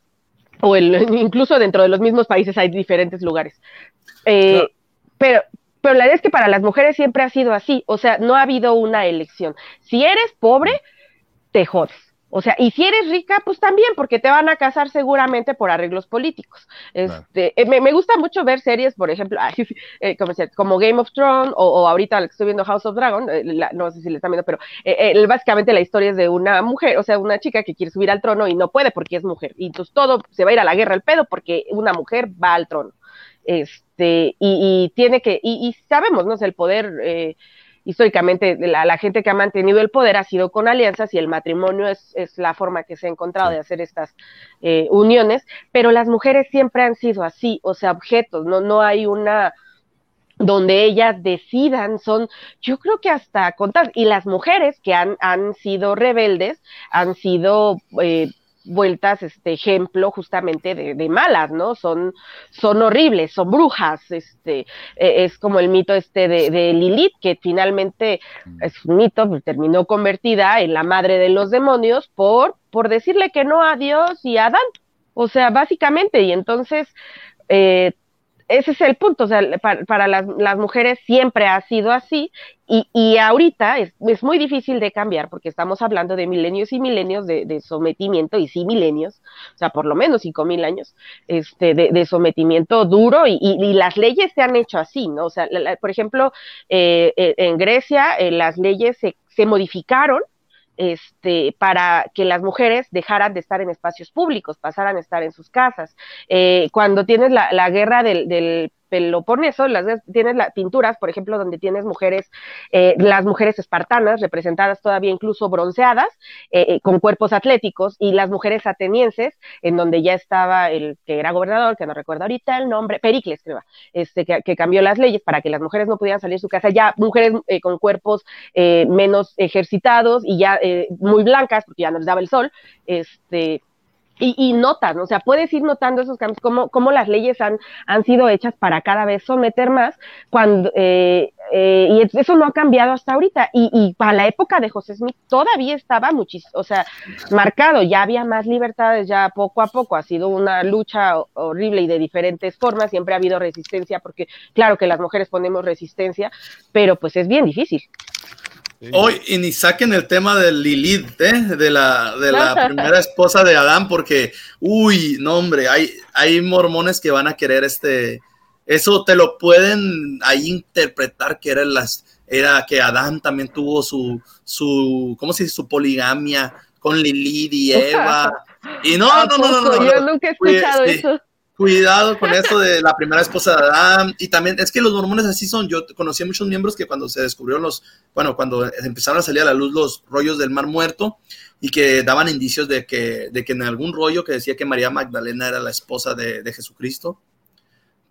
o el, incluso dentro de los mismos países hay diferentes lugares. Eh, Pero, pero la verdad es que para las mujeres siempre ha sido así, o sea, no ha habido una elección. Si eres pobre, te jodes. O sea, y si eres rica, pues también, porque te van a casar seguramente por arreglos políticos. Este, eh, me, me gusta mucho ver series, por ejemplo, [laughs] eh, como, Game of Thrones o, o ahorita la que estoy viendo House of Dragon, eh, la- no sé si le están viendo, pero eh, eh, básicamente la historia es de una mujer, o sea, una chica que quiere subir al trono y no puede porque es mujer. Y entonces todo se va a ir a la guerra el pedo porque una mujer va al trono. Este, y, y tiene que, y, y sabemos, ¿no? O sea, el poder, eh, históricamente, la, la gente que ha mantenido el poder ha sido con alianzas y el matrimonio es, es la forma que se ha encontrado de hacer estas eh, uniones, pero las mujeres siempre han sido así, o sea, objetos, no, no hay una donde ellas decidan, son, yo creo que hasta contar, y las mujeres que han, han sido rebeldes, han sido eh, vueltas este ejemplo justamente de, de malas, ¿no? Son, son horribles, son brujas, este, eh, es como el mito este de, de Lilith, que finalmente es un mito, pues, terminó convertida en la madre de los demonios por, por decirle que no a Dios y a Adán. O sea, básicamente, y entonces, eh, ese es el punto, o sea, para, las, las mujeres siempre ha sido así y, y ahorita es, muy difícil de cambiar porque estamos hablando de milenios y milenios de, sometimiento y sí milenios, o sea, por lo menos cinco mil años este, de, de sometimiento duro y, y- las leyes se han hecho así, ¿no? O sea, la- por ejemplo, eh, eh, en Grecia eh, las leyes se, se modificaron este, para que las mujeres dejaran de estar en espacios públicos, pasaran a estar en sus casas. Eh, cuando tienes la, la guerra del, del Peloponeso, las, tienes las pinturas, por ejemplo, donde tienes mujeres, eh, las mujeres espartanas, representadas todavía incluso bronceadas, eh, eh, con cuerpos atléticos, y las mujeres atenienses, en donde ya estaba el que era gobernador, que no recuerdo ahorita el nombre, Pericles, creo, este, que, cambió las leyes para que las mujeres no pudieran salir de su casa, ya mujeres con cuerpos menos ejercitados y ya muy blancas, porque ya no les daba el sol, este y, y notas, o sea, puedes ir notando esos cambios, cómo, cómo las leyes han, han sido hechas para cada vez someter más, cuando, eh, eh, y eso no ha cambiado hasta ahorita. Y, y para la época de José Smith todavía estaba muchísimo, o sea, marcado, ya había más libertades, ya poco a poco ha sido una lucha horrible y de diferentes formas, siempre ha habido resistencia, porque claro que las mujeres ponemos resistencia, pero pues es bien difícil. Hoy, y ni saquen el tema de Lilith, ¿eh? de, la, de la [laughs] primera esposa de Adán, porque, uy, no, hombre, hay, hay mormones que van a querer este. Eso te lo pueden ahí interpretar que era, las, era que Adán también tuvo su, su, ¿cómo se dice? Su poligamia con Lilith y [laughs] Eva. Y no, no, no, no, no, Yo nunca he escuchado eso. Cuidado con eso de la primera esposa de Adán. Y también es que los mormones así son. Yo conocí a muchos miembros que cuando se descubrieron los, bueno, cuando empezaron a salir a la luz los rollos del Mar Muerto y que daban indicios de que, de que en algún rollo que decía que María Magdalena era la esposa de, de Jesucristo,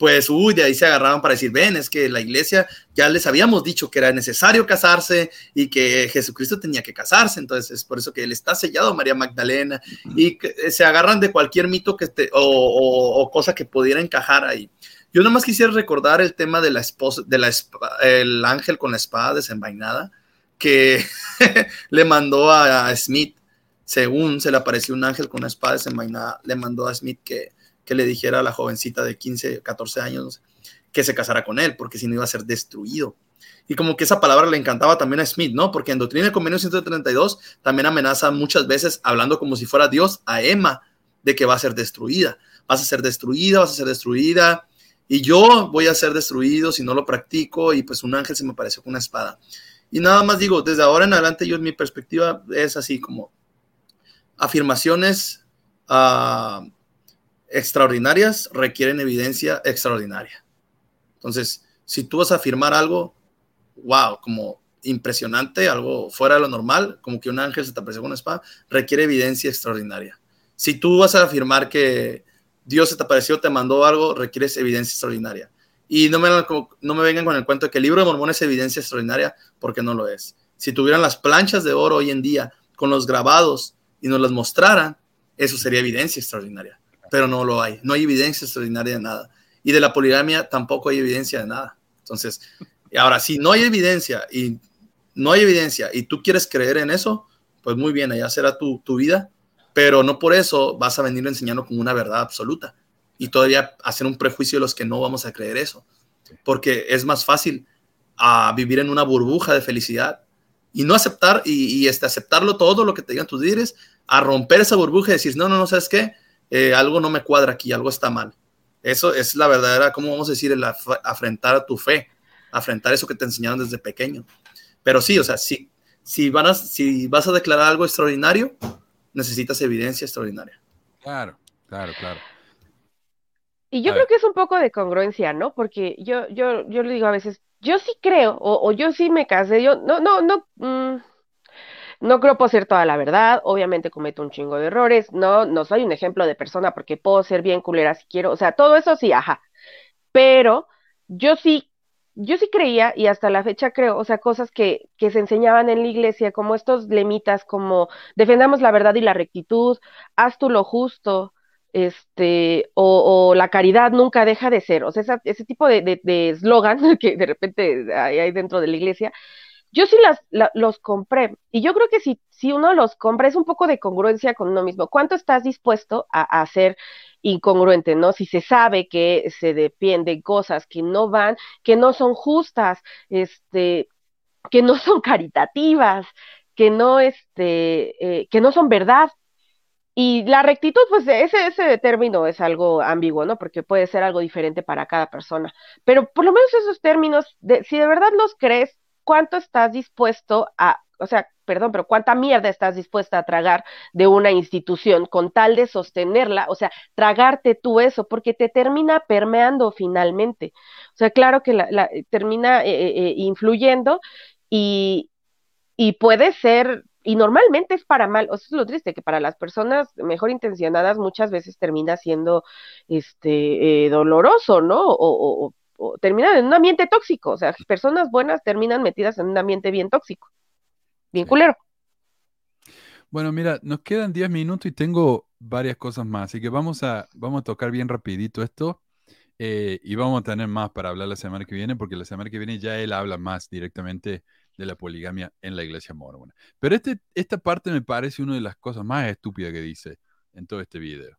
pues, uy, de ahí se agarraban para decir, ven, es que la iglesia ya les habíamos dicho que era necesario casarse y que Jesucristo tenía que casarse, entonces es por eso que él está sellado a María Magdalena y eh, se agarran de cualquier mito que esté, o, cosa que pudiera encajar ahí. Yo nomás quisiera recordar el tema de la esposa, de la el ángel con la espada desenvainada que [laughs] le mandó a Smith, según se le apareció un ángel con una espada desenvainada, le mandó a Smith que que le dijera a la jovencita de 15, 14 años que se casara con él, porque si no iba a ser destruido. Y como que esa palabra le encantaba también a Smith, ¿no? Porque en Doctrina y Convenio 132 también amenaza muchas veces, hablando como si fuera Dios, a Emma, de que va a ser destruida. Vas a ser destruida, vas a ser destruida. Y yo voy a ser destruido si no lo practico. Y pues un ángel se me apareció con una espada. Y nada más digo, desde ahora en adelante yo mi perspectiva es así como afirmaciones uh, extraordinarias requieren evidencia extraordinaria. Entonces, si tú vas a afirmar algo, wow, como impresionante, algo fuera de lo normal, como que un ángel se te apareció con una espada, requiere evidencia extraordinaria. Si tú vas a afirmar que Dios se te apareció, te mandó algo, requieres evidencia extraordinaria. Y no me, no me vengan con el cuento de que el libro de Mormón es evidencia extraordinaria, porque no lo es. Si tuvieran las planchas de oro hoy en día con los grabados y nos las mostraran, eso sería evidencia extraordinaria pero no lo hay. No hay evidencia extraordinaria de nada. Y de la poligamia tampoco hay evidencia de nada. Entonces, ahora, si no hay evidencia y no hay evidencia y tú quieres creer en eso, pues muy bien, allá será tu, tu vida, pero no por eso vas a venir enseñando como una verdad absoluta y todavía hacer un prejuicio de los que no vamos a creer eso, porque es más fácil a vivir en una burbuja de felicidad y no aceptar y, y este, aceptarlo todo lo que te digan tus líderes, a romper esa burbuja y decir, no, no, no, ¿sabes qué? Eh, algo no me cuadra aquí, algo está mal. Eso es la verdadera, ¿cómo vamos a decir? El afrentar a tu fe, afrentar eso que te enseñaron desde pequeño. Pero sí, o sea, si, si, van a, si vas a declarar algo extraordinario, necesitas evidencia extraordinaria. Claro, claro, claro. Y yo creo que es un poco de congruencia, ¿no? Porque yo, yo, yo le digo a veces, yo sí creo, o, yo sí me casé, yo no, no, no, mm, no creo poseer toda la verdad, obviamente cometo un chingo de errores, no, no soy un ejemplo de persona porque puedo ser bien culera si quiero, o sea, todo eso sí, ajá. Pero yo sí, yo sí creía y hasta la fecha creo, o sea, cosas que, que se enseñaban en la iglesia, como estos lemitas, como defendamos la verdad y la rectitud, haz tú lo justo, este, o, la caridad nunca deja de ser, o sea, ese tipo de eslogan de, [laughs] que de repente hay dentro de la iglesia, yo sí las, los compré y yo creo que si, si uno los compra es un poco de congruencia con uno mismo. ¿Cuánto estás dispuesto a, hacer incongruente, no? Si se sabe que se dependen cosas que no van, que no son justas, este, que no son caritativas, que no, este, eh, que no son verdad. Y la rectitud, pues ese, ese término es algo ambiguo, ¿no? Porque puede ser algo diferente para cada persona. Pero por lo menos esos términos, de, si de verdad los crees, cuánto estás dispuesto a, o sea, perdón, pero cuánta mierda estás dispuesta a tragar de una institución con tal de sostenerla, o sea, tragarte tú eso, porque te termina permeando finalmente. O sea, claro que la, termina eh, eh, eh, influyendo y, y puede ser y normalmente es para mal, o sea, es lo triste, que para las personas mejor intencionadas muchas veces termina siendo este doloroso, ¿no? O, o, terminan en un ambiente tóxico, o sea, personas buenas terminan metidas en un ambiente bien tóxico, bien culero. Bueno, mira, nos quedan 10 minutos y tengo varias cosas más, así que vamos a, vamos a tocar bien rapidito esto eh, y vamos a tener más para hablar la semana que viene, porque la semana que viene ya él habla más directamente de la poligamia en la iglesia mormona. Pero este, esta parte me parece una de las cosas más estúpidas que dice en todo este video.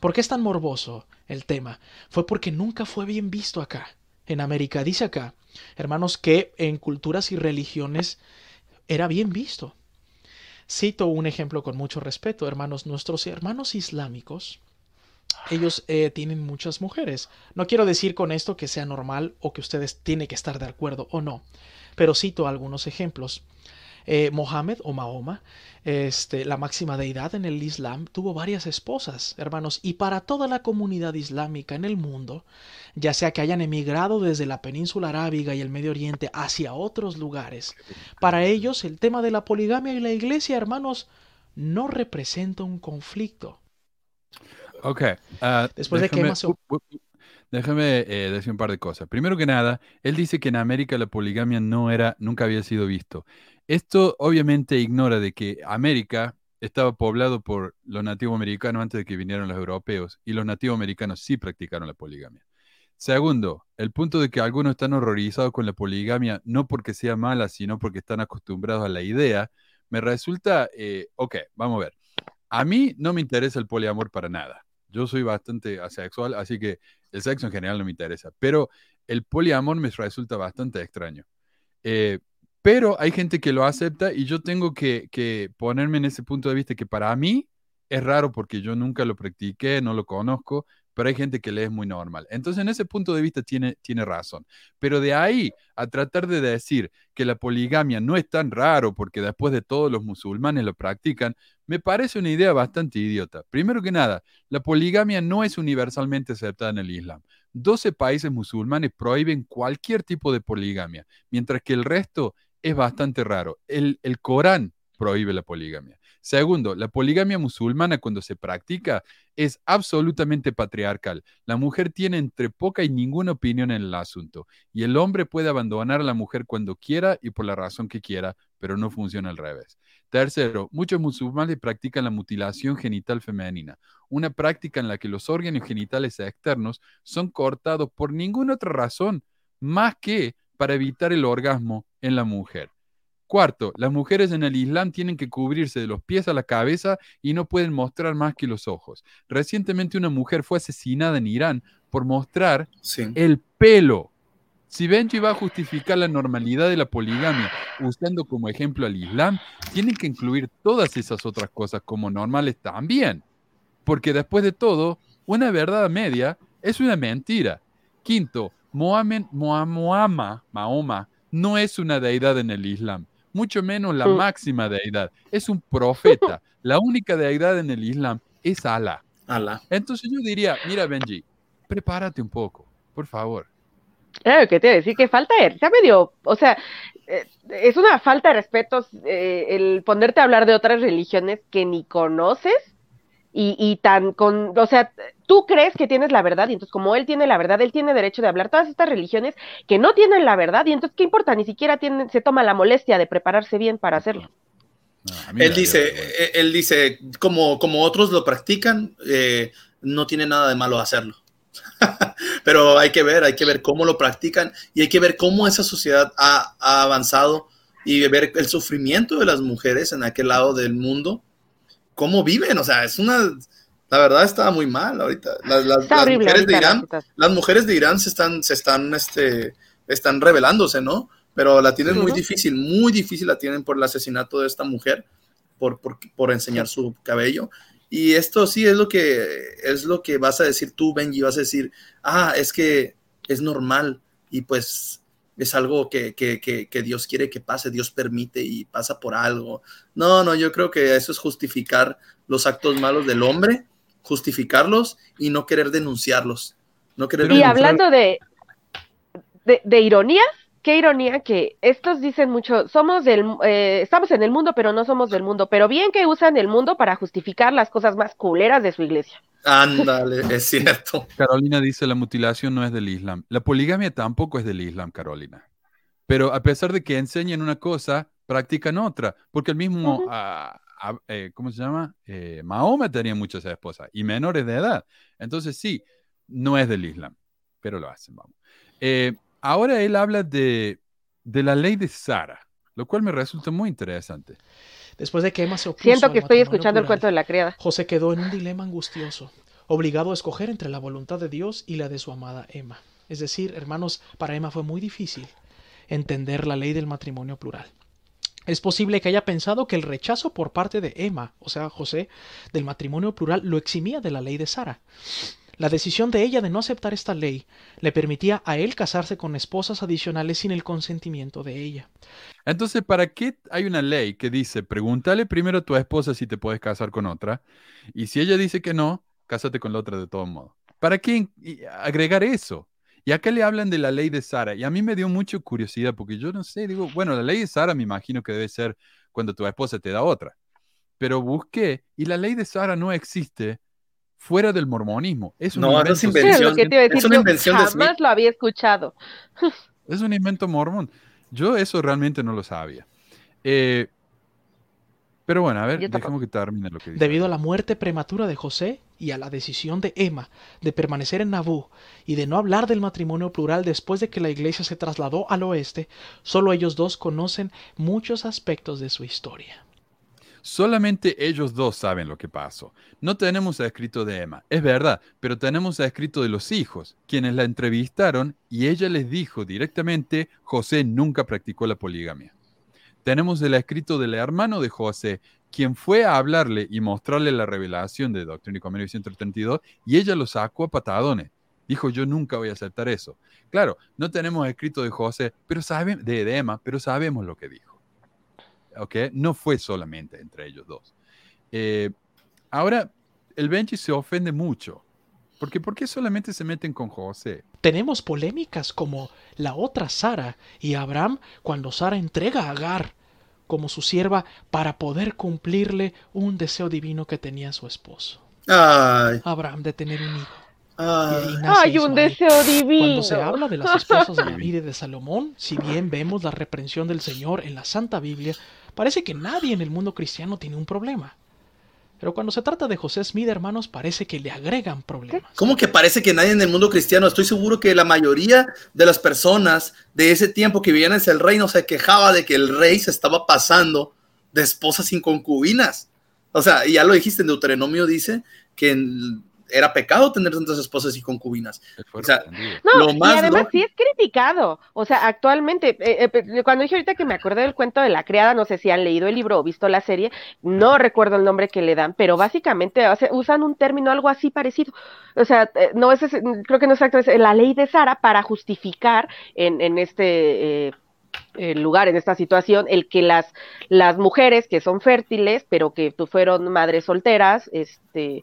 ¿Por qué es tan morboso el tema? Fue porque nunca fue bien visto acá, en América. Dice acá, hermanos, que en culturas y religiones era bien visto. Cito un ejemplo con mucho respeto, hermanos, nuestros hermanos islámicos, ellos eh, tienen muchas mujeres. No quiero decir con esto que sea normal o que ustedes tienen que estar de acuerdo o no, pero cito algunos ejemplos. Eh, Mohammed o Mahoma, este, la máxima deidad en el Islam, tuvo varias esposas, hermanos, y para toda la comunidad islámica en el mundo, ya sea que hayan emigrado desde la península arábiga y el Medio Oriente hacia otros lugares, para ellos el tema de la poligamia y la iglesia, hermanos, no representa un conflicto. Ok. Uh, Después de que Déjame eh, decir un par de cosas. Primero que nada, él dice que en América la poligamia no era, nunca había sido visto. Esto obviamente ignora de que América estaba poblado por los nativos americanos antes de que vinieran los europeos y los nativos americanos sí practicaron la poligamia. Segundo, el punto de que algunos están horrorizados con la poligamia no porque sea mala, sino porque están acostumbrados a la idea, me resulta, eh, ok, vamos a ver. A mí no me interesa el poliamor para nada. Yo soy bastante asexual, así que el sexo en general no me interesa, pero el poliamor me resulta bastante extraño. Eh, pero hay gente que lo acepta y yo tengo que, ponerme en ese punto de vista que para mí es raro porque yo nunca lo practiqué, no lo conozco, pero hay gente que le es muy normal. Entonces, en ese punto de vista tiene, tiene razón. Pero de ahí a tratar de decir que la poligamia no es tan raro porque después de todo los musulmanes lo practican, me parece una idea bastante idiota. Primero que nada, la poligamia no es universalmente aceptada en el Islam. 12 países musulmanes prohíben cualquier tipo de poligamia, mientras que el resto es bastante raro. El, el Corán prohíbe la poligamia. Segundo, la poligamia musulmana cuando se practica es absolutamente patriarcal. La mujer tiene entre poca y ninguna opinión en el asunto y el hombre puede abandonar a la mujer cuando quiera y por la razón que quiera, pero no funciona al revés. Tercero, muchos musulmanes practican la mutilación genital femenina, una práctica en la que los órganos genitales externos son cortados por ninguna otra razón más que para evitar el orgasmo en la mujer. Cuarto, las mujeres en el Islam tienen que cubrirse de los pies a la cabeza y no pueden mostrar más que los ojos. Recientemente una mujer fue asesinada en Irán por mostrar el pelo. Si Benji va a justificar la normalidad de la poligamia usando como ejemplo al Islam, tienen que incluir todas esas otras cosas como normales también. Porque después de todo, una verdad media es una mentira. Quinto, Mohamed, Muhammad, Mahoma no es una deidad en el Islam, mucho menos la mm. máxima deidad. Es un profeta. [laughs] La única deidad en el Islam es Allah. Allah. Entonces yo diría, mira Benji, prepárate un poco, por favor. Claro, que te decir que falta de risa medio, o sea, eh, es una falta de respeto eh, el ponerte a hablar de otras religiones que ni conoces y, y, tan con, o sea, tú crees que tienes la verdad y entonces como él tiene la verdad, él tiene derecho de hablar todas estas religiones que no tienen la verdad y entonces qué importa, ni siquiera tiene, se toma la molestia de prepararse bien para hacerlo. él dice, eh, él dice, como, como otros lo practican, no tiene nada de malo hacerlo. [laughs] Pero hay que ver, hay que ver cómo lo practican y hay que ver cómo esa sociedad ha, avanzado y ver el sufrimiento de las mujeres en aquel lado del mundo, cómo viven, o sea, es una, la verdad está muy mal ahorita. Las, mujeres de Irán, las mujeres de Irán se están, se están, este, están rebelándose, ¿no? Pero la tienen muy difícil, muy difícil la tienen por el asesinato de esta mujer, por, por, por enseñar su cabello. Y esto sí es lo que es lo que vas a decir tú, Benji, vas a decir, ah, es que es normal. Y pues es algo que, que, que, que, Dios quiere que pase, Dios permite y pasa por algo. No, no, yo creo que eso es justificar los actos malos del hombre, justificarlos y no querer denunciarlos. No querer y hablando de, de, de ironía, qué ironía que estos dicen mucho, somos del, eh, estamos en el mundo, pero no somos del mundo, pero bien que usan el mundo para justificar las cosas más culeras de su iglesia. Ándale, es cierto. Carolina dice, la mutilación no es del Islam. La poligamia tampoco es del Islam, Carolina. Pero a pesar de que enseñan una cosa, practican otra, porque el mismo, uh -huh. uh, eh, ¿cómo se llama? Eh, Mahoma tenía muchas esposas y menores de edad. Entonces sí, no es del Islam, pero lo hacen, vamos. Eh, ahora él habla de, de, la ley de Sara, lo cual me resulta muy interesante. Después de que Emma se opuso Siento que estoy escuchando plural, el cuento de la criada. José quedó en un dilema angustioso, obligado a escoger entre la voluntad de Dios y la de su amada Emma. Es decir, hermanos, para Emma fue muy difícil entender la ley del matrimonio plural. Es posible que haya pensado que el rechazo por parte de Emma, o sea, José, del matrimonio plural lo eximía de la ley de Sara. La decisión de ella de no aceptar esta ley le permitía a él casarse con esposas adicionales sin el consentimiento de ella. Entonces, ¿para qué hay una ley que dice, pregúntale primero a tu esposa si te puedes casar con otra? Y si ella dice que no, cásate con la otra de todo modo. ¿Para qué agregar eso? Y acá le hablan de la ley de Sara. Y a mí me dio mucha curiosidad porque yo no sé, digo, bueno, la ley de Sara me imagino que debe ser cuando tu esposa te da otra. Pero busqué y la ley de Sara no existe fuera del mormonismo. Es un no, invento, es invención. Sí, decir, es una invención jamás de Smith. lo había escuchado. [laughs] Es un invento mormón. Yo eso realmente no lo sabía. Eh, pero bueno, a ver, dejemos que termine lo que dice. Debido a la muerte prematura de José y a la decisión de Emma de permanecer en Nabú y de no hablar del matrimonio plural después de que la iglesia se trasladó al oeste, solo ellos dos conocen muchos aspectos de su historia. Solamente ellos dos saben lo que pasó. No tenemos escrito de Emma, es verdad, pero tenemos escrito de los hijos, quienes la entrevistaron y ella les dijo directamente, José nunca practicó la poligamia. Tenemos el escrito del hermano de José, quien fue a hablarle y mostrarle la revelación de Doctrina y Comedia 132, y ella lo sacó a patadones. Dijo, yo nunca voy a aceptar eso. Claro, no tenemos escrito de José, pero sabe, de, de Emma, pero sabemos lo que dijo. ¿Ok? No fue solamente entre ellos dos. Eh, ahora, el Benji se ofende mucho. Porque ¿por qué solamente se meten con José? Tenemos polémicas como la otra Sara y Abraham cuando Sara entrega a Agar como su sierva para poder cumplirle un deseo divino que tenía su esposo. Ay. Abraham de tener un hijo. Ay, Ay un deseo divino. Cuando se habla de las esposas de [laughs] David y de Salomón, si bien vemos la reprensión del Señor en la Santa Biblia, parece que nadie en el mundo cristiano tiene un problema. Pero cuando se trata de José Smith, hermanos, parece que le agregan problemas. ¿Cómo que parece que nadie en el mundo cristiano? Estoy seguro que la mayoría de las personas de ese tiempo que vivían en el reino se quejaba de que el rey se estaba pasando de esposas sin concubinas. O sea, ya lo dijiste en Deuteronomio, dice que en, era pecado tener tantas esposas y concubinas. O sea, no, lo más y además lógico... sí es criticado. O sea, actualmente, eh, eh, cuando dije ahorita que me acordé del cuento de la criada, no sé si han leído el libro o visto la serie, no recuerdo el nombre que le dan, pero básicamente o sea, usan un término algo así parecido. O sea, eh, no es, creo que no es exacto, es la ley de Sara para justificar en, en este... Eh, el lugar en esta situación, el que las, las mujeres que son fértiles, pero que fueron madres solteras, este,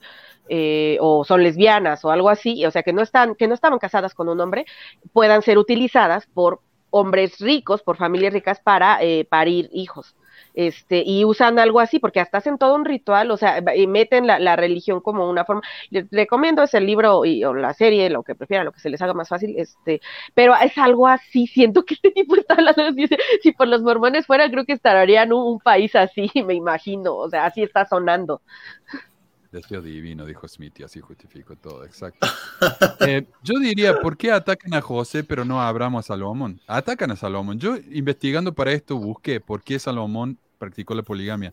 eh, o son lesbianas o algo así, o sea, que no están, que no estaban casadas con un hombre, puedan ser utilizadas por hombres ricos, por familias ricas para eh, parir hijos. Este, y usan algo así, porque hasta hacen todo un ritual, o sea, y meten la, religión como una forma. Les recomiendo ese libro y, o la serie, lo que prefieran, lo que se les haga más fácil, este, pero es algo así, [laughs] siento que este tipo está hablando, si, si por los mormones fuera, creo que estarían un, un país así, [laughs] me imagino, o sea, así está sonando. Deseo divino, dijo Smith, y así justifico todo, exacto. [laughs] Eh, yo diría, ¿por qué atacan a José pero no a Abraham o a Salomón? Atacan a Salomón. Yo, investigando para esto, busqué por qué Salomón practicó la poligamia.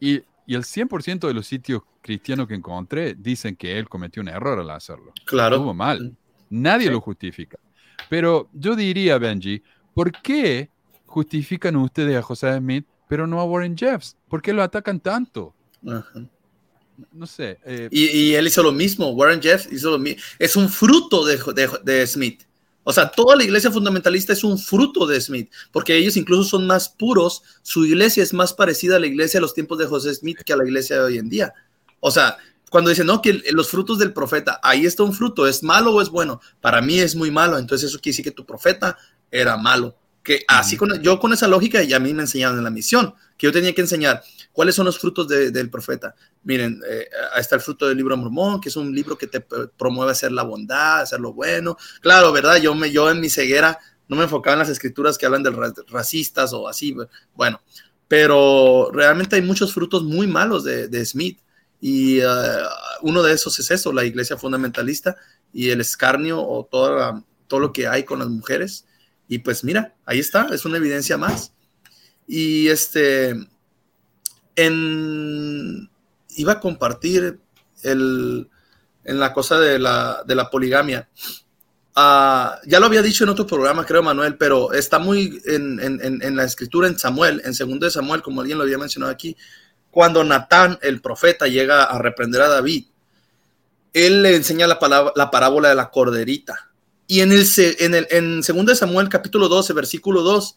Y, y el 100% de los sitios cristianos que encontré dicen que él cometió un error al hacerlo. Claro. Estuvo mal. Nadie sí. lo justifica. Pero yo diría, Benji, ¿por qué justifican ustedes a José Smith pero no a Warren Jeffs? ¿Por qué lo atacan tanto? Ajá no sé. Eh, y, y, él hizo lo mismo, Warren Jeff hizo lo mismo. Es un fruto de, de, de, Smith. O sea, toda la iglesia fundamentalista es un fruto de Smith, porque ellos incluso son más puros. Su iglesia es más parecida a la iglesia de los tiempos de José Smith que a la iglesia de hoy en día. O sea, cuando dicen, no, que los frutos del profeta, ahí está un fruto, ¿es malo o es bueno? Para mí es muy malo, entonces eso quiere decir que tu profeta era malo. Que así con, yo con esa lógica y a mí me enseñaron en la misión, que yo tenía que enseñar cuáles son los frutos del profeta. Miren, eh, ahí está el fruto del libro Mormón, que es un libro que te promueve hacer la bondad, hacer lo bueno. Claro, ¿verdad? Yo, me, yo en mi ceguera no me enfocaba en las escrituras que hablan de racistas o así. Bueno, pero realmente hay muchos frutos muy malos de, de Smith y uh, uno de esos es eso, la iglesia fundamentalista y el escarnio o todo, todo lo que hay con las mujeres. Y pues mira, ahí está, es una evidencia más. Y este, en, iba a compartir el, en la cosa de la, de poligamia. Uh, ya lo había dicho en otro programa, creo, Manuel, pero está muy en, la escritura en Samuel, en segundo de Samuel, como alguien lo había mencionado aquí, cuando Natán, el profeta, llega a reprender a David, él le enseña la, palabra, la parábola de la corderita. Y en el, en el en 2 Samuel capítulo 12, versículo 2,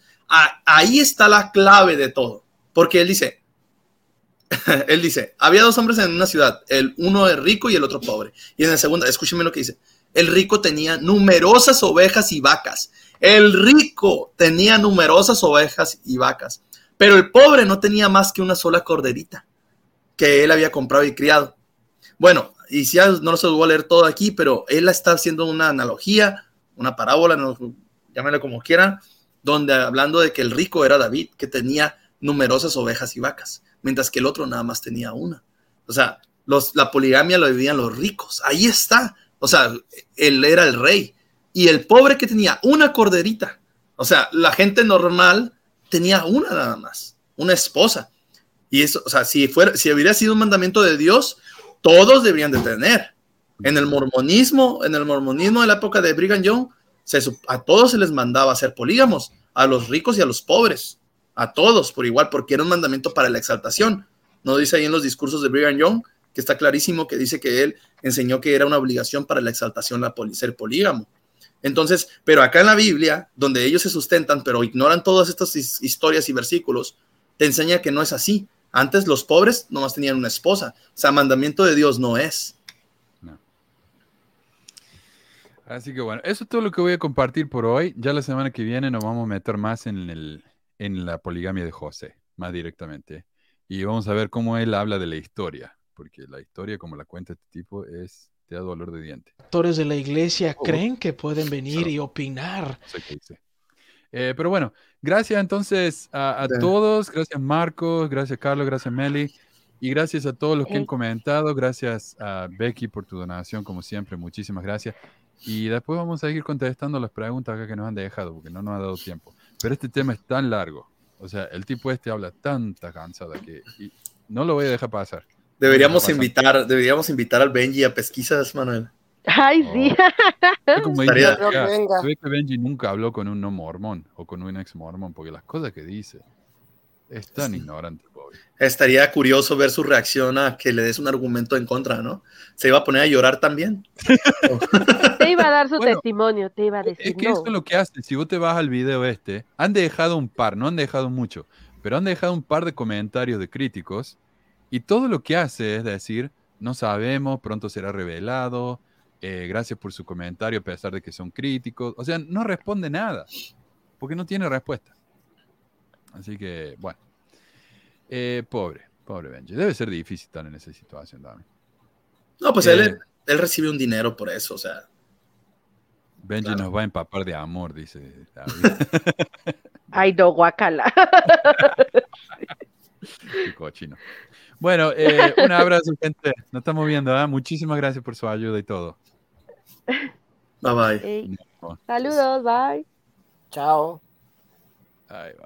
ahí está la clave de todo. Porque él dice, [laughs] él dice, había dos hombres en una ciudad, el uno es rico y el otro pobre. Y en el segundo, escúcheme lo que dice, el rico tenía numerosas ovejas y vacas. El rico tenía numerosas ovejas y vacas. Pero el pobre no tenía más que una sola corderita que él había comprado y criado. Bueno, y si no se lo voy a leer todo aquí, pero él está haciendo una analogía, una parábola, no, llámenlo como quieran, donde hablando de que el rico era David, que tenía numerosas ovejas y vacas, mientras que el otro nada más tenía una. O sea, los, la poligamia lo vivían los ricos. Ahí está. O sea, él era el rey. Y el pobre que tenía una corderita. O sea, la gente normal tenía una nada más, una esposa. Y eso, o sea, si, fuera, si hubiera sido un mandamiento de Dios, todos deberían de tener. En el mormonismo, en el mormonismo de la época de Brigham Young, se, a todos se les mandaba ser polígamos, a los ricos y a los pobres, a todos por igual, porque era un mandamiento para la exaltación. No dice ahí en los discursos de Brigham Young, que está clarísimo que dice que él enseñó que era una obligación para la exaltación la ser polígamo. Entonces, pero acá en la Biblia, donde ellos se sustentan, pero ignoran todas estas historias y versículos, te enseña que no es así. Antes los pobres nomás tenían una esposa. O sea, mandamiento de Dios no es. Así que bueno, eso es todo lo que voy a compartir por hoy. Ya la semana que viene nos vamos a meter más en, el, en la poligamia de José, más directamente. Y vamos a ver cómo él habla de la historia, porque la historia, como la cuenta este tipo, es te da dolor de diente. Actores de la iglesia oh. creen que pueden venir y opinar. Eh, pero bueno, gracias entonces a, todos. Gracias Marcos, gracias Carlos, gracias Meli. Y gracias a todos los que han comentado. Gracias a Becky por tu donación, como siempre. Muchísimas gracias. Y después vamos a seguir contestando las preguntas acá que nos han dejado, porque no nos ha dado tiempo. Pero este tema es tan largo. O sea, el tipo este habla tanta cansada que no lo voy a dejar pasar. Deberíamos invitar, deberíamos invitar al Benji a pesquisas, Manuel. Ay, sí. Oh. Como [laughs] que Benji nunca habló con un no mormón o con un ex mormón, porque las cosas que dice es tan ignorante, pobre. Estaría curioso ver su reacción a que le des un argumento en contra, ¿no? Se iba a poner a llorar también. [laughs] te iba a dar su testimonio, te iba a decir. Es que eso es lo que hace. Si vos te vas al video este, han dejado un par, no han dejado mucho, pero han dejado un par de comentarios de críticos y todo lo que hace es decir, no sabemos, pronto será revelado, eh, gracias por su comentario a pesar de que son críticos. O sea, no responde nada, porque no tiene respuesta. Así que, bueno. Eh, pobre, pobre Benji. Debe ser difícil estar en esa situación también. No, pues él, eh, él, recibe un dinero por eso, o sea. Benji nos va a empapar de amor, dice David. [laughs] Ay, no, guacala. [laughs] Qué cochino. Bueno, eh, un abrazo, gente. Nos estamos viendo. ¿eh? Muchísimas gracias por su ayuda y todo. Bye bye. Saludos, bye. Chao. Bye, bye.